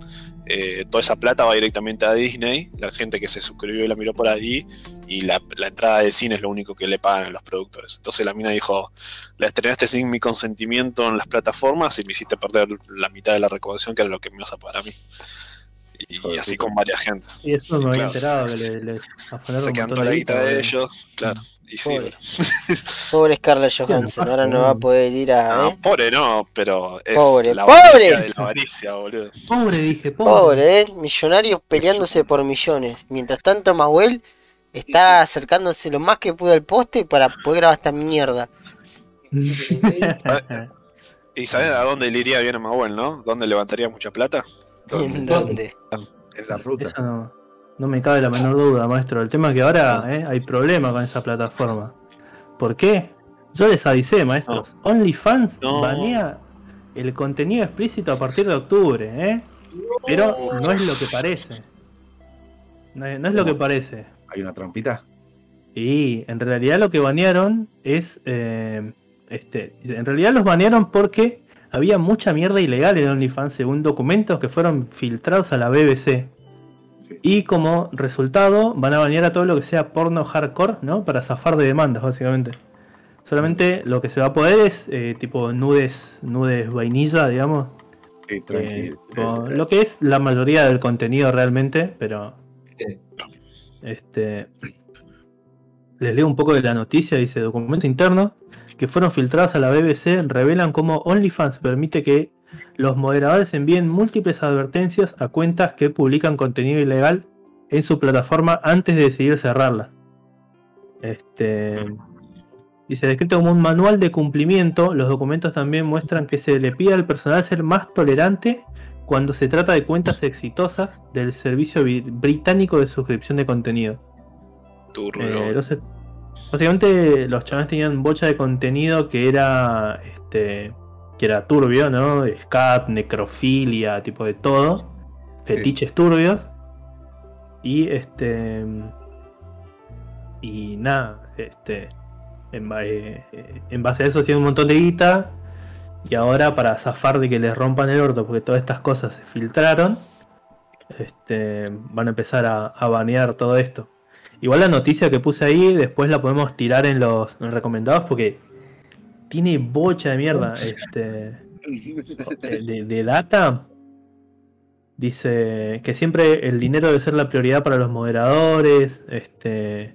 eh, toda esa plata va directamente a Disney, la gente que se suscribió y la miró por ahí, y la, la entrada de cine es lo único que le pagan a los productores. Entonces la mina dijo, la estrenaste sin mi consentimiento en las plataformas y me hiciste perder la mitad de la recaudación que era lo que me ibas a pagar a mí. Y, así con varias gente. Y eso me había enterado que se- le, le afanaron Se un quedan montón toda la guita de ellos, claro. Y sí, Pobre. boludo. [laughs] Pobre Scarlett Johansson, ahora no va a poder ir a. No, ¿eh? pobre no, pero es Pobre, la pobre. avaricia de la avaricia, boludo. Pobre, dije, pobre. Pobre, ¿eh? Millonarios peleándose por millones. Mientras tanto, Mahuel está acercándose lo más que pudo al poste para poder grabar esta mierda. [laughs] ¿Y sabes a dónde le iría bien a Mahuel, no? ¿Dónde levantaría mucha plata? ¿En dónde? En la ruta. Eso no, no me cabe la menor duda, maestro. El tema es que ahora eh, hay problema con esa plataforma. ¿Por qué? Yo les avisé, maestros. OnlyFans No. banea el contenido explícito a partir de octubre, ¿eh? Pero no es lo que parece. No es, no es lo que parece. Hay una trampita. Y en realidad lo que banearon es. eh, este, en realidad los banearon porque había mucha mierda ilegal en OnlyFans según documentos que fueron filtrados a la BBC. Y como resultado van a banear a todo lo que sea porno hardcore, ¿no? Para zafar de demandas, básicamente. Solamente lo que se va a poder es eh, tipo nudes, nudes vainilla, digamos. Sí, eh, tranquilo. tipo, lo que es la mayoría del contenido realmente, pero este les leo un poco de la noticia, dice documento interno que fueron filtrados a la BBC revelan cómo OnlyFans permite que los moderadores envíen múltiples advertencias a cuentas que publican contenido ilegal en su plataforma antes de decidir cerrarla. Este dice descrito como un manual de cumplimiento, los documentos también muestran que se le pide al personal ser más tolerante cuando se trata de cuentas exitosas del servicio británico de suscripción de contenido. Eh, entonces, básicamente los chavales tenían bocha de contenido que era este que era turbio, ¿no? Scat, necrofilia, tipo de todo. Fetiches turbios. Y este. Y nada, este. En, eh, eh, en base a eso hacían un montón de guita. Y ahora para zafar de que les rompan el orto, porque todas estas cosas se filtraron. Este, van a empezar a, a banear todo esto. Igual la noticia que puse ahí, después la podemos tirar en los recomendados porque tiene bocha de mierda. Este, [laughs] de, de- data, dice que siempre el dinero debe ser la prioridad para los moderadores, este,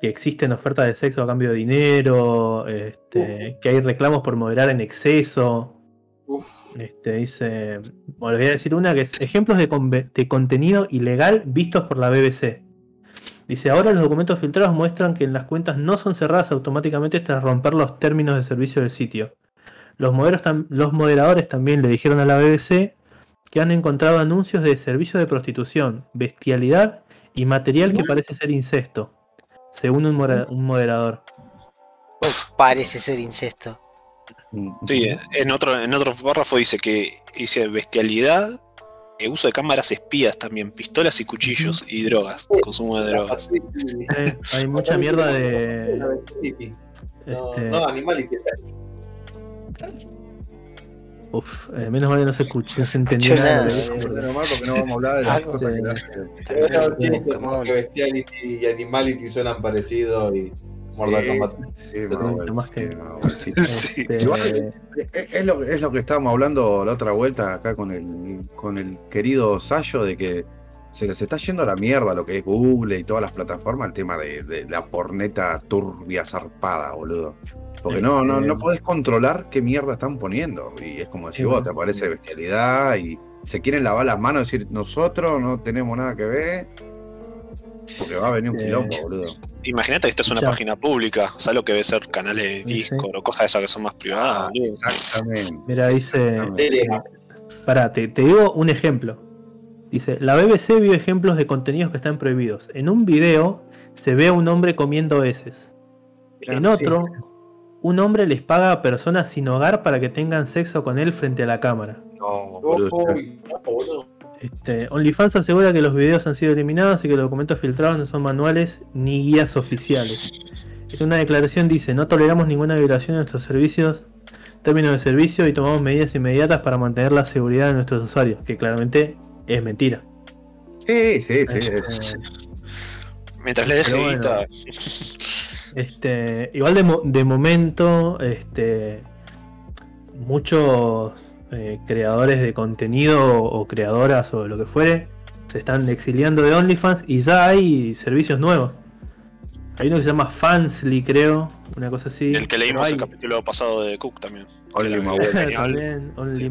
que existen ofertas de sexo a cambio de dinero, este, que hay reclamos por moderar en exceso. Uf. Este, dice, bueno, les voy a decir una que es ejemplos de contenido ilegal vistos por la BBC. Dice, ahora los documentos filtrados muestran que las cuentas no son cerradas automáticamente tras romper los términos de servicio del sitio. Los, los moderadores también le dijeron a la BBC que han encontrado anuncios de servicio de prostitución, bestialidad y material que parece ser incesto, según un, mora- un moderador. Parece ser incesto. Sí, en otro, en otro párrafo dice que dice bestialidad, uso de cámaras espías también, pistolas y cuchillos y drogas, consumo de drogas. Eh, hay mucha mierda de... No, Este, no, Animality. uf, eh, menos mal que no se escuchó, no se entendió nada. que dijo. Normal porque no vamos a hablar de las Algo cosas que on. porque Bestiality y Animality suenan parecidos y Mortal. Kombat. Es, lo, es lo que estábamos hablando la otra vuelta acá con el, con el querido Sayo de que se les está yendo a la mierda lo que es Google y todas las plataformas el tema de, de la porneta turbia zarpada, boludo. Porque no, no, no podés controlar qué mierda están poniendo. Y es como decir, vos te aparece bestialidad y se quieren lavar las manos y decir, nosotros no tenemos nada que ver. Porque va a venir un Eh, quilombo, boludo. Imagínate que esto es una Ya. página pública, ¿sabes lo que debe ser canales de Sí, sí. Discord o cosas de esas que son más privadas? boludo? Exactamente. Mira, dice... Telegram. Pará, te, te digo un ejemplo. Dice, la BBC vio ejemplos de contenidos que están prohibidos. En un video se ve a un hombre comiendo heces. En Sí. otro, un hombre les paga a personas sin hogar para que tengan sexo con él frente a la cámara. No, boludo. Uy, no, boludo. Este, OnlyFans asegura que los videos han sido eliminados y que los documentos filtrados no son manuales ni guías oficiales. En una declaración dice, no toleramos ninguna violación de nuestros servicios, términos de servicio y tomamos medidas inmediatas para mantener la seguridad de nuestros usuarios, que claramente es mentira. Sí, sí, sí. Este, es- Mientras le deje bueno. Este, igual de, mo- de momento, este, muchos eh, creadores de contenido o creadoras o lo que fuere se están exiliando de OnlyFans y ya hay servicios nuevos. Hay uno que se llama Fansly, creo, una cosa así. el que leímos hay- el capítulo pasado de Cook también. Only. [laughs] También, Only.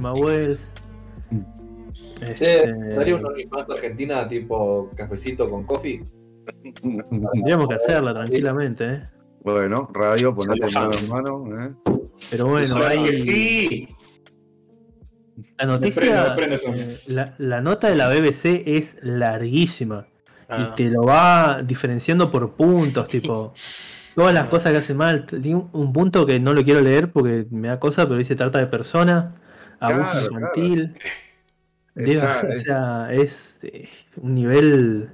Che, Este, ¿Daría un OnlyFans Argentina tipo cafecito con coffee? tendríamos que hacerla tranquilamente, ¿eh? Bueno, radio, ponete en mano fans. en mano. ¿eh? Pero bueno, hay, sí. La noticia, eh, la, la nota de la BBC es larguísima. Ah. y te lo va diferenciando por puntos, tipo [laughs] todas las cosas que hace mal. Tiene un- un punto que no lo quiero leer porque me da cosa, pero dice trata de persona, abuso Claro, infantil. claro. Digo, Esa- o sea, es eh, un nivel.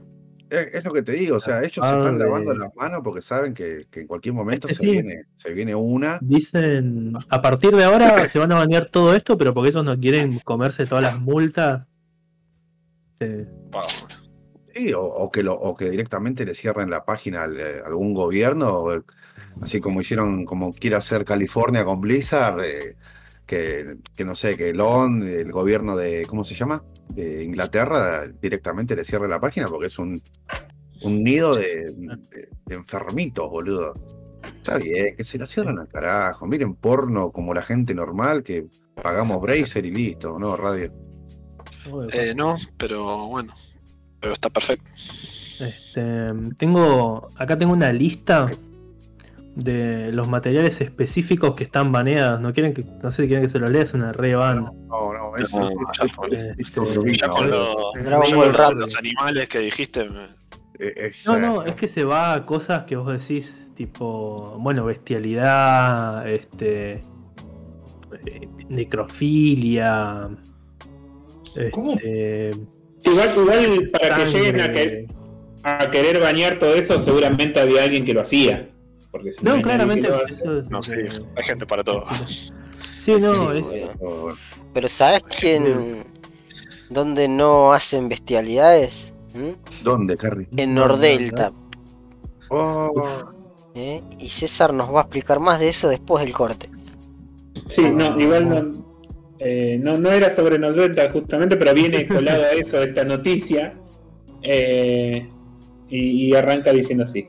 Es, lo que te digo, o sea, ellos se están lavando las manos porque saben que, que en cualquier momento Es se sí. viene, se viene una. Dicen, a partir de ahora se van a banear todo esto, pero porque ellos no quieren comerse todas las multas. Eh, Sí, o, o que lo, o que directamente le cierren la página a algún gobierno, o, así como hicieron, como quiere hacer California con Blizzard, eh, que, que no sé, que Lon, el gobierno de, ¿cómo se llama? De Inglaterra, directamente le cierre la página porque es un, un nido de, de- de enfermitos, boludo. Está bien, que se la cierren al carajo. Miren porno como la gente normal, que pagamos Bracer y listo, ¿no? Radio. eh, no, pero bueno. Pero está perfecto. Este, tengo, acá tengo una lista de los materiales específicos que están baneados. No quieren que, no sé si quieren que se los lea, es una re banda. No, no, eso- eso, ya fue. Ya con, los- animales que dijiste, me- No, no, es que se va a cosas que vos decís, tipo, bueno, bestialidad, este, eh, necrofilia, ¿Cómo? este, Igual, igual para que lleguen a, que- a querer bañar todo eso, seguramente había alguien que lo hacía. Porque si No, nadie claramente. eso es no que- hay gente para todo. Sí, no, Sí, es, bueno. Pero ¿sabes quién? ¿Dónde no hacen bestialidades? ¿Mm? ¿Dónde, Carrie? En No, no, Nordelta. Oh, ¿eh? Y César nos va a explicar más de eso después del corte. Sí, no, igual no. eh, no, no era sobre Nordelta justamente, pero viene colado a eso esta noticia. eh, y, y arranca diciendo así.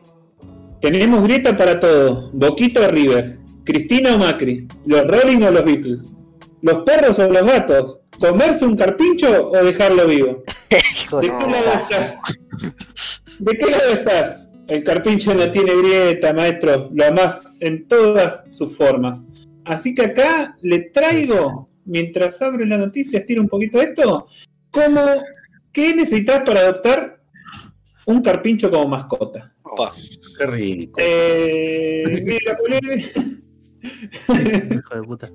Tenemos grieta para todo. Boquito o River. Cristina o Macri. Los Rolling o los Beatles. Los perros o los gatos. ¿Comerse un carpincho o dejarlo vivo? [laughs] ¿De qué lado estás? ¿De qué lado estás? El carpincho no tiene grieta, maestro. Lo más en todas sus formas. Así que acá le traigo, mientras abre la noticia, estiro un poquito esto, como ¿qué necesitas para adoptar un carpincho como mascota? Opa, Qué rico. Eh, [laughs] mira, Hijo de puta.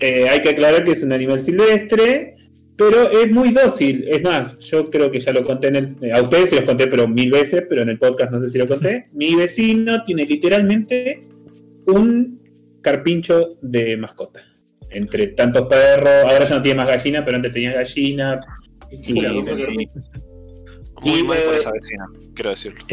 Eh, hay que aclarar que es un animal silvestre, pero es muy dócil. Es más, yo creo que ya lo conté en el. A ustedes se los conté, pero mil veces, pero en el podcast no sé si lo conté. Mi vecino tiene literalmente un carpincho de mascota. Entre tantos perros, ahora ya no tiene más gallina, pero antes tenía gallina. Y- muy Y, mal por eh, esa vecina, quiero decirlo.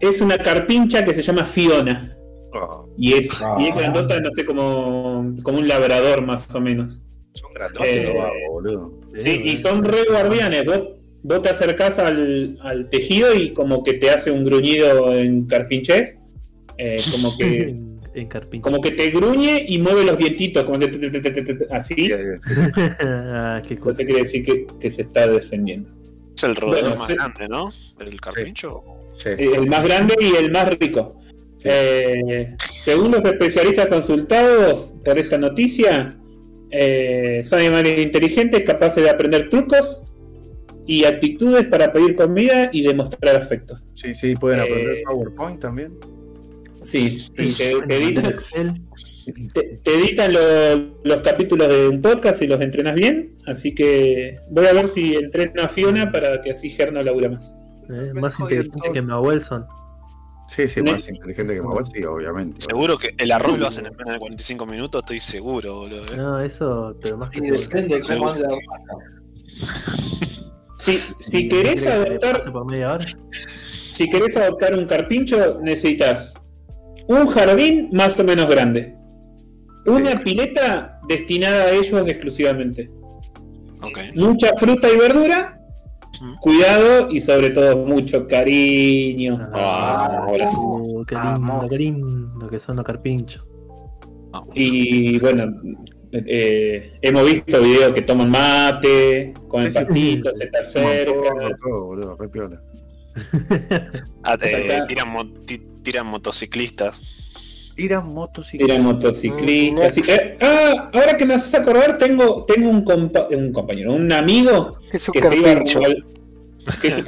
es una carpincha que se llama Fiona. Oh, Y es, y es grandota, no sé, como, como un labrador más o menos. son grandotes Eh, boludo. Sí, y son re guardianes. Vos, vos te acercás al, al tejido y como que te hace un gruñido en carpinchés. Eh, como que [laughs] en, carpincho. como que te gruñe y mueve los dientitos, como que te- te- te- te- te- te- así. [laughs] ah, qué cosa. Entonces quiere decir que, que se está defendiendo. Es el roedor bueno, más sí. grande, ¿no? El carpincho. Sí. Eh, El más grande y el más rico. Eh, según los especialistas consultados por esta noticia, eh, son animales inteligentes capaces de aprender trucos y actitudes para pedir comida y demostrar afecto. Sí, sí, pueden aprender Eh, PowerPoint también. Sí, te En editan. Te- te editan lo- los capítulos de un podcast y los entrenas bien. Así que voy a ver si entreno a Fiona para que así Ger no labura más. eh, más inteligente que mi Wilson. Sí, sí, más inteligente que Maguel, sí, obviamente. Seguro que el arroz lo hacen en menos de 45 minutos, estoy seguro, boludo. ¿eh? No, eso, pero más Sí, que depende de cómo ande la Si, si ¿Y querés querés que le adoptar pase por media hora? Si querés adoptar un carpincho, necesitas un jardín más o menos grande. Una pileta destinada a ellos exclusivamente. Ok. Mucha fruta y verdura. Mm. Cuidado y sobre todo mucho cariño. Ah, ahora sí. Uh, qué lindo, qué lindo que son los carpinchos. Y bueno, eh, hemos visto videos que toman mate, comen Sí, sí. patitos, se te acercan. Todo, todo, boludo, re piola. [laughs] Ah, tiran, ti- tiran motociclistas. Tiran motocicletas. Era motociclista. Mm. Eh, ah, ahora que me haces acordar, tengo, tengo un, compa- un compañero, un amigo [laughs] Es un que, se iba rumbo al, que, se-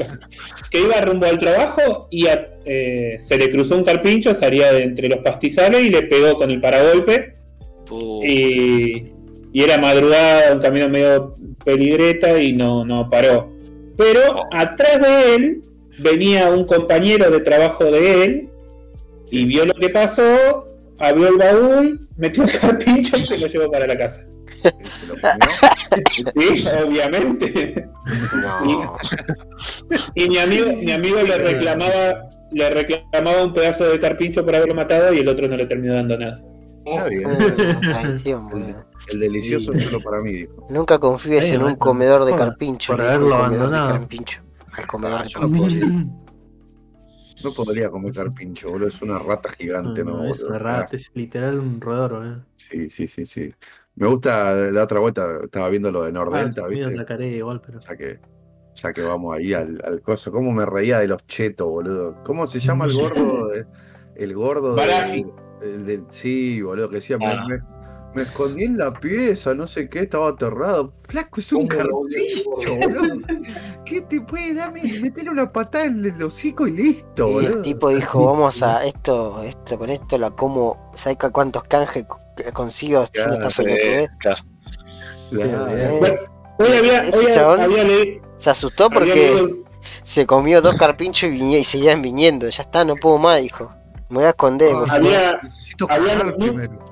que iba rumbo al trabajo y a- eh, se le cruzó un carpincho, salía de entre los pastizales y le pegó con el paragolpe. Uh, Y, y era madrugada, un camino medio peligreta y no, no paró. Pero atrás de él venía un compañero de trabajo de él y vio lo que pasó, abrió el baúl, metió el carpincho y se lo llevó para la casa. Se lo comió. Sí, obviamente. No. Y mi amigo, mi amigo le reclamaba, le reclamaba un pedazo de carpincho por haberlo matado y el otro no le terminó dando nada. Está bien. Traición, boludo. El delicioso es solo para mí, dijo. Nunca confíes en un comedor de carpincho. por haberlo el abandonado. carpincho. Al comedor Ah, de yo no carpincho. No podría comer carpincho, boludo. Es una rata gigante, ¿no? No, es una rata, es literal un roedor, boludo. Sí, sí, sí, sí. Me gusta la otra vuelta, estaba viendo lo de Ah, Nordelta, medio ¿viste? la caré igual, pero. Ya que, ya que vamos ahí al, al coso. ¿Cómo me reía de los chetos, boludo? ¿Cómo se llama el gordo? [laughs] de- el gordo de- Barassi. el del- sí, boludo, que decía, me- Ah. me, me escondí en la pieza, no sé qué, estaba aterrado. Flaco, es un ¿Cómo lo voy a carpincho, boludo. ¿Qué te puede dar? Meterle una patada en el hocico y listo, Y boludo. el tipo dijo, vamos a esto, esto, con esto la como, ¿sabes cu- cuántos canjes co- consigo pelotudez? claro. Claro. Eh, Bueno, hoy había, Ese hoy chabón- había leído. Se asustó porque se comió dos carpinchos y, y seguían viniendo. Ya está, no puedo más, dijo. Me voy a esconder. Ah, si no- había, Necesito había- primero.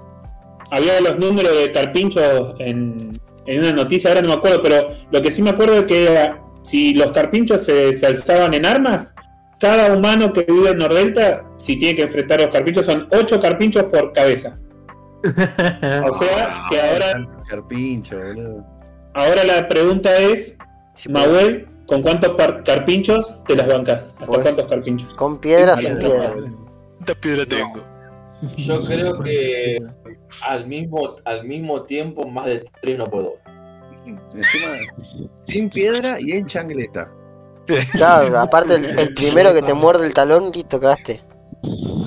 Había los números de carpinchos en, en una noticia, ahora no me acuerdo, pero lo que sí me acuerdo es que era, si los carpinchos se, se alzaban en armas, cada humano que vive en Nordelta, si tiene que enfrentar a los carpinchos, son 8 carpinchos por cabeza. O sea, [laughs] que ahora, Carpincho, boludo. ahora la pregunta es, puedo- Mahuel, ¿con cuántos carpinchos te las bancas? ¿Hasta Pues- cuántos carpinchos? Con piedra, Sí, sin piedra. ¿Cuántas piedras tengo? [laughs] Yo creo que al mismo, al mismo tiempo más de tres no puedo. Encima, sin piedra y en changleta. Claro, [laughs] aparte el, el primero que te muerde el talón, listo, cagaste.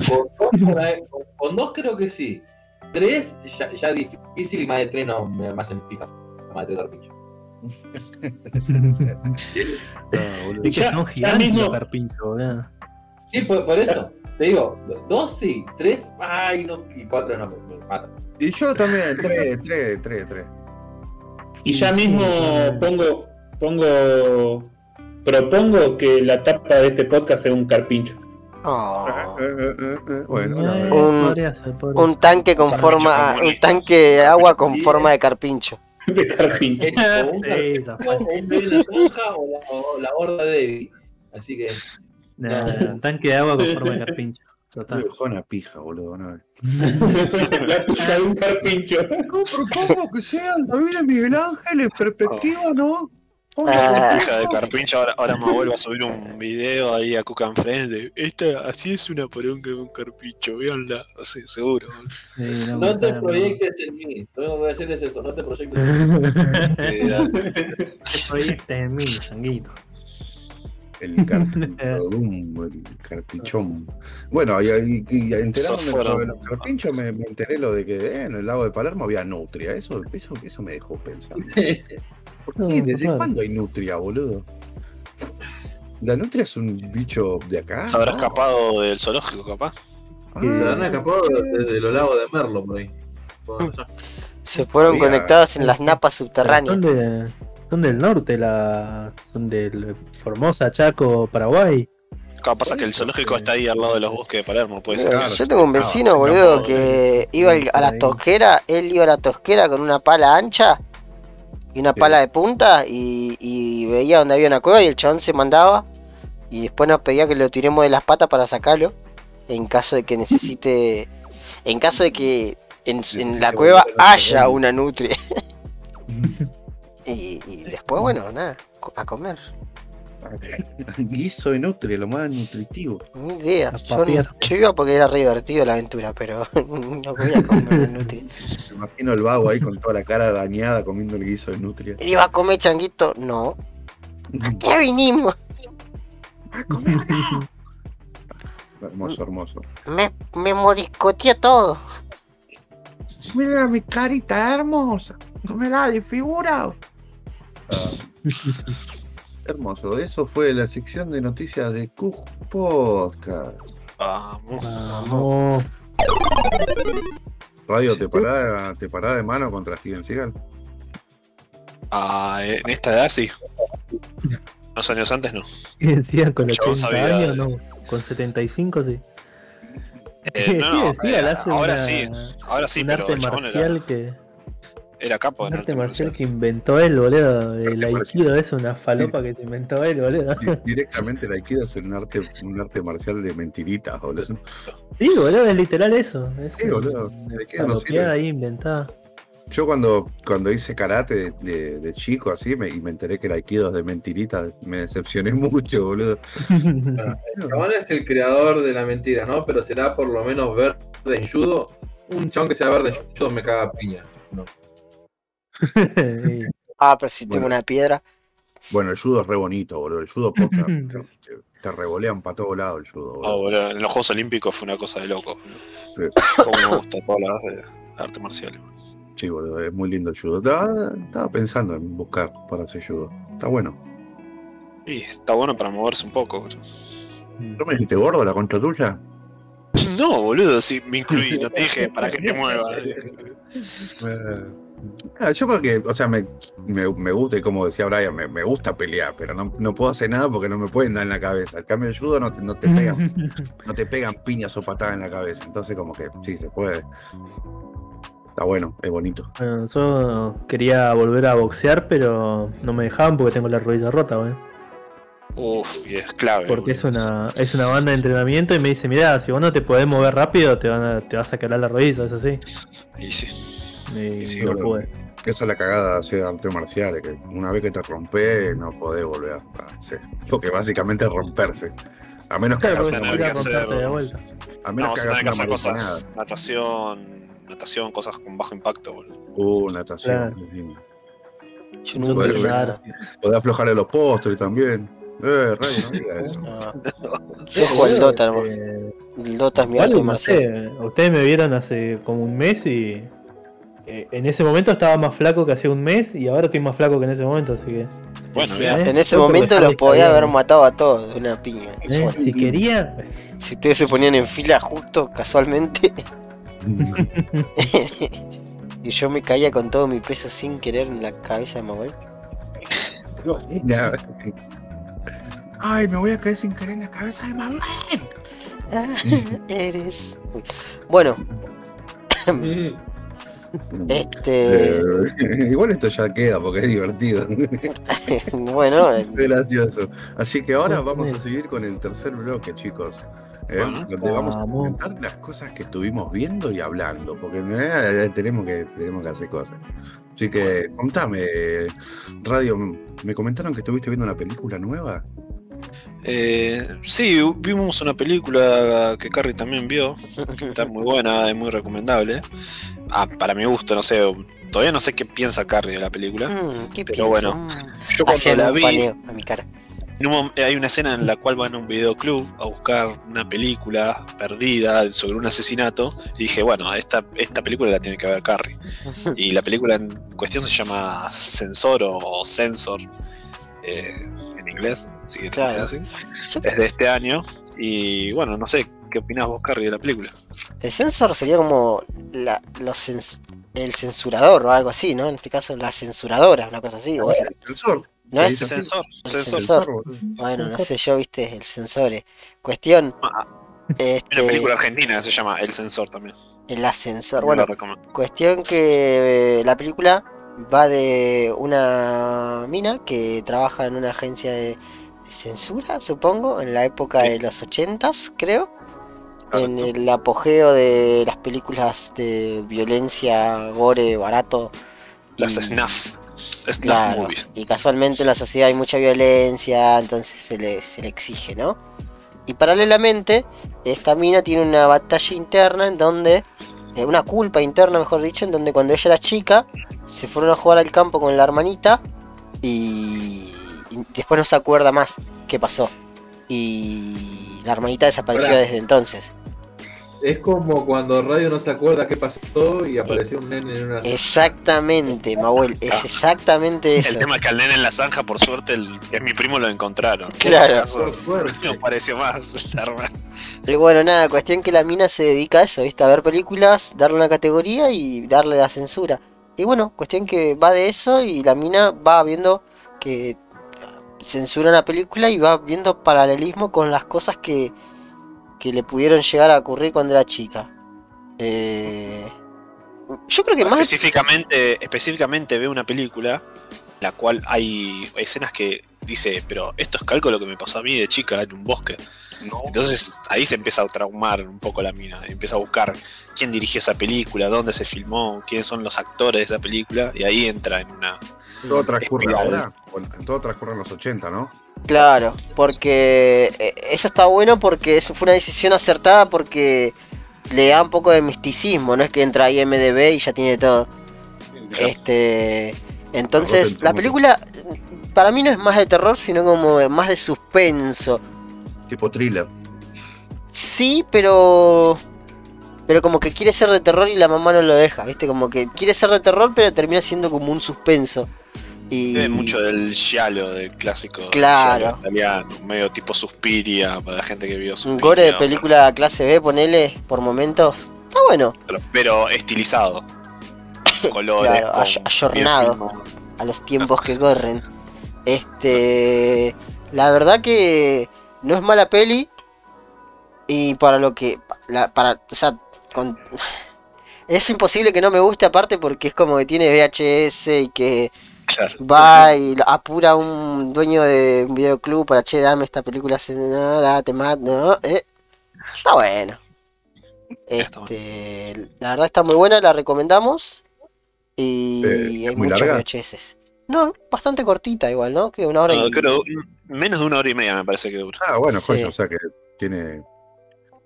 Con dos, ahí- con- con dos creo que sí. Tres ya, ya difícil y más de tres no me me hacen pija. Más de tres carpinchos. [laughs] Ah, boludo. Es que Ya- son ya mismo- boludo. Sí, por, por eso. Te digo, dos sí, tres, ay no, y cuatro no, me, me matan. Y yo también, tres, tres, tres, tres. Y ya mismo pongo, pongo, propongo que la tapa de este podcast sea un carpincho. Oh. Eh, eh, eh, eh, Bueno, verdad. Un- ser, Un tanque con Carpincho forma, un tanque de agua con forma de carpincho. [laughs] De carpincho. Es o un carpincho, la o la, horda de. Así que Nah, un tanque de agua con [laughs] forma de carpincho. Total. Dejó una pija, boludo. No, [laughs] la pija de un carpincho. no propongo que sean también Miguel Ángel en perspectiva, ¿no? Ah. Hija de Carpincho, ahora, ahora me vuelvo a subir un video ahí a Cook and Friends de esta, así es una poronga de un carpincho, véanla, sí, seguro. Sí, no, no te proyectes en mí. Lo único que voy a hacer es eso, no te proyectes en [laughs] mí. Dale. Te proyectas en mí, changuito. El carpinchón, el carpichón. Bueno, y, y, y enterándome de los carpinchos, me, me enteré lo de que eh, en el lago de Palermo había nutria. Eso, eso, eso me dejó pensando. [laughs] ¿Por No, qué? ¿Desde claro. cuándo hay nutria, boludo? La nutria es un bicho de acá. Se habrá ¿no? escapado del zoológico, capaz. Ah, Se han escapado desde los lagos de Merlo por ahí. Por allá. Se fueron Había- conectados en las napas subterráneas. Son, de- son del norte, la, son del Formosa, Chaco, Paraguay. Acá pasa que el zoológico está ahí al lado de los bosques de Palermo, puede ser. Claro, Yo tengo un vecino, boludo, que iba al- a la tosquera, él iba a la tosquera con una pala ancha y una Sí. pala de punta y, y veía donde había una cueva y el chabón se mandaba y después nos pedía que lo tiremos de las patas para sacarlo en caso de que necesite, en caso de que en, en la cueva haya una nutria. [laughs] y, y después, bueno, nada, a comer. [laughs] Guiso de nutria, lo más nutritivo. Ni idea. A Yo, yo iba porque era re divertido la aventura, pero [laughs] no voy a comer nutria. Me imagino el vago ahí con toda la cara arañada comiendo el guiso de nutria. ¿Iba a comer changuito? No. Ya vinimos. hermoso, hermoso. Me, me moriscoteé todo. Mira mi carita hermosa. No me la desfigura. [laughs] hermoso. Eso fue la sección de noticias de Cook Podcast. Vamos. Vamos. Radio, ¿te pará, ¿te pará de mano contra Steven Seagal? Ah, en esta edad sí. Unos años antes no. [laughs] ¿Qué decían con Yo 80 sabía años? No, con 75 sí. Eh, no, [laughs] no, Sí, eh, ahora una- sí, ahora sí, un pero arte marcial era, que era capo en arte arte marcial marcial. que inventó él, boludo. El Arte marcial. aikido es una falopa que se inventó él, boludo. Di- Directamente el Aikido es un arte, un arte marcial de mentiritas, boludo. Sí, boludo, es literal eso. Es Sí, boludo, una no sirve. ahí inventada. Yo cuando, cuando hice karate de, de- de chico así me, y me enteré que el Aikido es de mentiritas, me decepcioné [laughs] mucho, boludo. El chabón es el creador de la mentira, ¿no? Pero será por lo menos verde en judo. Un chabón que sea verde en judo me caga piña. No. Sí. [laughs] Ah, pero si tengo Bueno. una piedra. Bueno, el judo es re bonito, boludo. El judo [laughs] te, te revolean para todos lados el judo, Ah, boludo. boludo, en los Juegos Olímpicos fue una cosa de loco. boludo. Sí. Como me gusta todas las de artes marciales. Sí, boludo, es muy lindo el judo. Estaba, estaba pensando en buscar para hacer judo. Está bueno. Y está bueno para moverse un poco. boludo. ¿No me dijiste gordo la contra tuya? No, boludo, sí me incluí, no te dije para que te muevas. [laughs] Eh, ah, yo porque, o sea, me, me, me gusta, y como decía Brian, me, me gusta pelear, pero no, no puedo hacer nada porque no me pueden dar en la cabeza. Al cambio del judo no te, no te pegan, [laughs] no te pegan piñas o patadas en la cabeza. Entonces como que sí, se puede. Está bueno, es bonito. Bueno, yo quería volver a boxear, pero no me dejaban porque tengo la rodilla rota, güey. Uf, y es clave. Porque es una, es una banda de entrenamiento y me dice, mirá, si vos no te podés mover rápido, te, van a- te vas a quebrar la rodilla, es así. Y sí. Y Sí, no pude. Esa es la cagada de hacer artes marciales, que una vez que te rompes no podés volver a hacer. Porque básicamente es romperse. A menos que Claro, hagas una que hacer- de vuelta. A No, menos vas que hagas que hacer cosas. Natación. Natación, cosas con bajo impacto, boludo. Uh, natación. Claro. Yo podés. Podés aflojarle los postres también. Eh, Ray, no digas eso. [laughs] No. Yo juego al Dota. Eh, El Dota es mi arte no marcial. ustedes me vieron hace como un mes y eh, en ese momento estaba más flaco que hace un mes y ahora estoy más flaco que en ese momento, así que Bueno, Sí. ¿eh? En ese momento los podía haber matado a todos de una piña. eh, si quería, Si ustedes se ponían en fila justo, casualmente, [laughs] y yo me caía con todo mi peso sin querer en la cabeza de Manuel. Ya. Ay, me voy a caer sin querer en la cabeza de Manuel. Ah, [laughs] eres. Bueno, [laughs] este. Eh, igual esto ya queda porque es divertido. [laughs] bueno, eh, Qué gracioso. Así que ahora vamos a seguir con el tercer bloque, chicos. eh, Bueno. donde vamos a Vamos. comentar las cosas que estuvimos viendo y hablando, porque eh, tenemos, que, tenemos que hacer cosas. Así que contame, Radio, me comentaron que estuviste viendo una película nueva. Eh, sí, vimos una película que Carrie también vio. Está muy buena, es muy recomendable. Ah, para mi gusto, no sé. Todavía no sé qué piensa Carrie de la película. mm, ¿qué Pero bueno, Mm. Yo cuando la vi, a mi cara. un mom- hay una escena en la cual van a un videoclub a buscar una película perdida sobre un asesinato. Y dije, bueno, esta, esta película la tiene que ver Carrie. Y la película en cuestión se llama Sensor o Sensor eh, inglés, si Claro. así. Yo- Es de este año. Y bueno, no sé, ¿qué opinás vos, Carrie, de la película? El sensor sería como la, los cens- el censurador o algo así, ¿no? En este caso, la censuradora, una cosa así. o es la- Sensor. ¿No ¿Se es? Sensor, El Sensor. Bueno, no sé yo, viste, el sensor. eh. Cuestión. Ah, Hay una Este, película argentina que se llama El Sensor también. el ascensor. Bueno. Cuestión que eh, la película va de una mina que trabaja en una agencia de, de censura, supongo, en la época Sí. de los ochentas, creo. En el apogeo de las películas de violencia, gore, barato. Las y- Snuff. Snuff Claro, Movies. y casualmente en la sociedad hay mucha violencia, entonces se le, se le exige, ¿no? Y paralelamente, esta mina tiene una batalla interna en donde, eh, una culpa interna, mejor dicho, en donde cuando ella era chica, se fueron a jugar al campo con la hermanita y, y después no se acuerda más qué pasó. Y la hermanita desapareció desde entonces. Es como cuando Radio no se acuerda qué pasó y apareció un nene en una. Exactamente, Mahuel, es exactamente eso. El tema es que al nene en la zanja, por suerte, el, que es mi primo, lo encontraron. [laughs] Claro. No pareció más. Y bueno, nada, cuestión que la mina se dedica a eso, ¿viste? A ver películas, darle una categoría y darle la censura. Y bueno, cuestión que va de eso y la mina va viendo que censura una película y va viendo paralelismo con las cosas que, que le pudieron llegar a ocurrir cuando era chica. Eh, yo creo que más... Específicamente, específicamente ve una película la cual hay escenas que dice, pero esto es calco lo que me pasó a mí de chica en un bosque. Entonces ahí se empieza a traumar un poco la mina, empieza a buscar quién dirigió esa película, dónde se filmó, quiénes son los actores de esa película, y ahí entra en una... Todo transcurre ahora. Bueno, todo transcurre en los 80, ¿no? Claro, porque eh, eso está bueno porque eso fue una decisión acertada porque le da un poco de misticismo, no es que entra ahí MDB y ya tiene todo. Este, entonces la película para mí no es más de terror, sino como más de suspenso. Tipo thriller. Sí, pero pero como que quiere ser de terror y la mamá no lo deja, ¿viste? Como que quiere ser de terror, pero termina siendo como un suspenso. Y Tiene mucho del giallo, del clásico Claro. italiano, medio tipo Suspiria, para la gente que vio un Suspiria. gore de película clase B, ponele por momentos. Está bueno. Pero, pero estilizado. [coughs] Colores. Claro, con- ay- ayornado. a los tiempos que corren. Este, la verdad que no es mala peli y para lo que la- para, o sea, con- [sighs] es imposible que no me guste aparte porque es como que tiene VHS y que Claro. va y apura a un dueño de un videoclub para, che, dame esta película, no, da, te mato, no, eh. Está bueno. Está bueno. Este, la verdad está muy buena, la recomendamos. Y Eh, ¿es hay muy muchos larga? VHS. No, bastante cortita igual, ¿no? Que una hora No, y... creo, menos de una hora y media me parece que dura. Ah, bueno, Sí. coño, o sea que tiene.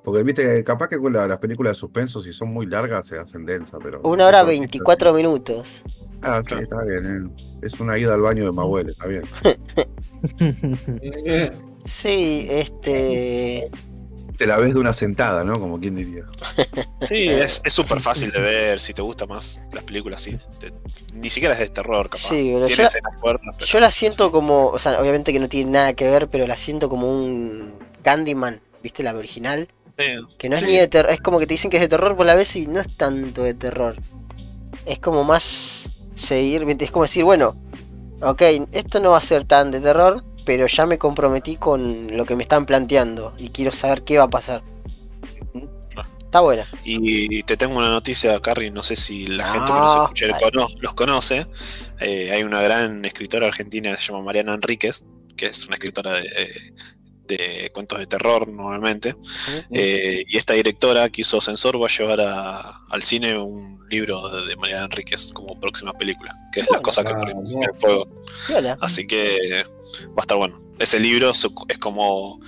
Porque viste, capaz que con la- las películas de suspenso, si son muy largas, se hacen densas, pero. Una hora 24 minutos. Ah, sí, está bien. eh. Es una ida al baño de Mahuel, está bien. [laughs] [laughs] Sí, este... Te la ves de una sentada, ¿no? Como quien diría. Sí, es súper fácil de ver. Si te gustan más las películas, sí. Te- ni siquiera es de terror, capaz. Sí, pero Tiene yo- pero- la siento como, o sea, obviamente que no tiene nada que ver, pero la siento como un Candyman, ¿viste? La original. Sí, Que no es sí. ni de terror, es como que te dicen que es de terror por la vez y no es tanto de terror. Es como más seguir, es como decir, bueno, ok, esto no va a ser tan de terror, pero ya me comprometí con lo que me están planteando y quiero saber qué va a pasar. Está buena. Y te tengo una noticia, Carrie, no sé si la gente que Ah, nos escucha vale. cono- los conoce. Eh, hay una gran escritora argentina que se llama Mariana Enríquez, que es una escritora de, de cuentos de terror normalmente. Eh, y esta directora quiso censor va a llevar a- al cine un libro de, de Mariana Enríquez como próxima película, que es La cosa que corrimos en el fuego. Así que va a estar bueno. Ese libro es como,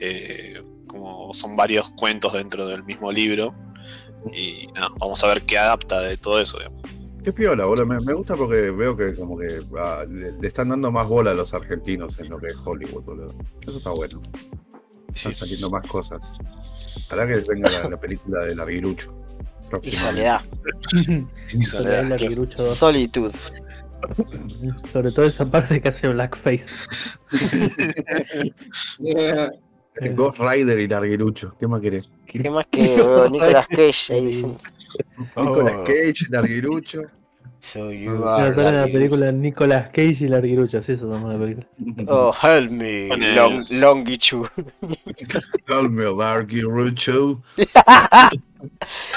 eh, como son varios cuentos dentro del mismo libro. Y nada, vamos a ver qué adapta de todo eso. digamos. Qué piola, boludo. Me, me gusta porque veo que como que ah, le, le están dando más bola a los argentinos en lo que es Hollywood, boludo. Eso está bueno. Y sí, Están saliendo más cosas. Ojalá que venga la, la película de Larguirucho. Y [laughs] soledad. y Soledad. Solitud. Sobre todo esa parte que hace blackface. [laughs] Ghost Rider y Larguirucho. ¿Qué más querés? ¿Qué más [laughs] que bro, Nicolas Cage ahí dicen? Nicolas Oh. Cage, Larguirucho. So you Me are de la película Nicolas Cage y Larguirucho, sí, eso somos la película. Oh, help me, long, Longichu. [laughs] Calme, Larguirucho.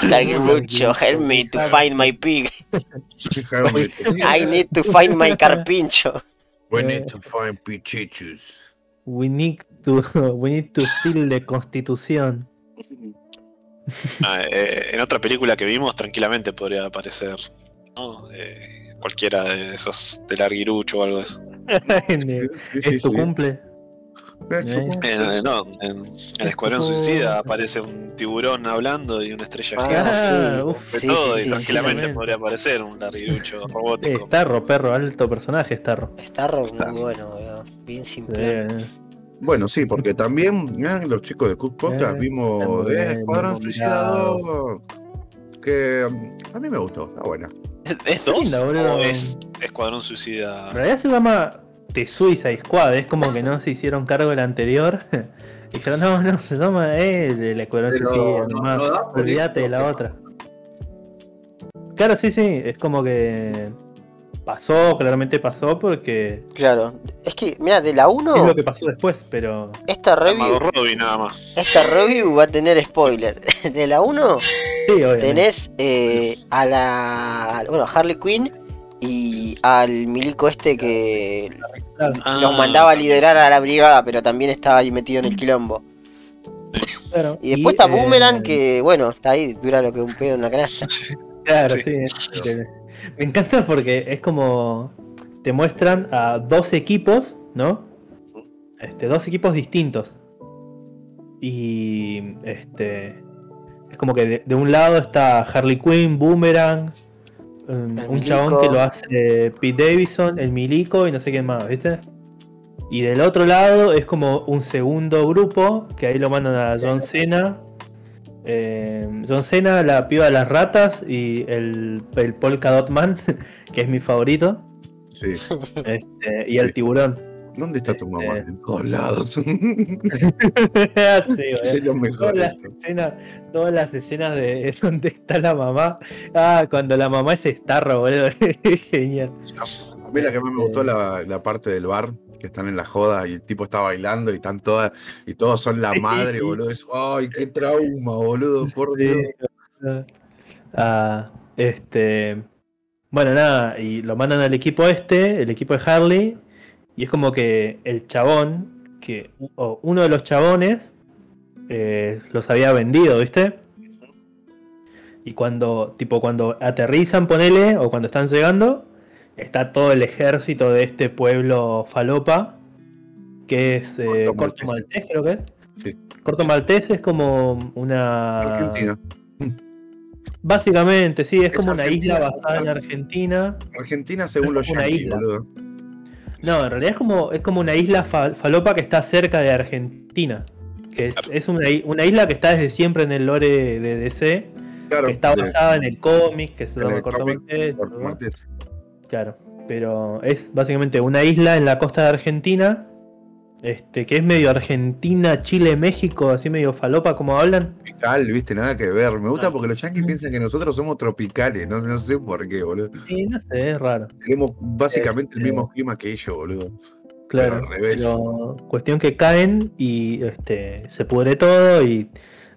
Larguirucho, [laughs] help me to find my pig. I need to find my carpincho. We need to find pichichus. We need to, [laughs] we need to the constitución. [laughs] Ah, eh, en otra película que vimos, tranquilamente podría aparecer ¿no? Eh, cualquiera de esos, de Larguirucho o algo de eso. [laughs] ¿Es tu cumple? Es tu Eh. cumple. En, eh, no, en, Escuadrón Suicida aparece un tiburón hablando y una estrella Ah, gigante. Ah, sí. uf. de Sí, todo, sí, y sí, tranquilamente sí. podría aparecer un Larguirucho Eh, robótico. Starro, perro, alto personaje, Starro. Está ro- Está. muy bueno, bien Sí, simple. Eh. Bueno, sí, porque también ah, los chicos de Cook Podcast Eh, vimos eh, Escuadrón bien Suicida combinado. 2. Que mm, a mí me gustó, está buena. ¿Es, es dos linda, boludo. o es Escuadrón Suicida? En realidad se llama The Suicide Squad, es como que no se hicieron cargo del anterior. Y [laughs] dijeron, no, no, se llama eh, de la Escuadrón Pero Suicida, no- nomás, no da por olvídate de la otra. Claro, sí, sí, es como que pasó, claramente pasó porque Claro. Es que, mira, de la es 1, lo que pasó después, pero esta review, Robin nada más. esta review va a tener spoiler. [laughs] De la 1 sí, obviamente. tenés eh, a la. Bueno, a Harley Quinn y al milico este que Ah, los mandaba a liderar a la brigada, pero también estaba ahí metido en el quilombo. claro. Y después está eh, Boomerang, que bueno, está ahí, dura lo que un pedo en una canasta. [laughs] Claro, Sí. sí. Me encanta porque es como te muestran a dos equipos, ¿no? Este, dos equipos distintos. Y este es como que de, de un lado está Harley Quinn, Boomerang, um, un chabón que lo hace Pete Davidson, el milico y no sé quién más, ¿viste? Y del otro lado es como un segundo grupo, que ahí lo mandan a John Cena. Eh, John Cena, la piba de las ratas y el, el Polka Dot Man, [laughs] que es mi favorito. Sí. este, y el tiburón. ¿Dónde está tu mamá? Este- En todos lados. [laughs] Sí, [laughs] es lo mejor. Todas las escenas, todas las escenas de donde está la mamá. Ah, cuando la mamá es Starro, boludo. Es Genial. A mí la que más me gustó la, la parte del bar, que están en la joda y el tipo está bailando y están todas, y todos son la Sí. madre, boludo. Es, ay, qué trauma, boludo, por Dios. Ah, este. Bueno, nada, y lo mandan al equipo este, el equipo de Harley, y es como que el chabón, que o uno de los chabones, eh, los había vendido, ¿viste? Y cuando, tipo, cuando aterrizan, ponele, o cuando están llegando, está todo el ejército de este pueblo falopa, que es eh, Corto Corto Maltés, creo que es. Sí. Corto Maltés es como una... Argentina. Básicamente, sí, es, Es como una isla basada en Ar- Argentina. Argentina según los yankees, boludo. No, en realidad es como, es como una isla fa- falopa que está cerca de Argentina. Que es, es una, isla que está desde siempre en el lore de DC, Claro, que está basada en el cómic, que se llama Corto. Maltés. Claro, pero es básicamente una isla en la costa de Argentina, este, que es medio Argentina, Chile, México, así medio falopa como hablan. Tropical, viste, nada que ver. Me gusta Ah. porque los yankees piensan que nosotros somos tropicales, no, no sé por qué, boludo. Sí, no sé, es raro. Tenemos básicamente el Este- mismo clima que ellos, boludo. Claro, Pero al revés. pero cuestión que caen y este, se pudre todo y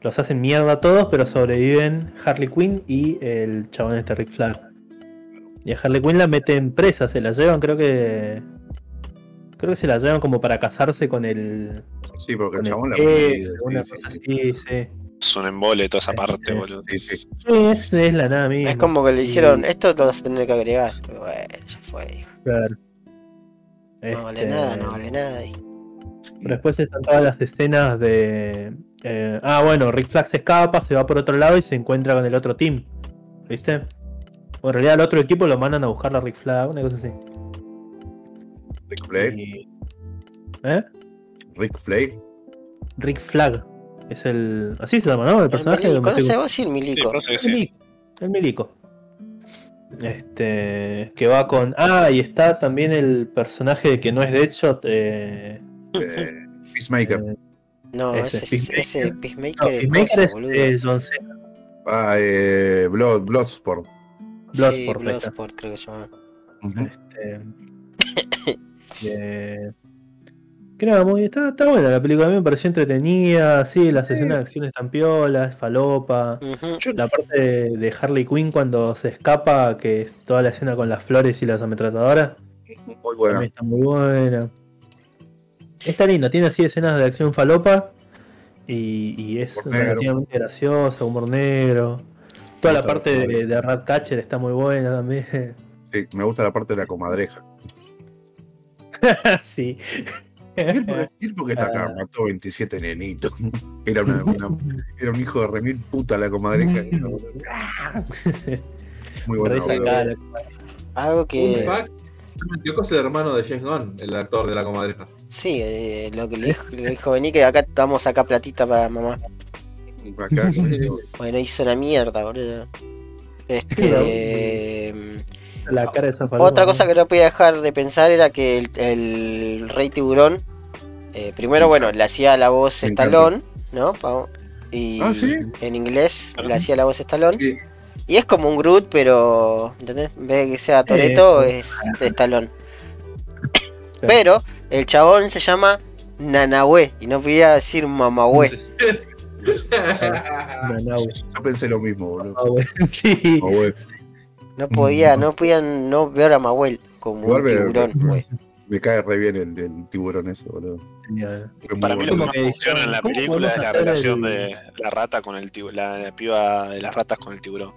los hacen mierda a todos, pero sobreviven Harley Quinn y el chabón este Rick Flag. Y a Harley Quinn la meten presa, se la llevan, creo que. Creo que se la llevan como para casarse con el. Sí, porque el chabón la el jefe, sí, una sí, cosa sí. así, sí. Es un embole toda esa parte, Sí. boludo. Sí, sí. Sí, es, es la nada misma. Es como que le dijeron, Y- esto lo vas a tener que agregar. Pero bueno, ya fue, dijo. claro. No vale Este, nada, no vale nada. y- Pero después están todas las escenas de. eh, ah, bueno, Rick Flag se escapa, se va por otro lado y se encuentra con el otro team. ¿Viste? O en realidad al otro equipo lo mandan a buscar a Rick Flag, una cosa así. Rick Flag. Y- ¿Eh? Rick Flag. Rick Flag. Es el. Así se llama, ¿no? El El personaje. milico, no sé, vos sí el Sí, milico. que El sí. milico. El milico. Este. Que va con. Ah, y está también el personaje que no es Deadshot. Eh, eh, Peacemaker. eh, No, Ese, ese, es- Peacemaker. ese Peacemaker es Peacemaker coso, es boludo. eh, John Cena. Ah, eh, Blood, Bloodsport. Sí, Bloodsport, está. Bloodsport creo que se llama. Este, [coughs] eh, que nada, muy, está, está buena la película, a mí me pareció entretenida, sí, las escenas de acción están piolas, falopa. La parte de, de Harley Quinn cuando se escapa, que es toda la escena con las flores y las ametralladoras, Muy buena. está muy buena. Está linda, tiene así escenas de acción falopa y, y es relativamente graciosa, humor negro. Toda la parte de, de Ratcatcher está muy buena también. Sí, me gusta la parte de la comadreja. [laughs] sí. ¿Y él por- y él por qué está acá? Ah. Mató 27 nenitos. [laughs] Era, una, una- era un hijo de remil puta la comadreja. [laughs] Muy la- Algo que. Tío es el hermano de James Gunn, el actor de la comadreja. Sí, eh, lo que le dijo, le dijo vení que acá damos acá platita para mamá. Acá, [laughs] Bueno, hizo una mierda, boludo. Este. La cara de esa paloma. Otra cosa que no podía dejar de pensar era que el, el Rey Tiburón, eh, primero, bueno, le hacía la voz Stallone, ¿no? Y Ah, ¿sí? en inglés le hacía la voz Stallone. Sí. Y es como un Groot, pero ¿entendés? En vez de que sea Toreto, es de Stallone. [coughs] Pero el chabón se llama Nanahue y no podía decir Mamahue. [laughs] Yo pensé lo mismo, boludo. Ah, bueno, [laughs] sí. Güey. No podía, no podían no ver a Mahuel como Igual un tiburón, me- güey. Me cae re bien el, el tiburón ese, boludo. Para mí lo que más funciona en la ¿cómo película es la relación el- de la rata con el tiburón, la, la piba de las ratas con el tiburón.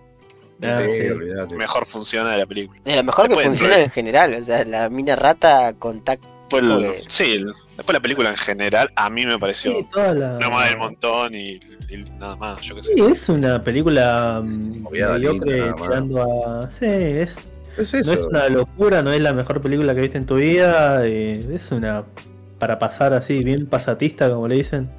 Ah, Sí, sí. olvidate. Mejor funciona de la película. Es lo mejor que funciona re- en general, o sea, la mina rata contacto. Después, el- sí, después la película en general a mí me pareció Sí, toda la... más del montón y, y nada más, yo qué sé. Sí, es una película mm, Moviada mediocre linda, tirando a. Sí, es, Es no es una locura, no es la mejor película que viste en tu vida. eh, es una. Para pasar así, bien pasatista, como le dicen.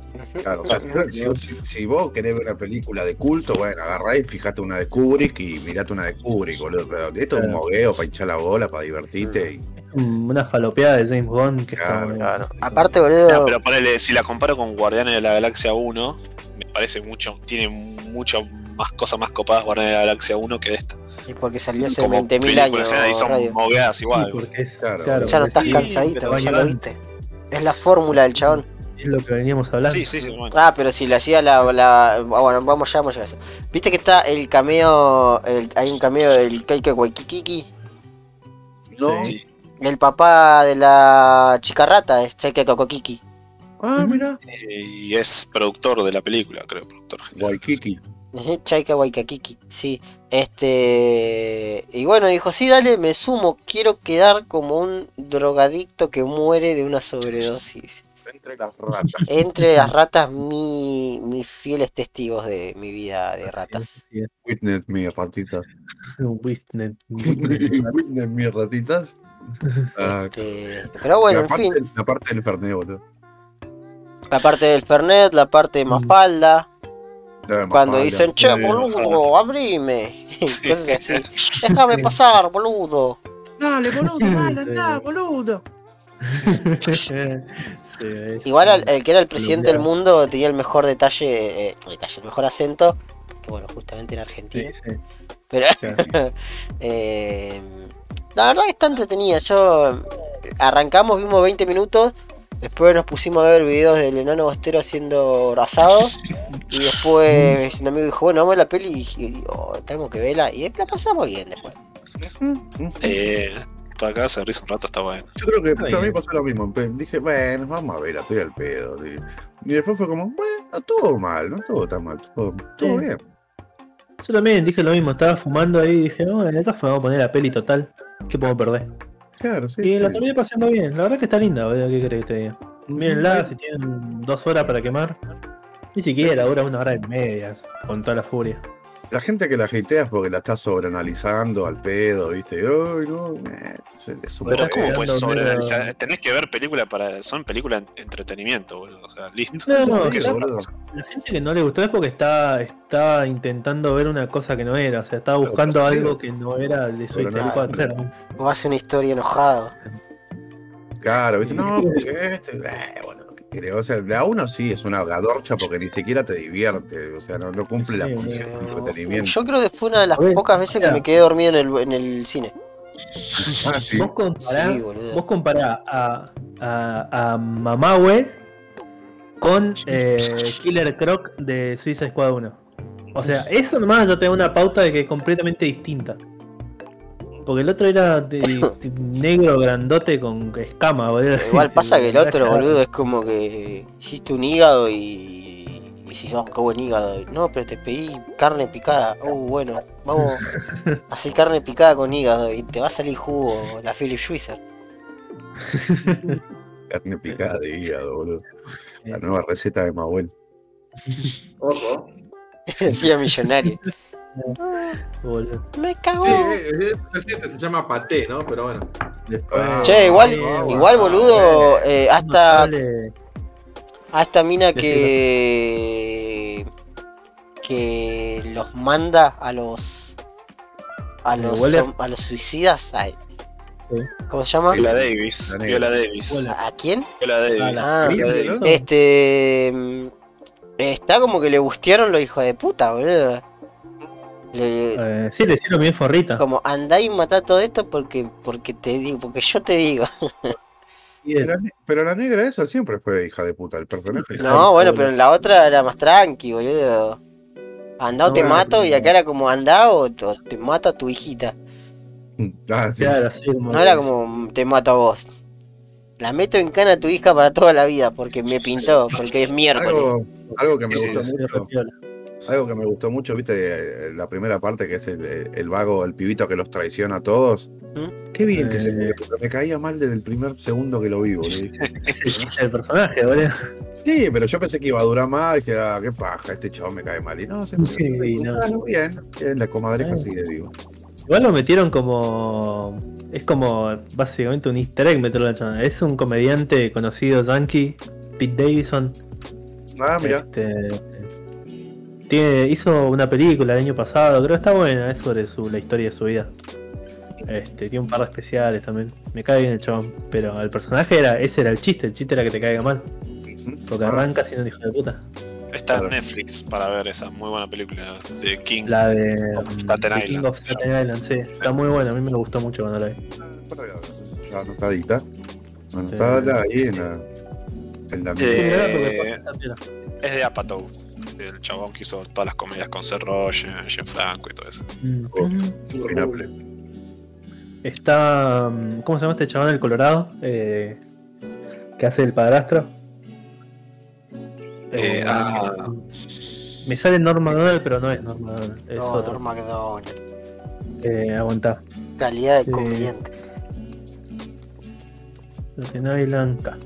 Claro, o sea, si, si- si vos querés ver una película de culto, bueno, agarrá y fijate una de Kubrick y mirate una de Kubrick, boludo. Pero esto es un mogueo para hinchar la bola, para divertirte. Y, Mm, Una falopeada de James Bond que está Claro, muy- Claro. Aparte, boludo, No, pero ponele, si la comparo con Guardianes de la Galaxia 1, me parece mucho, tiene mucho más cosas más copadas Guardianes de la Galaxia 1 que esta. es porque salió hace Como 20.000 película en años. general y son mogueadas Sí, igual. porque es. Claro, Claro, Ya no estás sí, cansadito, ya lo viste. Es la fórmula del chabón. Es lo que veníamos hablando. Sí, sí, sí, bueno. Ah, pero si le hacía la, la- ah, Bueno, vamos ya, vamos a llegar a eso. Viste que está el cameo. el- hay un cameo del Kaika Waikiki. No. Sí. El papá de la chica rata es Chaika Kokokiki. Ah, mira. Eh, Y es productor de la película, creo, productor general. Waikiki. Chaika Waikiki, sí. Este. Y bueno, dijo: Sí, dale, me sumo. Quiero quedar como un drogadicto que muere de una sobredosis. Entre las ratas. Entre las ratas, mi, mis fieles testigos de mi vida de ratas. Witness me, ratitas. [laughs] Witness. [laughs] Witness me, ratitas. [laughs] Ah, Este, pero bueno, en fin. La parte del Fernet, boludo. La parte del Fernet, la parte de Mafalda. Cuando dicen, che, boludo, abrime. [laughs] Así. [laughs] Déjame pasar, boludo. Dale, boludo, dale, andá, boludo. [laughs] Igual al- el que era el presidente del mundo tenía el mejor detalle, eh, detalle, el mejor acento, que bueno, justamente sí, argentino. sí, Pero eh, la verdad que está entretenida. Yo arrancamos, vimos 20 minutos, después nos pusimos a ver videos del enano bostero haciendo asados. Y después un amigo dijo, bueno, vamos a ver la peli y dije, "Oh, tenemos que verla. Y la pasamos bien después. Eh, para acá se risa un rato, está bueno. Yo creo que también pasó lo mismo. Dije, bueno, vamos a ver, estoy al pedo. Y, y después fue como, bueno, no estuvo mal, no estuvo tan mal, estuvo, estuvo Sí. bien. Yo también dije lo mismo, estaba fumando ahí y dije, no, en esta vamos a poner la peli total. ¿Qué podemos perder? Claro, sí. Y la sí. terminé pasando bien, la verdad que está linda, ¿qué crees que te diga? Mírenla, si tienen dos horas para quemar. Ni siquiera, dura una hora y media, con toda la furia. La gente que la hatea es porque la está sobreanalizando al pedo, ¿viste? Ay, no, eh, Pero ¿cómo que puedes sobreanalizar? Tenés que ver películas para. Son películas de entretenimiento, boludo. O sea, listo. No, no. La gente que no le gustó es porque está, está intentando ver una cosa que no era, o sea, estaba buscando pero, algo que no era de claro. O hace una historia enojado. Claro, ¿viste? No, porque este, eh, bueno, O sea, de a uno sí es una gadorcha porque ni siquiera te divierte, o sea, no, no cumple la función de entretenimiento. Yo creo que fue una de las ver, pocas veces que me quedé dormido en el, en el cine. Ah, sí. Vos compará, Sí, vos compará a, a, a Mamahue con eh, Killer Croc de Suicide Squad 1. O sea, eso nomás ya te da una pauta de que es completamente distinta. Porque el otro era de- [laughs] de negro grandote con escama, boludo. Igual pasa que el [laughs] otro, boludo, es como que hiciste un hígado y, y decís, oh, qué buen hígado. No, pero te pedí carne picada. Oh, bueno, vamos a hacer carne picada con hígado y te va a salir jugo la Philip Schweitzer. [laughs] Carne picada de hígado, boludo. La nueva receta de Mahuel. Ojo. Decía millonario. Boludo. Me cago. Sí, que se llama paté, ¿no? Pero bueno. Después- Ah, Che, igual, Ah, igual boludo, eh, hasta, notable- a esta mina que que los manda a los a ¿El los a los suicidas. ¿cómo se llama? Viola Davis. Viola Davis. ¿A quién? Viola Davis. Ah, Viola ¿viste, Davis. Este mm, está como que le gustearon los hijos de puta, boludo. Le- Eh, sí, le hicieron bien forrita. como andá y matá todo esto porque porque te digo, porque yo te digo. [laughs] Pero, la ne- pero la negra esa siempre fue hija de puta, el personaje. No, bueno, pero en la otra era más tranqui, boludo. Andá o No, te bueno, mato y acá era como andá o te mato a tu hijita. [laughs] Ah, sí. Claro, así como. No era como te mato a vos. La meto en cana a tu hija para toda la vida porque me pintó, porque es miércoles. Algo, algo que me Sí, gustó sí, Sí, mucho. Algo que me gustó mucho, viste, eh, la primera parte que es el, el vago, el pibito que los traiciona a todos. ¿Mm? Qué bien que se Eh. murió, pero me caía mal desde el primer segundo que lo vi, boludo. [laughs] Es el personaje, boludo. Sí, pero yo pensé que iba a durar más, y dije, ah, qué paja, este chavo me cae mal. Y no, se Sí, no. Bueno, bien, bien, la comadreja Eh. sigue vivo. Igual lo metieron como. Es como básicamente un easter egg meterlo en. Es un comediante conocido yankee, Pete Davidson. Ah, mira. Este, tiene, hizo una película el año pasado, creo que está buena, es sobre su, la historia de su vida. Este, tiene un par de especiales también. Me cae bien el chabón. Pero el personaje era, ese era el chiste, el chiste era que te caiga mal. Porque Ah, arranca siendo un hijo de puta. Está en. Netflix para ver esa muy buena película de King. La de Of Staten The Island, King of Staten Island, sí. Está muy buena, a mí me gustó mucho cuando la vi. La anotadita. Anotada ahí en la. El de Eh. Es de Apatow. El chabón que hizo todas las comedias con Seth Rogen, Jeff Franco y todo eso. Mm. Está. mm, ¿Cómo se llama este chaval del Colorado? Eh, que hace el padrastro. Eh, ah. Me sale Norma Donald, pero no es Norma Donald. Es No, otro. Norma McDonald. Eh, aguantá. Calidad de comediante. K.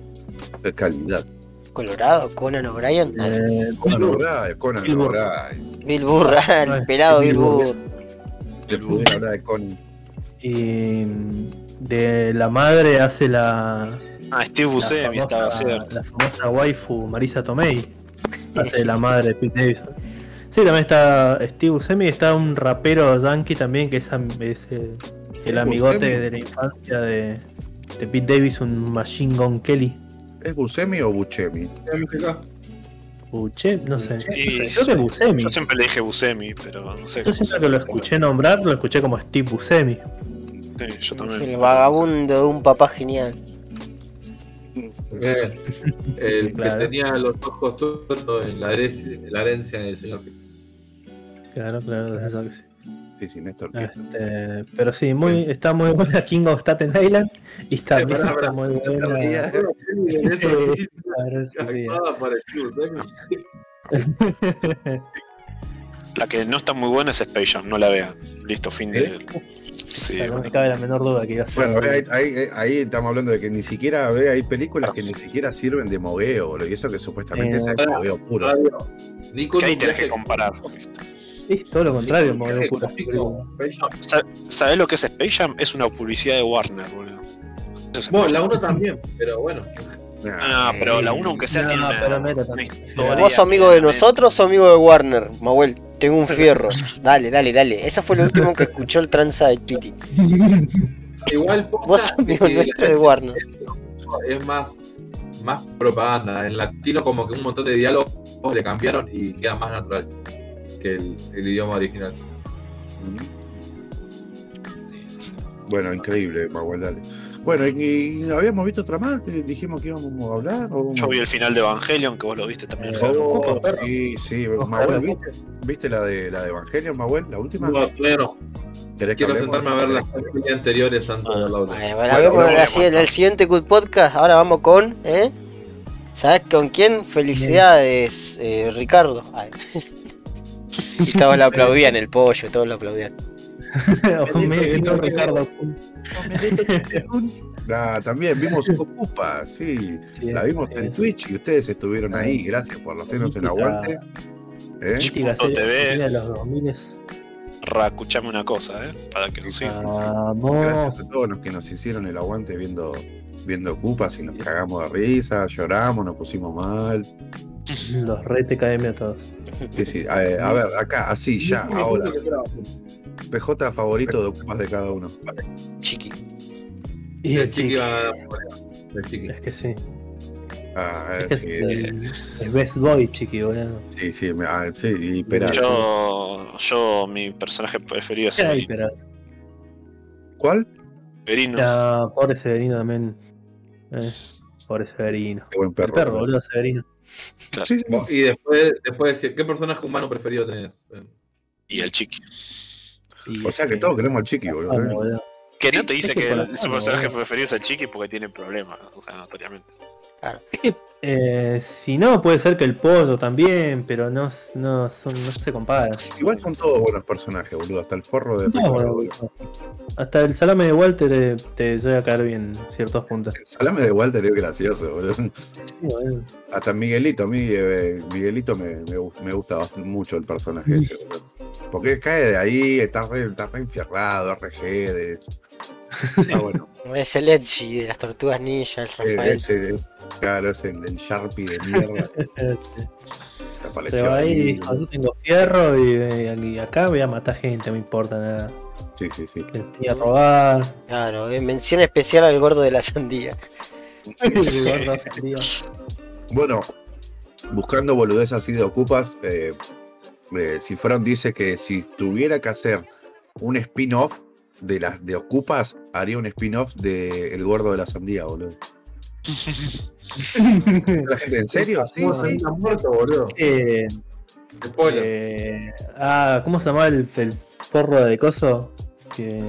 De calidad. Colorado, Conan O'Brien. Eh, Conan O'Brien, Conan Bill Burr. O'Brien. Bill Burr, No, [laughs] el pelado Bill Bill Burr. Hablar de Conan. y de la madre hace la. Ah, Steve la Buscemi estaba famosa, cierto. la famosa waifu Marisa Tomei. Hace de la madre de Pete Davidson. Sí, también está Steve Buscemi está un rapero yankee también que es, eh, el amigote Buscemi? de la infancia de, de Pete Davidson, Machine Gun Kelly. ¿Es Buscemi o Buchemi? Buche, no sé. Sí, no sé, Creo que Buscemi. Yo siempre le dije Buscemi, pero no sé. Yo siempre que lo escuché nombrar, lo escuché como Steve Buscemi. Sí, yo también. El vagabundo de un papá genial. Eh, el Claro. que tenía los ojos tuertos en la herencia, en la herencia del señor. Claro, claro, eso que sí. Sí, sí, Néstor. Este, pero sí, muy, [laughs] está muy buena King of Staten Island y está muy buena. La que no está muy buena es Space Jam, no la vean. Listo, fin de. Sí, Claro, no me cabe la menor duda que iba a ser. Bueno, ahí, ahí- ahí estamos hablando de que ni siquiera ve, hay películas que ni siquiera sirven de mogueo, boludo, y eso que supuestamente Eh, es el mogueo puro. Nico que ahí tenés que comparar. ¿viste? Es todo lo contrario, modelo ¿Sabés lo que es Space Jam? Es una publicidad de Warner, boludo. Es Bueno, la Jam. 1 también, pero bueno. Ah, pero la 1 aunque sea No, tiene una, pero no era tan- una historia. ¿Vos sos amigo de nosotros o amigo de Warner? Mahuel, tengo un fierro. [laughs] Dale, dale, dale. Eso fue lo último que escuchó el tranza de Piti. Igual [laughs] Vos sos amigo nuestro de Warner. es más, más propaganda. En latino como que un montón de diálogos le cambiaron y queda más natural que el, el idioma original. Bueno, increíble, Maguel, dale. Bueno, y, y habíamos visto otra más que dijimos que íbamos a hablar. ¿o? Yo vi el final de Evangelion, que vos lo viste también. Eh. Oh, sí, sí, Mahuel, ¿viste, ¿viste la de la de Evangelion, Mahuel? La última. No, todavía no. ¿Querés que Quiero hablemos? sentarme a ver las películas anteriores antes de la otra. Vale, Bueno, en el siguiente Good Podcast. Ahora vamos con. ¿eh? ¿Sabes con quién? Felicidades, eh, Ricardo. Ay. [laughs] Y todos lo aplaudían, el pollo, todos lo aplaudían. [laughs] Ricardo. También vimos [laughs] Ocupa, sí. Sí, La vimos sí. en Twitch y ustedes estuvieron ahí. Gracias por los tenos en aguante. ¿Eh? TV. argentina de los 2000 Ra, escuchame una cosa, ¿eh? Para que sigas. Vamos. Gracias a todos los que nos hicieron el aguante viendo viendo Ocupas y nos cagamos de risa, lloramos, nos pusimos mal. [laughs] Los re TKM a todos. Sí, sí. A, ver, a ver, acá, así, ya, ahora. PJ favorito de Ocupas de cada uno. Chiqui. Y el el chiqui chiqui. va a dar El chiqui. Es que sí. Ah, Es que es sí, el, el best boy, chiqui, boludo. sí, sí, ah, sí, y espera. Yo, yo, mi personaje preferido es Ay, ¿Cuál? Severino. ya, pobre Severino también. Eh, pobre Severino. Qué buen El perro. perro, boludo, Severino. Claro. Sí, sí. Bueno, Y después, después decir, ¿qué personaje humano preferido tenés? Y el chiqui. Y, O sea que eh, todos queremos al chiqui, boludo. Que no te dice es que que su personaje preferido es el chiqui porque tiene problemas, o sea, notoriamente. Eh, si no, puede ser que el pollo también, pero no, no, son- no se compara. Igual son todos buenos personajes, boludo. Hasta el forro de No, Ricardo, hasta el salame de Walter eh, te llega a caer bien en ciertos puntos. El salame de Walter es gracioso, boludo. Sí, boludo. Hasta Miguelito, a mí, eh, Miguelito me, me, me gusta mucho el personaje ese, boludo. Porque cae de ahí, está re, está re enfierrado, RG, de... [laughs] Está bueno. Es el Edgy de las tortugas ninja, el Eh, Rafael. Claro, es el, el Sharpie de [laughs] mierda Se va ahí y ahí. dijo, yo tengo fierro y, y acá voy a matar gente, no me importa nada. Sí, sí, sí. Le enseñé a robar. Claro, eh, mención especial al gordo de la sandía. [laughs] Gordo, frío. Bueno, buscando boludez así de ocupas, eh, eh, Cifrón dice que si tuviera que hacer un spin-off de las de ocupas, haría un spin-off de El gordo de la sandía, boludo. ¿La gente en serio? Sí, ¿Cómo se sí. está muerto, boludo? Eh, Spoiler. eh, ah, ¿cómo se llamaba el, el porro de coso? Que,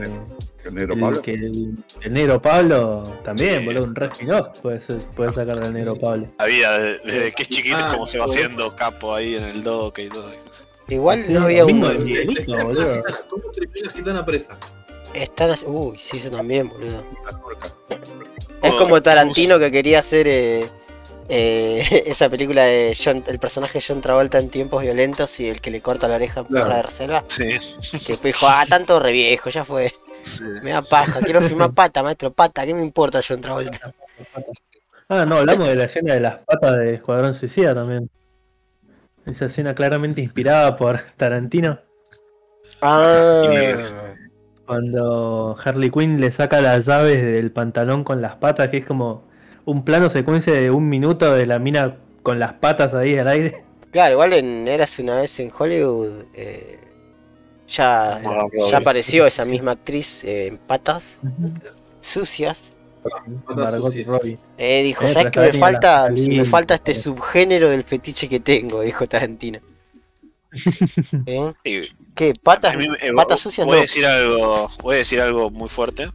¿El negro el, Pablo? que el, el negro Pablo también, Sí. boludo, un re spin-off puede, ser- puede sacar del negro Pablo. Había de- desde que es chiquito Ah, como se va haciendo capo ahí en el doque y todo eso. Igual no había Bingo un. de Miguelito, boludo. ¿Cómo terminó la gitana presa? Están así- Uy, sí, eso también, boludo. Es Oh, como Tarantino que quería hacer eh, eh, [laughs] esa película de John, el personaje de John Travolta en tiempos violentos y el que le corta la oreja por Claro. la reserva. Sí, Que después dijo, ah, tanto re viejo, ya fue. sí. [laughs] Me da paja, quiero filmar pata, maestro, pata, ¿qué me importa John Travolta? Ah, no, hablamos de la escena de las patas de Escuadrón Suicida también. Esa escena claramente inspirada por Tarantino. Ah, Cuando Harley Quinn le saca las llaves del pantalón con las patas, que es como un plano secuencia de un minuto de la mina con las patas ahí al aire. claro, igual en Eras una vez en Hollywood eh, ya, apareció esa misma actriz eh, en patas sucias. Eh, dijo, ¿sabes qué me falta? Me falta este subgénero del fetiche que tengo, dijo Tarantino. [laughs] ¿Eh? ¿Qué? ¿Patas, mí me- patas sucias? voy No. a decir algo, voy a decir algo muy fuerte.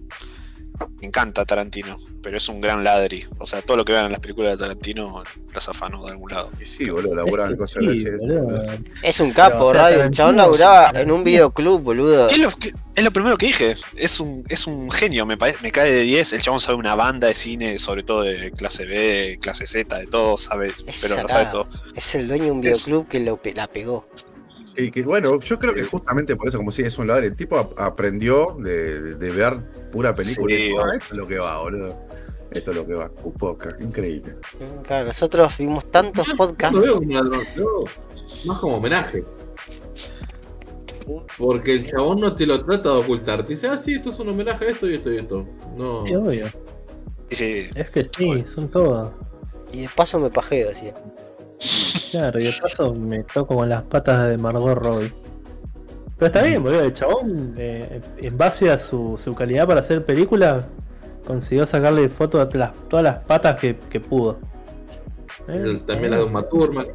Me encanta Tarantino, pero es un gran ladri. O sea, todo lo que vean en las películas de Tarantino las afano de algún lado. Y sí, boludo, laburan el coso de Sí, leche. boludo. Es un capo, Pero, radio. El chabón laburaba en un videoclub, boludo. ¿Qué es, lo, qué- es lo primero que dije. Es un, es un genio, me, parece, me cae de 10. El chabón sabe una banda de cine, sobre todo de clase B, clase Z, de todo, sabe, Es pero lo sabe todo. Es el dueño de un Es- videoclub que lo la pegó. Sí, que bueno, yo creo que justamente por eso, como si es un ladre, el tipo ap- aprendió de, ver pura película y dijo, ah, esto es lo que va, boludo. Esto es lo que va. Un podcast, increíble. Claro, nosotros vimos tantos no podcasts. lo veo como un ladrón, yo más como homenaje. Porque el chabón no te lo trata de ocultar. Te dice, ah, sí, esto es un homenaje a esto y esto y esto. No. Sí, obvio. Y sí, Es que sí, son todos. Y de paso me pajeo, decía. Claro, y de paso me toco con las patas de Margot Robbie. Pero está bien, boludo. El chabón, eh, en base a su, su calidad para hacer películas, consiguió sacarle fotos a las- todas las patas que, que pudo. Eh, También la de Uma Thurman.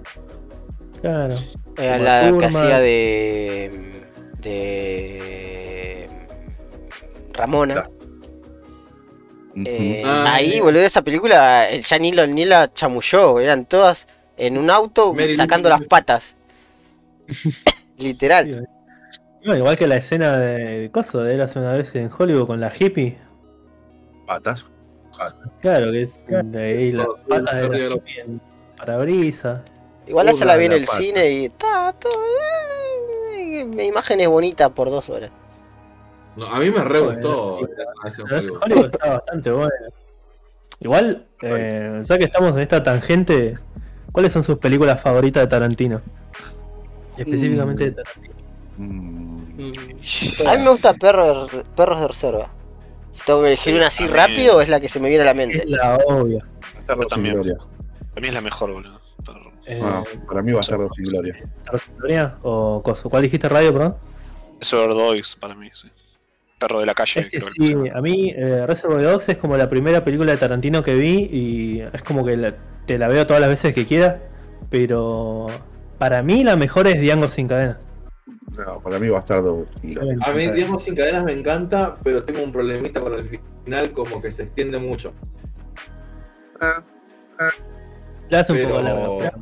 Claro. Era Uma la que hacía de. de. Ramona. Eh, Ah, ahí, boludo, esa película, el ya ni, lo- ni la chamulló, eran todas en un auto Mary sacando las patas. [laughs] Literal. No, igual que la escena de Coso de Eras una vez en Hollywood con la hippie. Patas. Claro, que es de ahí las patas de la hippie en parabrisa. Igual esa la vi en el pata. cine y está todo. eh, Mi imagen es bonita por dos horas. No, a mí me re gustó. Hollywood está bastante bueno. Igual, eh, ya que estamos en esta tangente, ¿cuáles son sus películas favoritas de Tarantino? Específicamente de Tarantino. Mm, A mí me gusta Perros, Perros de Reserva. Si tengo que elegir una así rápido, es la que se me viene a la Es mente. la obvia. Perro sin también. gloria. Para mí es la mejor, boludo. Perro. Eh, para mí va a ser dos sin gloria. ¿Gloria o Coso? ¿Cuál dijiste radio, perdón? Es Dogs para mí, sí. Perro de la calle, Es que creo que sí, a mí eh, Reservoir Dogs es como la primera película de Tarantino que vi y es como que la- te la veo todas las veces que quiera, pero para mí la mejor es Django sin cadena. No, para mí va a estar dos sin gloria. A mí, digamos, sin cadenas me encanta, pero tengo un problemita con el final, como que se extiende mucho. Ah, La hace un Pero- poco larga.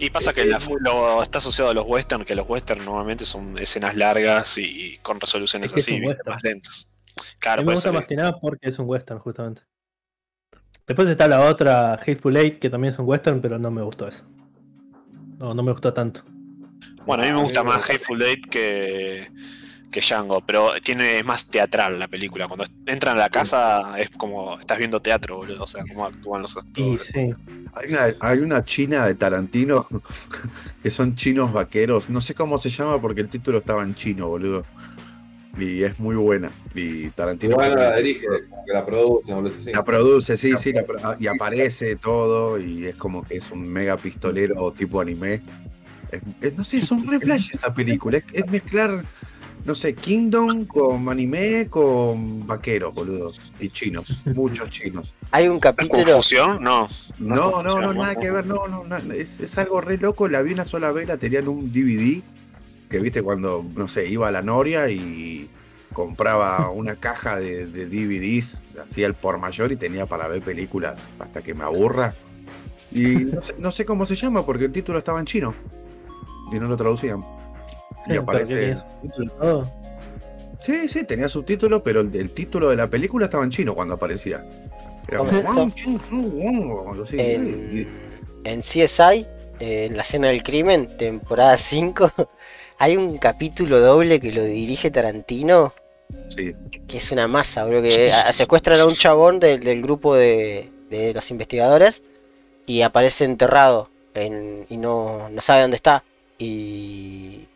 Y pasa que la- lo, está asociado a los western, que los western normalmente son escenas largas y, con resoluciones Es que así, más lentas. A Claro, mí me gusta más que nada porque es un western, justamente. Después está la otra, Hateful Eight, que también es un western, pero no me gustó eso. No, no me gustó tanto. Bueno, a mí me gusta me más. Hateful Eight que, que Django, pero tiene es más teatral la película. Cuando entran a la casa es como estás viendo teatro, boludo. O sea, cómo actúan los actores. sí, Hay una, hay una china de Tarantino [laughs] que son chinos vaqueros. No sé cómo se llama porque el título estaba en chino, boludo. Y es muy buena. Y Tarantino Igual la dirige, como que la produce, no sé. la produce, sí, sí, la pro- y aparece todo. Y es como que es un mega pistolero tipo anime. Es- es- no sé, son re flash esa película. Es, es mezclar no sé, Kingdom con anime, con vaqueros, boludo. Y chinos, muchos chinos. Hay un capítulo. ¿Confusión? No. No, no, no, funciona, nada ¿no? que ver, no, no, na- es, es algo re loco. La vi una sola vez, la tenía en un DVD. Que viste cuando, no sé, iba a la Noria y compraba una [laughs] caja de, de DVDs, hacía el por mayor y tenía para ver películas hasta que me aburra. Y no sé, no sé cómo se llama porque el título estaba en chino y no lo traducían. Y ¿Pero qué aparece. subtítulo? Sí, sí, tenía subtítulos, pero el, el título de la película estaba en chino cuando aparecía. Era ¿Cómo como. En, en CSI, eh, en la escena del crimen, temporada 5, hay un capítulo doble que lo dirige Tarantino, Sí, que es una masa, bro, que secuestran a un chabón del, del grupo de, de los investigadores y aparece enterrado en- y no, no sabe dónde está. Y,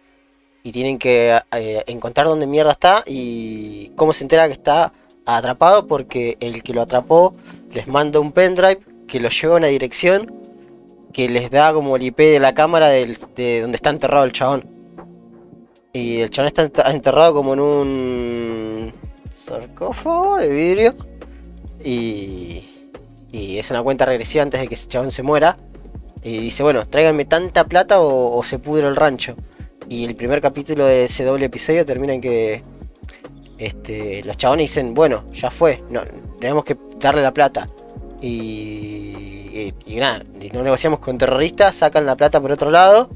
y tienen que eh, encontrar dónde mierda está y cómo se entera que está atrapado porque el que lo atrapó les manda un pendrive que lo lleva a una dirección que les da como el IP de la cámara del- de donde está enterrado el chabón. Y el chabón está ent- enterrado como en un sarcófago de vidrio. Y, y es una cuenta regresiva antes de que ese chabón se muera. Y dice, bueno, tráiganme tanta plata o, se pudre el rancho. Y el primer capítulo de ese doble episodio termina en que este, los chabones dicen, bueno, ya fue, no, tenemos que darle la plata. Y, y, y nada, no negociamos con terroristas, sacan la plata por otro lado,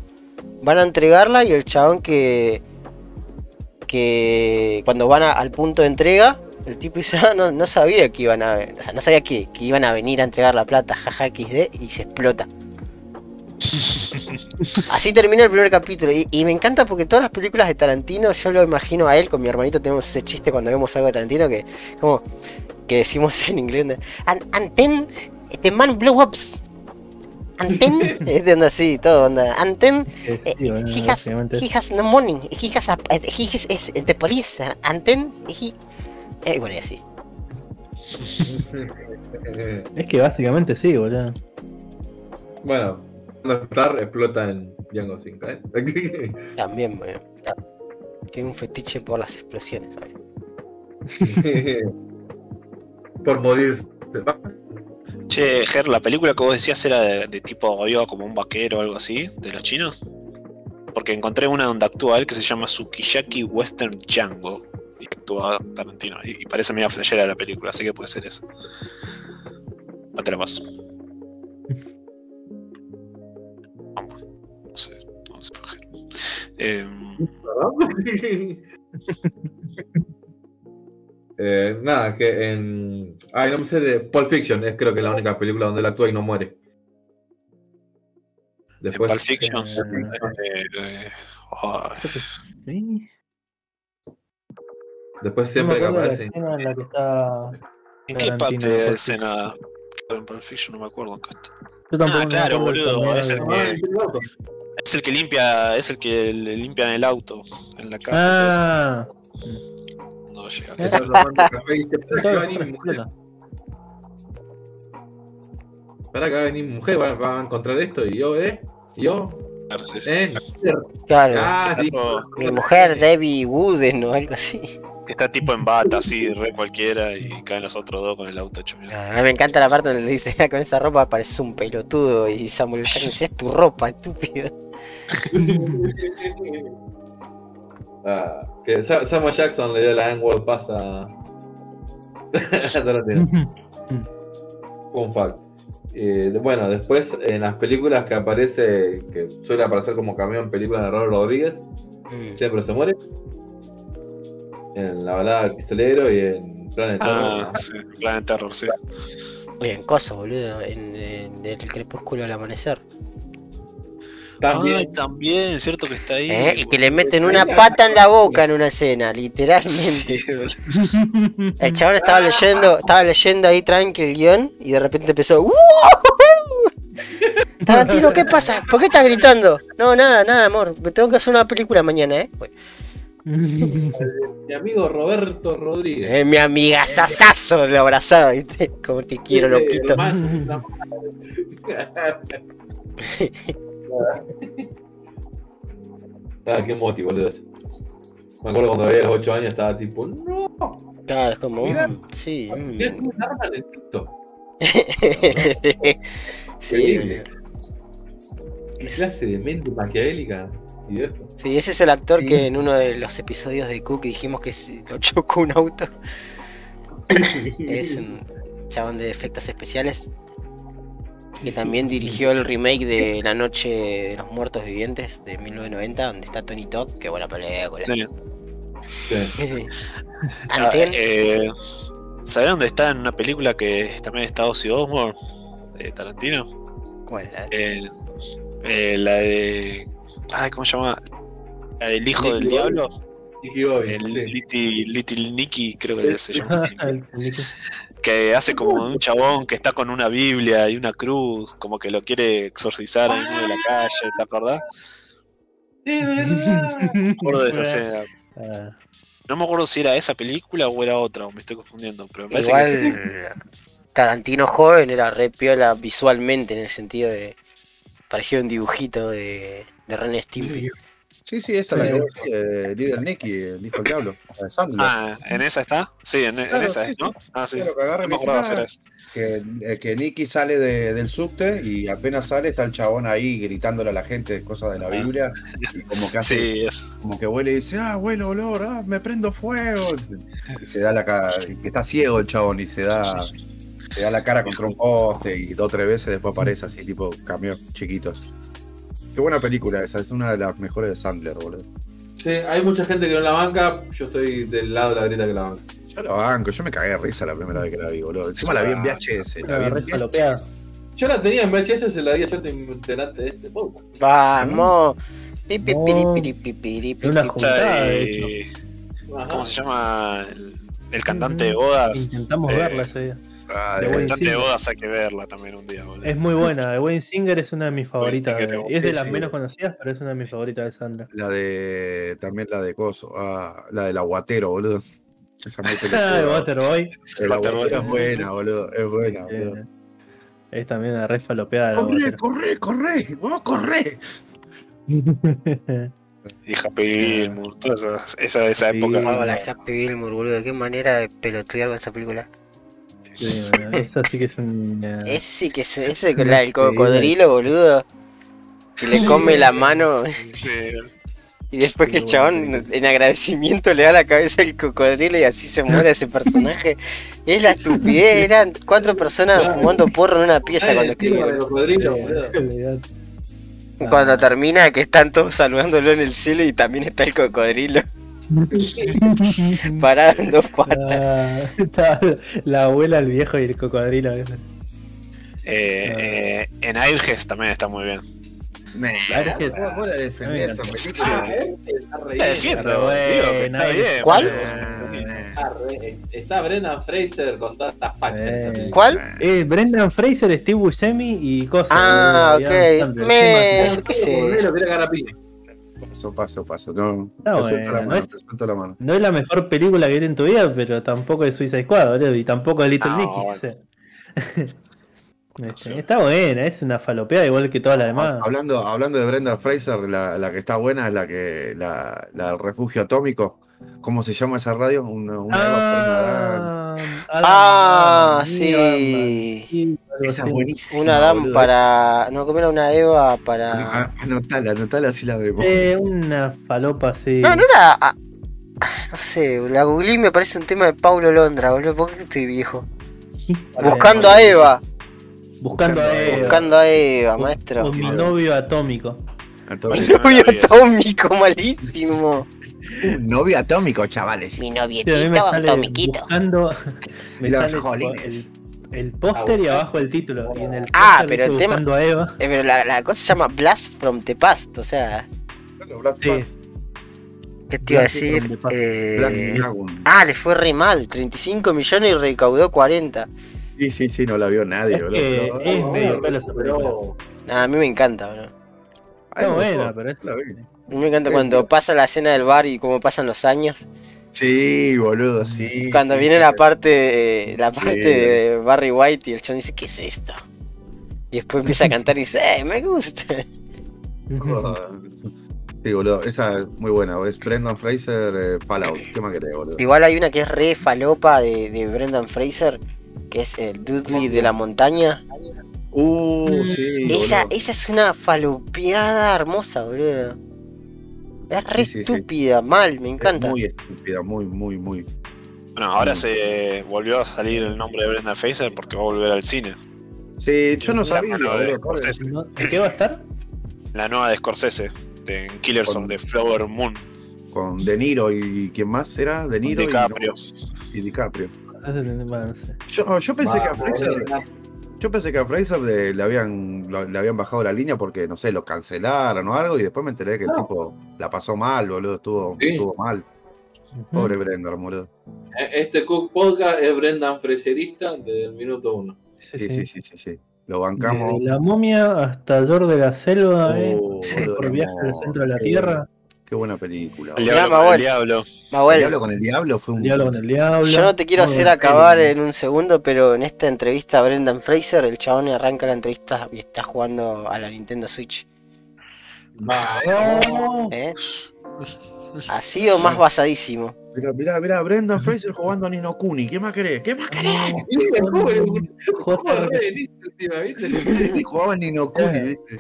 van a entregarla y el chabón que, que cuando van a- al punto de entrega, el tipo "Ah, no, no sabía que iban a, o sea, no sabía que, que iban a venir a entregar la plata, jaja XD, y se explota. [laughs] Así termina el primer capítulo. Y, y me encanta porque todas las películas de Tarantino, yo lo imagino a él, con mi hermanito tenemos ese chiste cuando vemos algo de Tarantino que como que decimos en inglés. And, and then the man blew ups. And then, es [laughs] de onda así, todo onda. And then Eh, eh, sí, bueno, he has básicamente he has no money. He has a, he has is the police. And then he eh, bueno y así. [laughs] Es que básicamente sí, boludo. bueno, cuando Star explota en Django 5, ¿eh? [laughs] También, bueno, tiene un fetiche por las explosiones. ¿sabes? Por morirse. Che, Ger, la película que vos decías era de, de tipo, iba como un vaquero o algo así, de los chinos. Porque encontré una donde actúa él que se llama Sukiyaki Western Django. Y actúa Tarantino. Y, y parece media flashera la película, así que puede ser eso. No te la paso. Vamos. No sé, no sé, Ger. Em, [laughs] [laughs] Eh, nada, que en. Ay, no me sé de Pulp Fiction, es creo que la única película donde él actúa y no muere. en Después. Pulp Fiction. eh, eh, eh, Sí. Después siempre que aparece. escena en la que está. ¿En qué parte de la escena? Claro, En Pulp Fiction no me acuerdo en. Yo tampoco Ah, me claro, boludo, es el que- Ah. Es el que limpia, es el que le limpian el auto en la casa. Ah, no llega. Eso es café y que va a venir mi mujer. Espera que va a venir mi mujer, va, va a encontrar esto. Y yo, ¿eh? Y yo, sí. ¿eh? Claro. Ah, todo- Mi mujer, Debbie Wooden o algo así. está tipo en bata, así, re cualquiera, y caen los otros dos con el auto hecho mierda. A mí me encanta la parte donde le dice, "Ah, con esa ropa pareces un pelotudo. Y Samuel Jackson dice, es tu ropa, estúpido. [laughs] Ah, que Sa- Samuel Jackson le dio la N-Word Pass a. [laughs] Fun fact. Eh, bueno, después en las películas que aparece, que suele aparecer como cameo en películas de Robert Rodríguez, siempre se muere. En La balada del pistolero y en Planet Ah, Terror. sí, Planet Terror, sí. Y en coso, boludo, en, en el crepúsculo al amanecer. También. Ay, también, cierto que está ahí. ¿Eh? Y que le meten una pata en la boca en una escena, literalmente. Sí, boludo. [laughs] El chabón estaba leyendo, estaba leyendo ahí tranqui el guion y de repente empezó. "¡Woo! [laughs] Tarantino, ¿qué pasa? ¿Por qué estás gritando? No, nada, nada, amor. Me tengo que hacer una película mañana, ¿eh? Mi amigo Roberto Rodríguez. Eh, mi amiga Sasazo lo abrazaba, ¿viste? Como te quiero, loquito. [laughs] ah, qué moti, boludo. Me acuerdo cuando veía a los 8 años estaba tipo, no, Claro, es como Mirá. Sí. mm. es un arma en el pito. [laughs] sí. ¿Qué clase de mente maquiavélica? Y esto. Sí, ese es el actor Sí. que en uno de los episodios de Cook dijimos que lo chocó un auto. [laughs] es un chabón de efectos especiales. Que también dirigió el remake de La Noche de los Muertos Vivientes de 1990, donde está Tony Todd. Qué buena película. Sí. Sí. [laughs] Anten, Eh, ¿Sabés dónde está en una película que también está Ozzy Osbourne? De Tarantino. ¿cuál? La- Eh, eh, la de. Ay, ¿cómo se llama? La del hijo del diablo. Nicky Bobby, El sí. Little, Little Nicky, creo que se llama. [laughs] Que hace como un chabón que está con una Biblia y una cruz, como que lo quiere exorcizar en medio de la calle, ¿te acordás? De verdad. [laughs] Me acuerdo de esa escena. Ah, No me acuerdo si era esa película o era otra, o me estoy confundiendo, pero me parece Igual que sí. Tarantino joven era re piola visualmente en el sentido de. parecía un dibujito de, de Ren Stimpy. Sí, sí, esa es la que vos decís, de Little Nicky, el hijo del diablo. Ah, ¿en esa está? Sí, en, esa sí, es, ¿no? Ah, sí. Claro, No me "Ah, era esa. que, eh, que Nicky sale de- del subte y apenas sale está el chabón ahí gritándole a la gente cosas de la Biblia y como que [laughs] hace, Sí, es. como que huele y dice, ah, huele olor, ah, me prendo fuego. Y se da la cara, que está ciego el chabón y se da, se da la cara contra un poste y dos o tres veces después aparece así, tipo camiones chiquitos. Qué buena película esa, es una de las mejores de Sandler, boludo. Sí, hay mucha gente que no la banca, yo estoy del lado de la grieta que la banca. Yo la banco, yo me cagué de risa la primera vez que la vi, boludo. Encima la vi en VHS, la vi en re VHS. Yo la tenía en VHS, se la di yo te enteraste de este podcast. Vamos. Pi, Una juntada. De eh, Ajá. ¿Cómo se llama? El, el cantante de bodas. Intentamos Eh, verla ese día. Ah, de cine. bodas hay que verla también un día, boludo. Es muy buena. The Wayne Singer es una de mis favoritas. Singer, de- es de las sí. menos conocidas, pero es una de mis favoritas de Sandra. La de. También la de Coso. Ah, la del aguatero, boludo. Esa muy [laughs] Ah, de pelotuda. Waterboy. El aguatero Waterboy. es buena, boludo. Es buena, boludo. es también una re falopeada. Corre, corre, corre. Vos corre. [laughs] Y Happy Gilmore, toda esa, esa, esa Sí. época. La Happy Gilmore, boludo. Qué manera de pelotudear con esa película. Sí, bueno, esa sí que es un. Ese sí que es ese que la del cocodrilo, boludo. Que le come la mano. Sí, y después que el chabón en agradecimiento le da la cabeza al cocodrilo y así se muere ese personaje. Es la estupidez, eran cuatro personas fumando porro en una pieza cuando escribieron. Cuando termina que están todos saludándolo en el cielo y también está el cocodrilo [laughs] dos patas. Ah, está la abuela, el viejo y el cocodrilo. ese. Eh, eh, en Airges también está muy bien. Nah, Claro que- vos- vos la defendés esa Ah, película. está La bien. defiendo, está. ¿Cuál? Está, re- está Brendan Fraser con todas estas Eh. película. ¿Cuál? Eh, Brendan Fraser, Steve Buscemi y cosas. Ah, ok. Me- ¿Qué yo qué sé. Paso, paso, paso. No, te no es- te la mano. No es la mejor película que viste en tu vida, pero tampoco es Suicide Squad, boludo, y tampoco es Little No, Nicky. bueno. o [laughs] sea. Este. Está buena, es una falopeada igual que todas las demás. Hablando, hablando de Brenda Fraser, la, la que está buena es la que la, la del refugio atómico. ¿Cómo se llama esa radio? Una, una Ah, Adam- Ah, Adam- sí. Esa es buenísima. Una Adam boludo. para. No, ¿cómo era una Eva Ah, para. Anotala, anotala así la vemos. Eh, una falopa así. No, no era. ah, No sé, la googleé y me parece un tema de Paulo Londra, boludo. ¿Por qué estoy viejo? Buscando a Eva. Buscando a Eva. Buscando a Eva, O- maestro. O mi novio atómico. Parece- Novio atómico, malísimo. Un novio atómico, chavales. Mi novietito sale atomiquito. buscando. [laughs] Me Los sale jolines. el, el póster y abajo el título. Y en el Ah, pero el tema- a Eva. Eh, pero la, la cosa se llama Blast from the Past, o sea, Claro, Black Sí, ¿qué te iba a decir? Eh, ah, le fue re mal, 35 millones y recaudó 40. Sí, sí, sí, no la vio nadie, Es boludo. es No, medio no, pero- Nah, a mí me encanta, bro. Ay, Está me buena, pero es- la vi. A mí me encanta cuando pasa la escena del bar y cómo pasan los años. Sí, boludo, sí. Cuando sí, viene sí. la parte la parte Sí. de Barry White y el chon dice, ¿qué es esto? Y después empieza a cantar y dice, ¡eh, me gusta! [laughs] Sí, boludo, esa es muy buena. Es Brendan Fraser, eh, Fallout. ¿Qué más querés, boludo? Igual hay una que es re falopa de, de Brendan Fraser, que es el Dudley de la montaña. Uh, sí. Esa, boludo. esa es una falopeada hermosa, boludo. Es re Sí, sí, sí. estúpida, mal, me encanta. Es muy estúpida, muy, muy, muy. Bueno, ahora Mm. se volvió a salir el nombre de Brendan Fraser porque va a volver al cine. Sí, yo no La sabía, mano de. Scorsese. ¿No? ¿En qué va a estar? La nueva de Scorsese, de en Killers Con- of the Flower Moon. Con De Niro y ¿quién más era? De Niro y- DiCaprio. y, DiCaprio. No bueno, no sé. Yo, yo pensé que a Fraser. Yo pensé que a Fraser le, le habían lo- le habían bajado la línea porque no sé, lo cancelaron o algo y después me enteré que el tipo la pasó mal, boludo, estuvo, Sí. estuvo mal. Pobre Brendan, boludo. Eh, Este Cook Podcast es Brendan Fraserista desde el minuto uno. Sí, Sí, sí. sí, sí, sí, sí. Lo bancamos. Desde la momia hasta George de la selva, eh, Oh, por viaje al centro de la tierra, Qué buena película. El diablo con el diablo. El Mahuel, diablo con el diablo fue un. el diablo con el diablo. yo no te quiero hacer acabar en un segundo, pero en esta entrevista a Brendan Fraser, el chabón arranca la entrevista y está jugando a la Nintendo Switch. No. ¿eh? Así o más basadísimo. Mirá, mirá, mirá, Brendan Fraser jugando a Nino Kuni. ¿Qué más querés? ¿Qué más querés? Jugaba a Nino Kuni, ¿viste?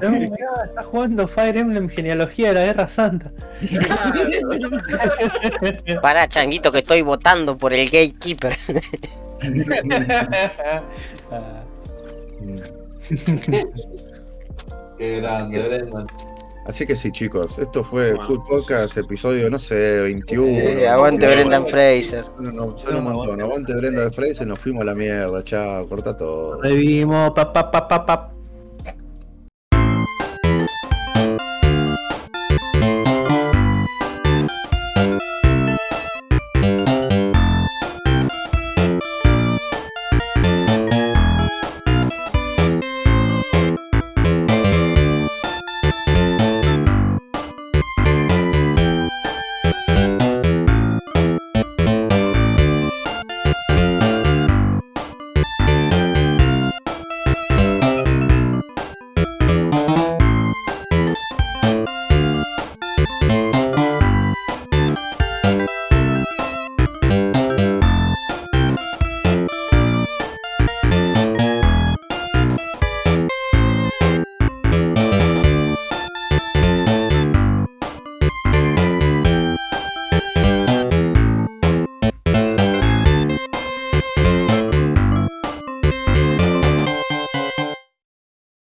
No, [laughs] mirá, está jugando Fire Emblem Genealogía de la Guerra Santa. [laughs] Para, changuito, que estoy votando por el Gatekeeper. [laughs] Qué grande, Brendan. Así que sí, chicos, esto fue. Cool Podcast, episodio, no sé, 21. Eh, aguante No, Brendan Fraser. No, no, son un montón. Aguante Brendan Fraser, nos fuimos a la mierda, chao, corta todo. Revivimos, pa, pa, pa, pa, pa.